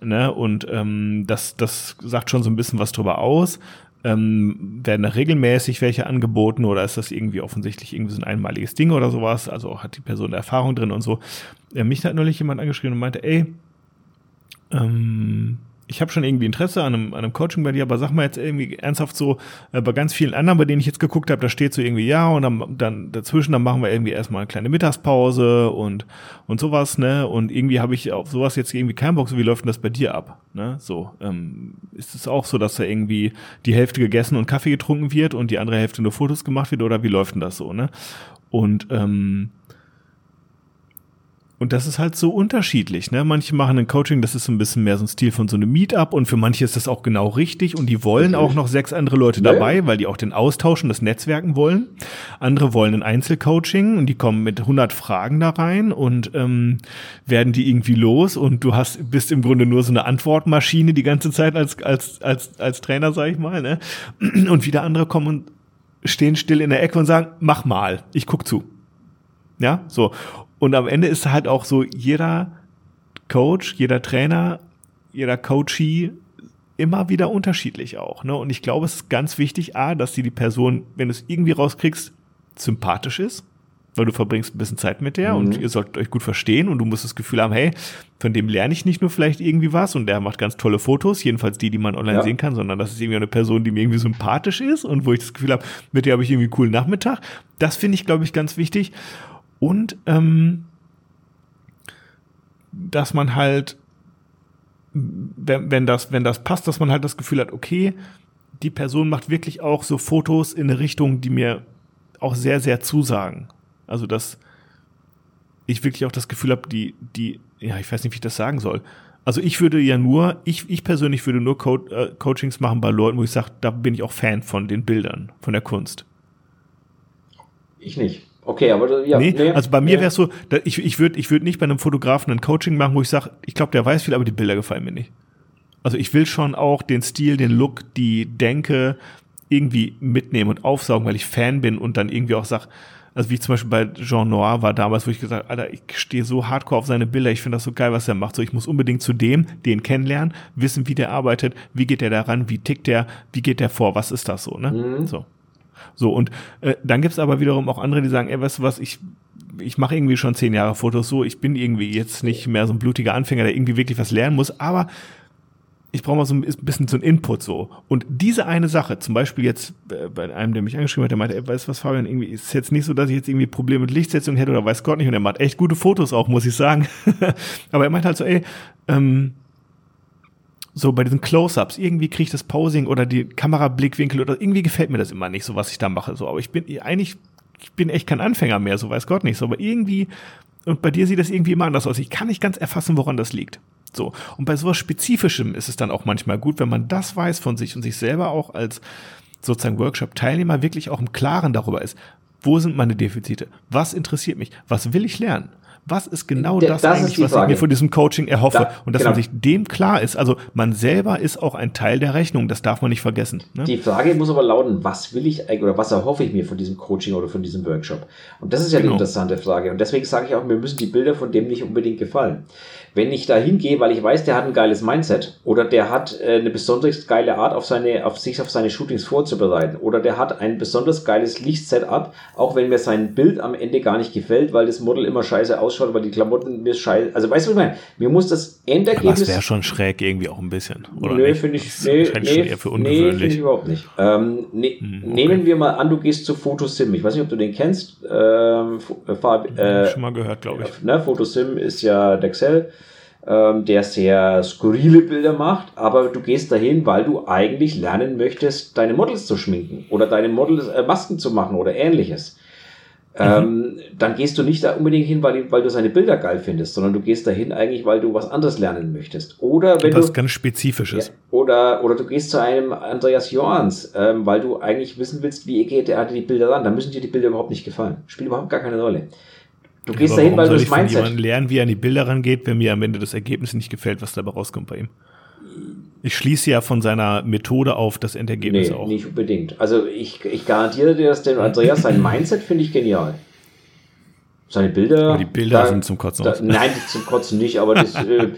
ne? Und ähm, das, das sagt schon so ein bisschen was drüber aus. Ähm, werden regelmäßig welche angeboten oder ist das irgendwie offensichtlich irgendwie so ein einmaliges Ding oder sowas? Also hat die Person Erfahrung drin und so. Äh, mich hat neulich jemand angeschrieben und meinte, ey, ähm, ich habe schon irgendwie Interesse an einem, an einem Coaching bei dir, aber sag mal jetzt irgendwie ernsthaft so, äh, bei ganz vielen anderen, bei denen ich jetzt geguckt habe, da steht so irgendwie ja und dann, dann dazwischen, dann machen wir irgendwie erstmal eine kleine Mittagspause und, und sowas, ne? Und irgendwie habe ich auf sowas jetzt irgendwie keinen Bock, so wie läuft denn das bei dir ab? Ne? So, ähm, ist es auch so, dass da irgendwie die Hälfte gegessen und Kaffee getrunken wird und die andere Hälfte nur Fotos gemacht wird oder wie läuft denn das so, ne? Und ähm, und das ist halt so unterschiedlich. Ne? Manche machen ein Coaching, das ist so ein bisschen mehr so ein Stil von so einem Meetup und für manche ist das auch genau richtig und die wollen auch noch sechs andere Leute dabei, weil die auch den Austausch und das Netzwerken wollen. Andere wollen ein Einzelcoaching und die kommen mit 100 Fragen da rein und ähm, werden die irgendwie los und du hast bist im Grunde nur so eine Antwortmaschine die ganze Zeit als als als als Trainer, sag ich mal. Ne? Und wieder andere kommen und stehen still in der Ecke und sagen, mach mal, ich guck zu. Ja, so. Und am Ende ist halt auch so jeder Coach, jeder Trainer, jeder Coachee immer wieder unterschiedlich auch. Ne? Und ich glaube, es ist ganz wichtig, A, dass die, die Person, wenn du es irgendwie rauskriegst, sympathisch ist, weil du verbringst ein bisschen Zeit mit der mhm. und ihr solltet euch gut verstehen und du musst das Gefühl haben, hey, von dem lerne ich nicht nur vielleicht irgendwie was und der macht ganz tolle Fotos, jedenfalls die, die man online ja. sehen kann, sondern das ist irgendwie eine Person, die mir irgendwie sympathisch ist und wo ich das Gefühl habe, mit der habe ich irgendwie einen coolen Nachmittag. Das finde ich, glaube ich, ganz wichtig. Und ähm, dass man halt, wenn, wenn, das, wenn das passt, dass man halt das Gefühl hat, okay, die Person macht wirklich auch so Fotos in eine Richtung, die mir auch sehr, sehr zusagen. Also dass ich wirklich auch das Gefühl habe, die, die, ja, ich weiß nicht, wie ich das sagen soll. Also ich würde ja nur, ich, ich persönlich würde nur Co äh, Coachings machen bei Leuten, wo ich sage, da bin ich auch Fan von den Bildern, von der Kunst. Ich nicht. Okay, aber ja. Nee, nee also bei mir nee. wäre es so, ich, ich würde ich würd nicht bei einem Fotografen ein Coaching machen, wo ich sage, ich glaube, der weiß viel, aber die Bilder gefallen mir nicht. Also ich will schon auch den Stil, den Look, die Denke irgendwie mitnehmen und aufsaugen, weil ich Fan bin und dann irgendwie auch sage, also wie zum Beispiel bei Jean Noir war damals, wo ich gesagt Alter, ich stehe so hardcore auf seine Bilder, ich finde das so geil, was er macht. So, ich muss unbedingt zu dem, den kennenlernen, wissen, wie der arbeitet, wie geht der daran, wie tickt der, wie geht der vor, was ist das so, ne? Mhm. So. So, und äh, dann gibt's aber wiederum auch andere, die sagen, ey, weißt du was, ich, ich mache irgendwie schon zehn Jahre Fotos so, ich bin irgendwie jetzt nicht mehr so ein blutiger Anfänger, der irgendwie wirklich was lernen muss, aber ich brauche mal so ein bisschen so ein Input so. Und diese eine Sache, zum Beispiel jetzt äh, bei einem, der mich angeschrieben hat, der meinte, ey, weißt du was, Fabian, irgendwie ist jetzt nicht so, dass ich jetzt irgendwie Probleme mit Lichtsetzung hätte oder weiß Gott nicht. Und er macht echt gute Fotos auch, muss ich sagen. [laughs] Aber er meint halt so, ey, ähm, so bei diesen Close-ups, irgendwie kriege ich das Posing oder die Kamerablickwinkel oder irgendwie gefällt mir das immer nicht, so was ich da mache. So, aber ich bin eigentlich, ich bin echt kein Anfänger mehr, so weiß Gott nicht. So, aber irgendwie, und bei dir sieht das irgendwie immer anders aus. Ich kann nicht ganz erfassen, woran das liegt. So. Und bei sowas Spezifischem ist es dann auch manchmal gut, wenn man das weiß von sich und sich selber auch als sozusagen Workshop-Teilnehmer wirklich auch im Klaren darüber ist. Wo sind meine Defizite? Was interessiert mich? Was will ich lernen? Was ist genau das, das eigentlich, was ich mir von diesem Coaching erhoffe da, und dass genau. man sich dem klar ist. Also man selber ist auch ein Teil der Rechnung, das darf man nicht vergessen. Ne? Die Frage muss aber lauten, was will ich eigentlich oder was erhoffe ich mir von diesem Coaching oder von diesem Workshop? Und das ist ja genau. die interessante Frage. Und deswegen sage ich auch, mir müssen die Bilder von dem nicht unbedingt gefallen. Wenn ich da hingehe, weil ich weiß, der hat ein geiles Mindset oder der hat äh, eine besonders geile Art, auf seine, auf sich auf seine Shootings vorzubereiten oder der hat ein besonders geiles Lichtsetup, auch wenn mir sein Bild am Ende gar nicht gefällt, weil das Model immer scheiße ausschaut, weil die Klamotten mir scheiße. Also weißt du, was ich meine? Mir muss das Endergebnis. das wäre schon schräg irgendwie auch ein bisschen, oder? Nö, finde ich, nee, nee, eher für ungewöhnlich. Nee, finde ich überhaupt nicht. Ähm, ne, hm, okay. Nehmen wir mal an, du gehst zu Fotosim. Ich weiß nicht, ob du den kennst. Ähm, äh, äh, schon mal gehört, glaube ich. Ne, Fotosim ist ja Dexel ähm, der sehr skurrile Bilder macht, aber du gehst dahin, weil du eigentlich lernen möchtest, deine Models zu schminken oder deine Models äh, Masken zu machen oder ähnliches. Mhm. Ähm, dann gehst du nicht da unbedingt hin, weil, weil du seine Bilder geil findest, sondern du gehst dahin eigentlich, weil du was anderes lernen möchtest. Oder wenn was du, ganz Spezifisches. Ja, oder, oder du gehst zu einem Andreas Johans, ähm, weil du eigentlich wissen willst, wie geht er die Bilder ran. Dann müssen dir die Bilder überhaupt nicht gefallen. Spielt überhaupt gar keine Rolle. Du gehst ja, dahin, weil du das Mindset. Von lernen, wie er an die Bilder rangeht, wenn mir am Ende das Ergebnis nicht gefällt, was dabei rauskommt bei ihm. Ich schließe ja von seiner Methode auf das Endergebnis nee, auch. nicht unbedingt. Also ich, ich garantiere dir, dass der Andreas sein Mindset finde ich genial. Seine Bilder. Aber die Bilder da, sind zum Kotzen. Da, nein, zum Kotzen nicht, aber das, [laughs] äh,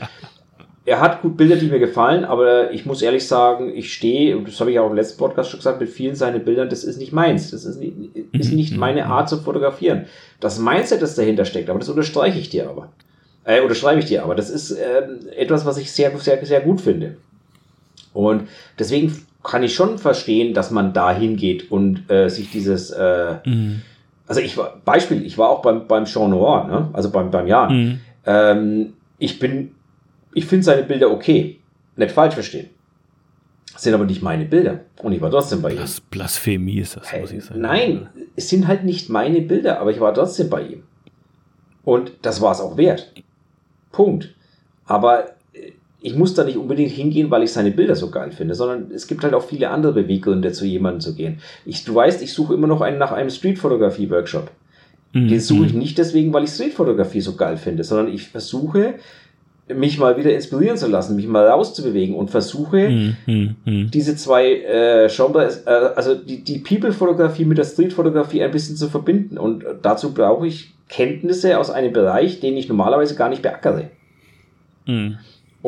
er hat gut Bilder, die mir gefallen, aber ich muss ehrlich sagen, ich stehe, und das habe ich auch im letzten Podcast schon gesagt, mit vielen seiner Bildern, das ist nicht meins. Das ist nicht, ist nicht mhm. meine Art zu fotografieren. Das Mindset, das dahinter steckt, aber das unterstreiche ich dir aber. Äh, unterschreibe ich dir aber. Das ist ähm, etwas, was ich sehr, sehr, sehr gut finde. Und deswegen kann ich schon verstehen, dass man da hingeht und äh, sich dieses, äh, mhm. also ich war, Beispiel, ich war auch beim, beim Jean Noir, ne? also beim, beim Jan. Mhm. Ähm, ich bin ich finde seine Bilder okay. Nicht falsch verstehen. Das sind aber nicht meine Bilder. Und ich war trotzdem bei Blas ihm. Blasphemie ist das, muss ich sagen. Nein, es sind halt nicht meine Bilder, aber ich war trotzdem bei ihm. Und das war es auch wert. Punkt. Aber äh, ich muss da nicht unbedingt hingehen, weil ich seine Bilder so geil finde, sondern es gibt halt auch viele andere Beweggründe, zu jemandem zu gehen. Ich, du weißt, ich suche immer noch einen nach einem Streetfotografie-Workshop. Mhm. Den suche ich mhm. nicht deswegen, weil ich Streetfotografie so geil finde, sondern ich versuche, mich mal wieder inspirieren zu lassen, mich mal rauszubewegen und versuche, hm, hm, hm. diese zwei äh, Genres, äh, also die, die People-Fotografie mit der Street-Fotografie ein bisschen zu verbinden. Und dazu brauche ich Kenntnisse aus einem Bereich, den ich normalerweise gar nicht beackere.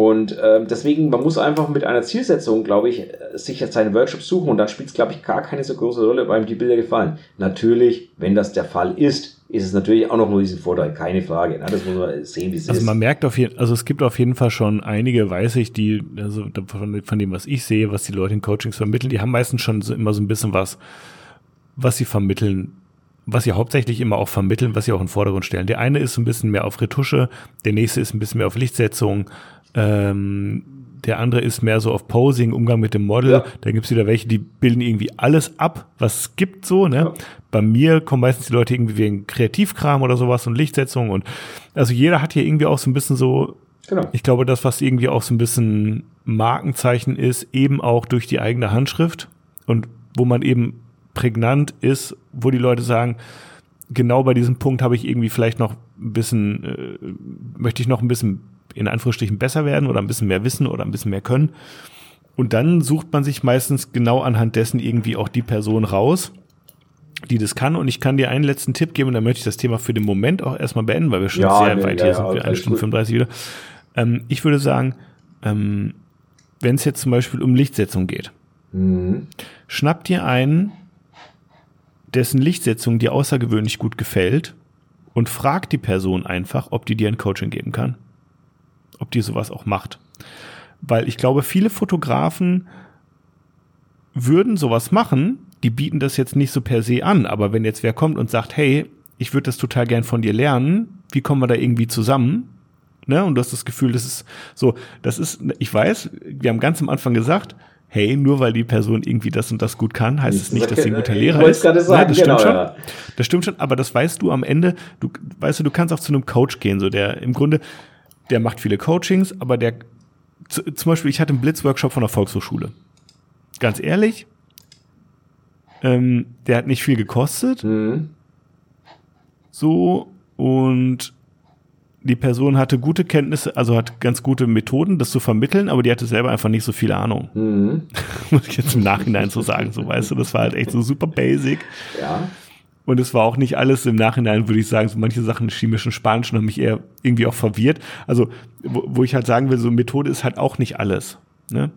Und äh, deswegen, man muss einfach mit einer Zielsetzung, glaube ich, sich jetzt seinen Workshop suchen und dann spielt es, glaube ich, gar keine so große Rolle, weil ihm die Bilder gefallen. Natürlich, wenn das der Fall ist, ist es natürlich auch noch nur diesen Vorteil, keine Frage. Ne? Das muss man sehen, wie es also ist. Also man merkt auf jeden also es gibt auf jeden Fall schon einige, weiß ich, die, also von, von dem, was ich sehe, was die Leute in Coachings vermitteln, die haben meistens schon so immer so ein bisschen was, was sie vermitteln, was sie hauptsächlich immer auch vermitteln, was sie auch in den Vordergrund stellen. Der eine ist ein bisschen mehr auf Retusche, der nächste ist ein bisschen mehr auf Lichtsetzung, ähm, der andere ist mehr so auf Posing, Umgang mit dem Model. Ja. Da gibt's wieder welche, die bilden irgendwie alles ab, was es gibt so. Ne? Ja. Bei mir kommen meistens die Leute irgendwie wegen Kreativkram oder sowas und Lichtsetzung. Und also jeder hat hier irgendwie auch so ein bisschen so, genau. ich glaube, das, was irgendwie auch so ein bisschen Markenzeichen ist, eben auch durch die eigene Handschrift und wo man eben prägnant ist, wo die Leute sagen, genau bei diesem Punkt habe ich irgendwie vielleicht noch ein bisschen, äh, möchte ich noch ein bisschen in Anführungsstrichen besser werden oder ein bisschen mehr wissen oder ein bisschen mehr können. Und dann sucht man sich meistens genau anhand dessen irgendwie auch die Person raus, die das kann. Und ich kann dir einen letzten Tipp geben, und dann möchte ich das Thema für den Moment auch erstmal beenden, weil wir schon ja, sehr nee, weit ja, hier sind, wir eine Stunde gut. 35 wieder. Ähm, ich würde sagen, ähm, wenn es jetzt zum Beispiel um Lichtsetzung geht, mhm. schnapp dir einen, dessen Lichtsetzung dir außergewöhnlich gut gefällt und frag die Person einfach, ob die dir ein Coaching geben kann ob die sowas auch macht. Weil ich glaube, viele Fotografen würden sowas machen, die bieten das jetzt nicht so per se an, aber wenn jetzt wer kommt und sagt, hey, ich würde das total gern von dir lernen, wie kommen wir da irgendwie zusammen? Ne? Und du hast das Gefühl, das ist so, das ist, ich weiß, wir haben ganz am Anfang gesagt, hey, nur weil die Person irgendwie das und das gut kann, heißt es nicht, dass sie ein guter Lehrer ist. Sagen, ja, das genau, stimmt schon. Ja. Das stimmt schon, aber das weißt du am Ende, du weißt du, du kannst auch zu einem Coach gehen, so der im Grunde, der macht viele Coachings, aber der, zum Beispiel, ich hatte einen Blitzworkshop von der Volkshochschule. Ganz ehrlich, ähm, der hat nicht viel gekostet. Mhm. So, und die Person hatte gute Kenntnisse, also hat ganz gute Methoden, das zu vermitteln, aber die hatte selber einfach nicht so viel Ahnung. Mhm. [laughs] Muss ich jetzt im Nachhinein so sagen, so weißt du, das war halt echt so super basic. Ja. Und es war auch nicht alles im Nachhinein, würde ich sagen, so manche Sachen chemischen Spanischen haben mich eher irgendwie auch verwirrt. Also, wo, wo ich halt sagen will, so Methode ist halt auch nicht alles. Ne?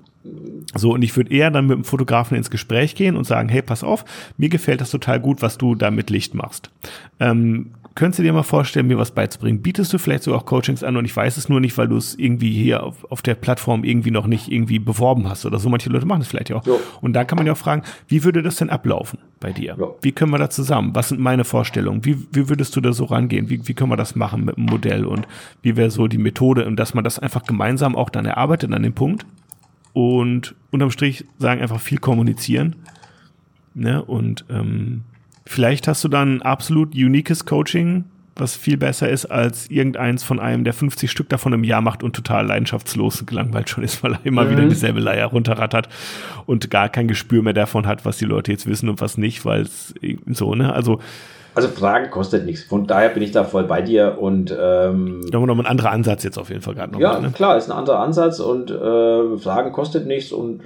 So, und ich würde eher dann mit dem Fotografen ins Gespräch gehen und sagen, hey, pass auf, mir gefällt das total gut, was du da mit Licht machst. Ähm, könntest du dir mal vorstellen, mir was beizubringen? Bietest du vielleicht sogar auch Coachings an und ich weiß es nur nicht, weil du es irgendwie hier auf, auf der Plattform irgendwie noch nicht irgendwie beworben hast oder so. Manche Leute machen das vielleicht ja auch. Jo. Und dann kann man ja auch fragen, wie würde das denn ablaufen bei dir? Jo. Wie können wir da zusammen? Was sind meine Vorstellungen? Wie, wie würdest du da so rangehen? Wie, wie können wir das machen mit dem Modell und wie wäre so die Methode und dass man das einfach gemeinsam auch dann erarbeitet an dem Punkt und unterm Strich sagen einfach viel kommunizieren. Ne? Und ähm, Vielleicht hast du dann ein absolut uniques Coaching, was viel besser ist als irgendeins von einem, der 50 Stück davon im Jahr macht und total leidenschaftslos gelangweilt schon ist, [laughs] weil er immer mhm. wieder dieselbe Leier runterrattert und gar kein Gespür mehr davon hat, was die Leute jetzt wissen und was nicht, weil es so, ne? Also also Fragen kostet nichts. Von daher bin ich da voll bei dir und ähm, da haben wir noch ein anderer Ansatz jetzt auf jeden Fall gerade noch. Ja, mal, ne? klar, ist ein anderer Ansatz und äh, Fragen kostet nichts und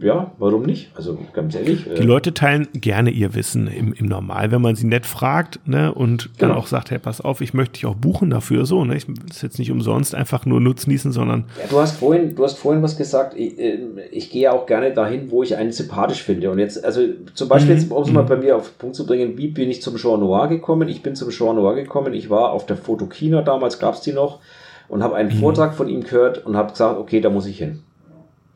ja, warum nicht? Also ganz ehrlich. Die äh, Leute teilen gerne ihr Wissen im, im Normal, wenn man sie nett fragt ne, und dann genau. auch sagt, hey, pass auf, ich möchte dich auch buchen dafür. So, ne? Ich das ist jetzt nicht umsonst einfach nur nutznießen, sondern. Ja, du hast vorhin, du hast vorhin was gesagt, ich, äh, ich gehe auch gerne dahin, wo ich einen sympathisch finde. Und jetzt, also zum Beispiel mhm. jetzt, um es mal mhm. bei mir auf den Punkt zu bringen, wie bin ich zum Jean Noir gekommen? Ich bin zum Jean Noir gekommen, ich war auf der Fotokina, damals gab es die noch, und habe einen mhm. Vortrag von ihm gehört und habe gesagt, okay, da muss ich hin.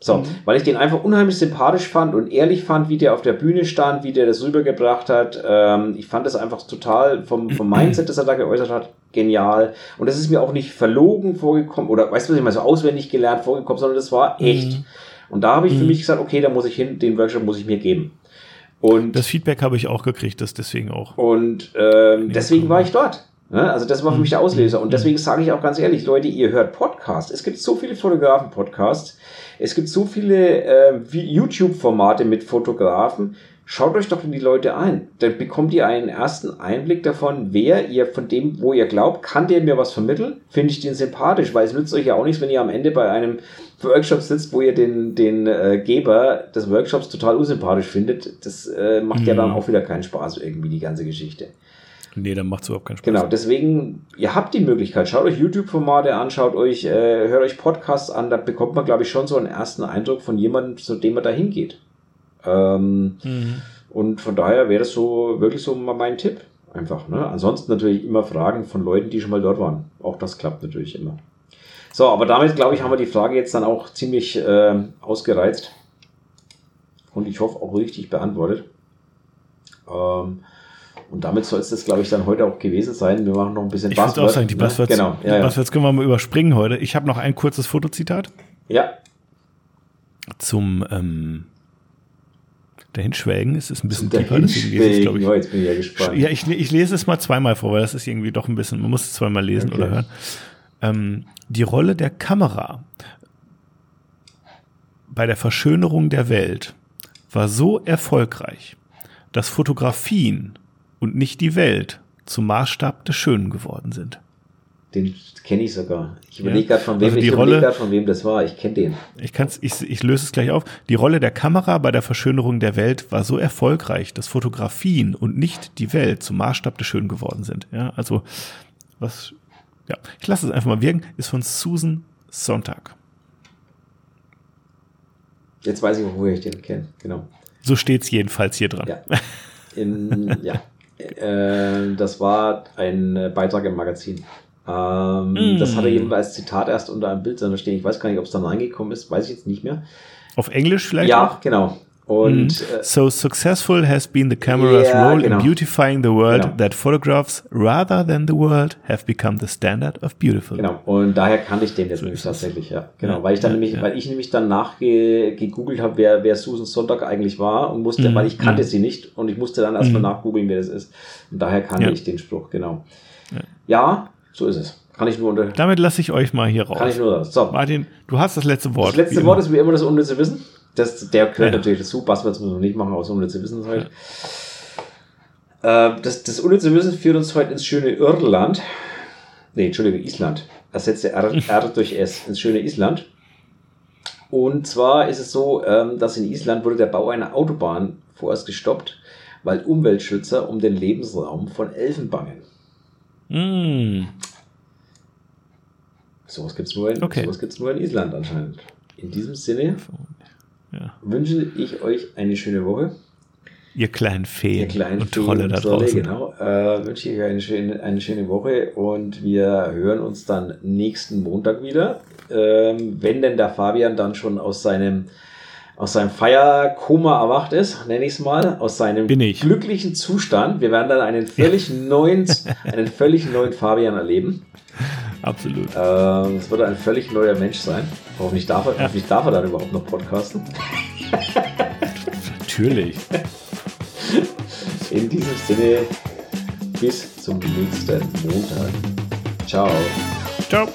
So, mhm. weil ich den einfach unheimlich sympathisch fand und ehrlich fand, wie der auf der Bühne stand, wie der das rübergebracht hat. Ähm, ich fand das einfach total vom, vom [clears throat] Mindset, das er da geäußert hat, genial. Und das ist mir auch nicht verlogen vorgekommen oder weißt du, was ich mal so auswendig gelernt vorgekommen, sondern das war echt. Mhm. Und da habe ich mhm. für mich gesagt, okay, da muss ich hin, den Workshop muss ich mir geben. Und das Feedback habe ich auch gekriegt, das deswegen auch. Und ähm, deswegen war ich dort. Ne? Also das war für mich der Auslöser. Und deswegen sage ich auch ganz ehrlich, Leute, ihr hört Podcasts. Es gibt so viele Fotografen-Podcasts. Es gibt so viele äh, YouTube-Formate mit Fotografen. Schaut euch doch die Leute ein. Dann bekommt ihr einen ersten Einblick davon, wer ihr von dem, wo ihr glaubt, kann der mir was vermitteln? Finde ich den sympathisch, weil es nützt euch ja auch nichts, wenn ihr am Ende bei einem Workshop sitzt, wo ihr den, den äh, Geber des Workshops total unsympathisch findet. Das äh, macht mhm. ja dann auch wieder keinen Spaß, irgendwie die ganze Geschichte. Nee, dann macht es überhaupt keinen Spaß. Genau, deswegen, ihr habt die Möglichkeit, schaut euch YouTube-Formate an, schaut euch, äh, hört euch Podcasts an, da bekommt man, glaube ich, schon so einen ersten Eindruck von jemandem, zu dem man da hingeht. Ähm, mhm. Und von daher wäre das so wirklich so mal mein Tipp. Einfach. Ne? Ansonsten natürlich immer Fragen von Leuten, die schon mal dort waren. Auch das klappt natürlich immer. So, aber damit, glaube ich, haben wir die Frage jetzt dann auch ziemlich äh, ausgereizt. Und ich hoffe auch richtig beantwortet. Ähm, und damit soll es das, glaube ich, dann heute auch gewesen sein. Wir machen noch ein bisschen ich Buzzword. Ich auch sagen, die ne? Buzzwords, genau, ja, die Buzzwords können wir mal überspringen heute. Ich habe noch ein kurzes Fotozitat. Ja. Zum ähm, dahinschwelgen. Es ist ein bisschen tiefer, deswegen lese ich, glaube ich. Oh, jetzt bin ich ja gespannt. Ja, ich, ich lese es mal zweimal vor, weil das ist irgendwie doch ein bisschen, man muss es zweimal lesen okay. oder hören. Ähm, die Rolle der Kamera bei der Verschönerung der Welt war so erfolgreich, dass Fotografien und nicht die Welt zum Maßstab des Schönen geworden sind. Den kenne ich sogar. Ich überlege ja. gerade, von wem, also ich Rolle, von wem das war. Ich kenne den. Ich, kann's, ich, ich löse es gleich auf. Die Rolle der Kamera bei der Verschönerung der Welt war so erfolgreich, dass Fotografien und nicht die Welt zum Maßstab des Schönen geworden sind. Ja, also was, ja, ich lasse es einfach mal wirken, ist von Susan Sonntag. Jetzt weiß ich, woher ich den kenne, genau. So steht es jedenfalls hier dran. Ja. In, ja. [laughs] Äh, das war ein Beitrag im Magazin. Ähm, mm. Das hat er eben als Zitat erst unter einem Bild stehen. Ich weiß gar nicht, ob es dann reingekommen ist, weiß ich jetzt nicht mehr. Auf Englisch vielleicht? Ja, auch? genau. Und, mm. so successful has been the camera's yeah, role genau. in beautifying the world genau. that photographs rather than the world have become the standard of beautiful. Genau. Und daher kannte ich den jetzt nämlich tatsächlich, ja. Genau. Ja, weil ich dann ja, nämlich, ja. weil ich nämlich dann nachgegoogelt habe, wer, wer Susan Sonntag eigentlich war und musste, mm. weil ich kannte mm. sie nicht und ich musste dann erstmal mm. nachgoogeln, wer das ist. Und daher kannte ich den Spruch, genau. Ja, so ist es. Kann ich nur unter. Damit lasse ich euch mal hier raus. Kann ich nur. So. Martin, du hast das letzte Wort. Das letzte Wort ist wie immer das unnütze Wissen. Das, der gehört ja. natürlich dazu. Buzzwords müssen wir nicht machen, aus unnütze Wissen heute. Ja. Äh, das, das unnütze Wissen führt uns heute ins schöne Irland. Nee, Entschuldigung, Island. Ersetze R, R durch S. Ins schöne Island. Und zwar ist es so, ähm, dass in Island wurde der Bau einer Autobahn vorerst gestoppt, weil Umweltschützer um den Lebensraum von Elfen bangen. Mm. Sowas gibt es nur, in, okay. nur in Island anscheinend. In diesem Sinne ja. wünsche ich euch eine schöne Woche. Ihr kleinen Feen Ihr kleinen und Trolle da draußen. Genau. Äh, wünsche ich euch eine schöne, eine schöne Woche und wir hören uns dann nächsten Montag wieder. Ähm, wenn denn der Fabian dann schon aus seinem aus seinem Feierkoma erwacht ist, nenne ich es mal, aus seinem glücklichen Zustand. Wir werden dann einen völlig neuen, [laughs] einen völlig neuen Fabian erleben. Absolut. Ähm, es wird ein völlig neuer Mensch sein. Hoffentlich darf er, ja. hoffentlich darf er dann überhaupt noch podcasten. Natürlich. In diesem Sinne, bis zum nächsten Montag. Ciao. Ciao.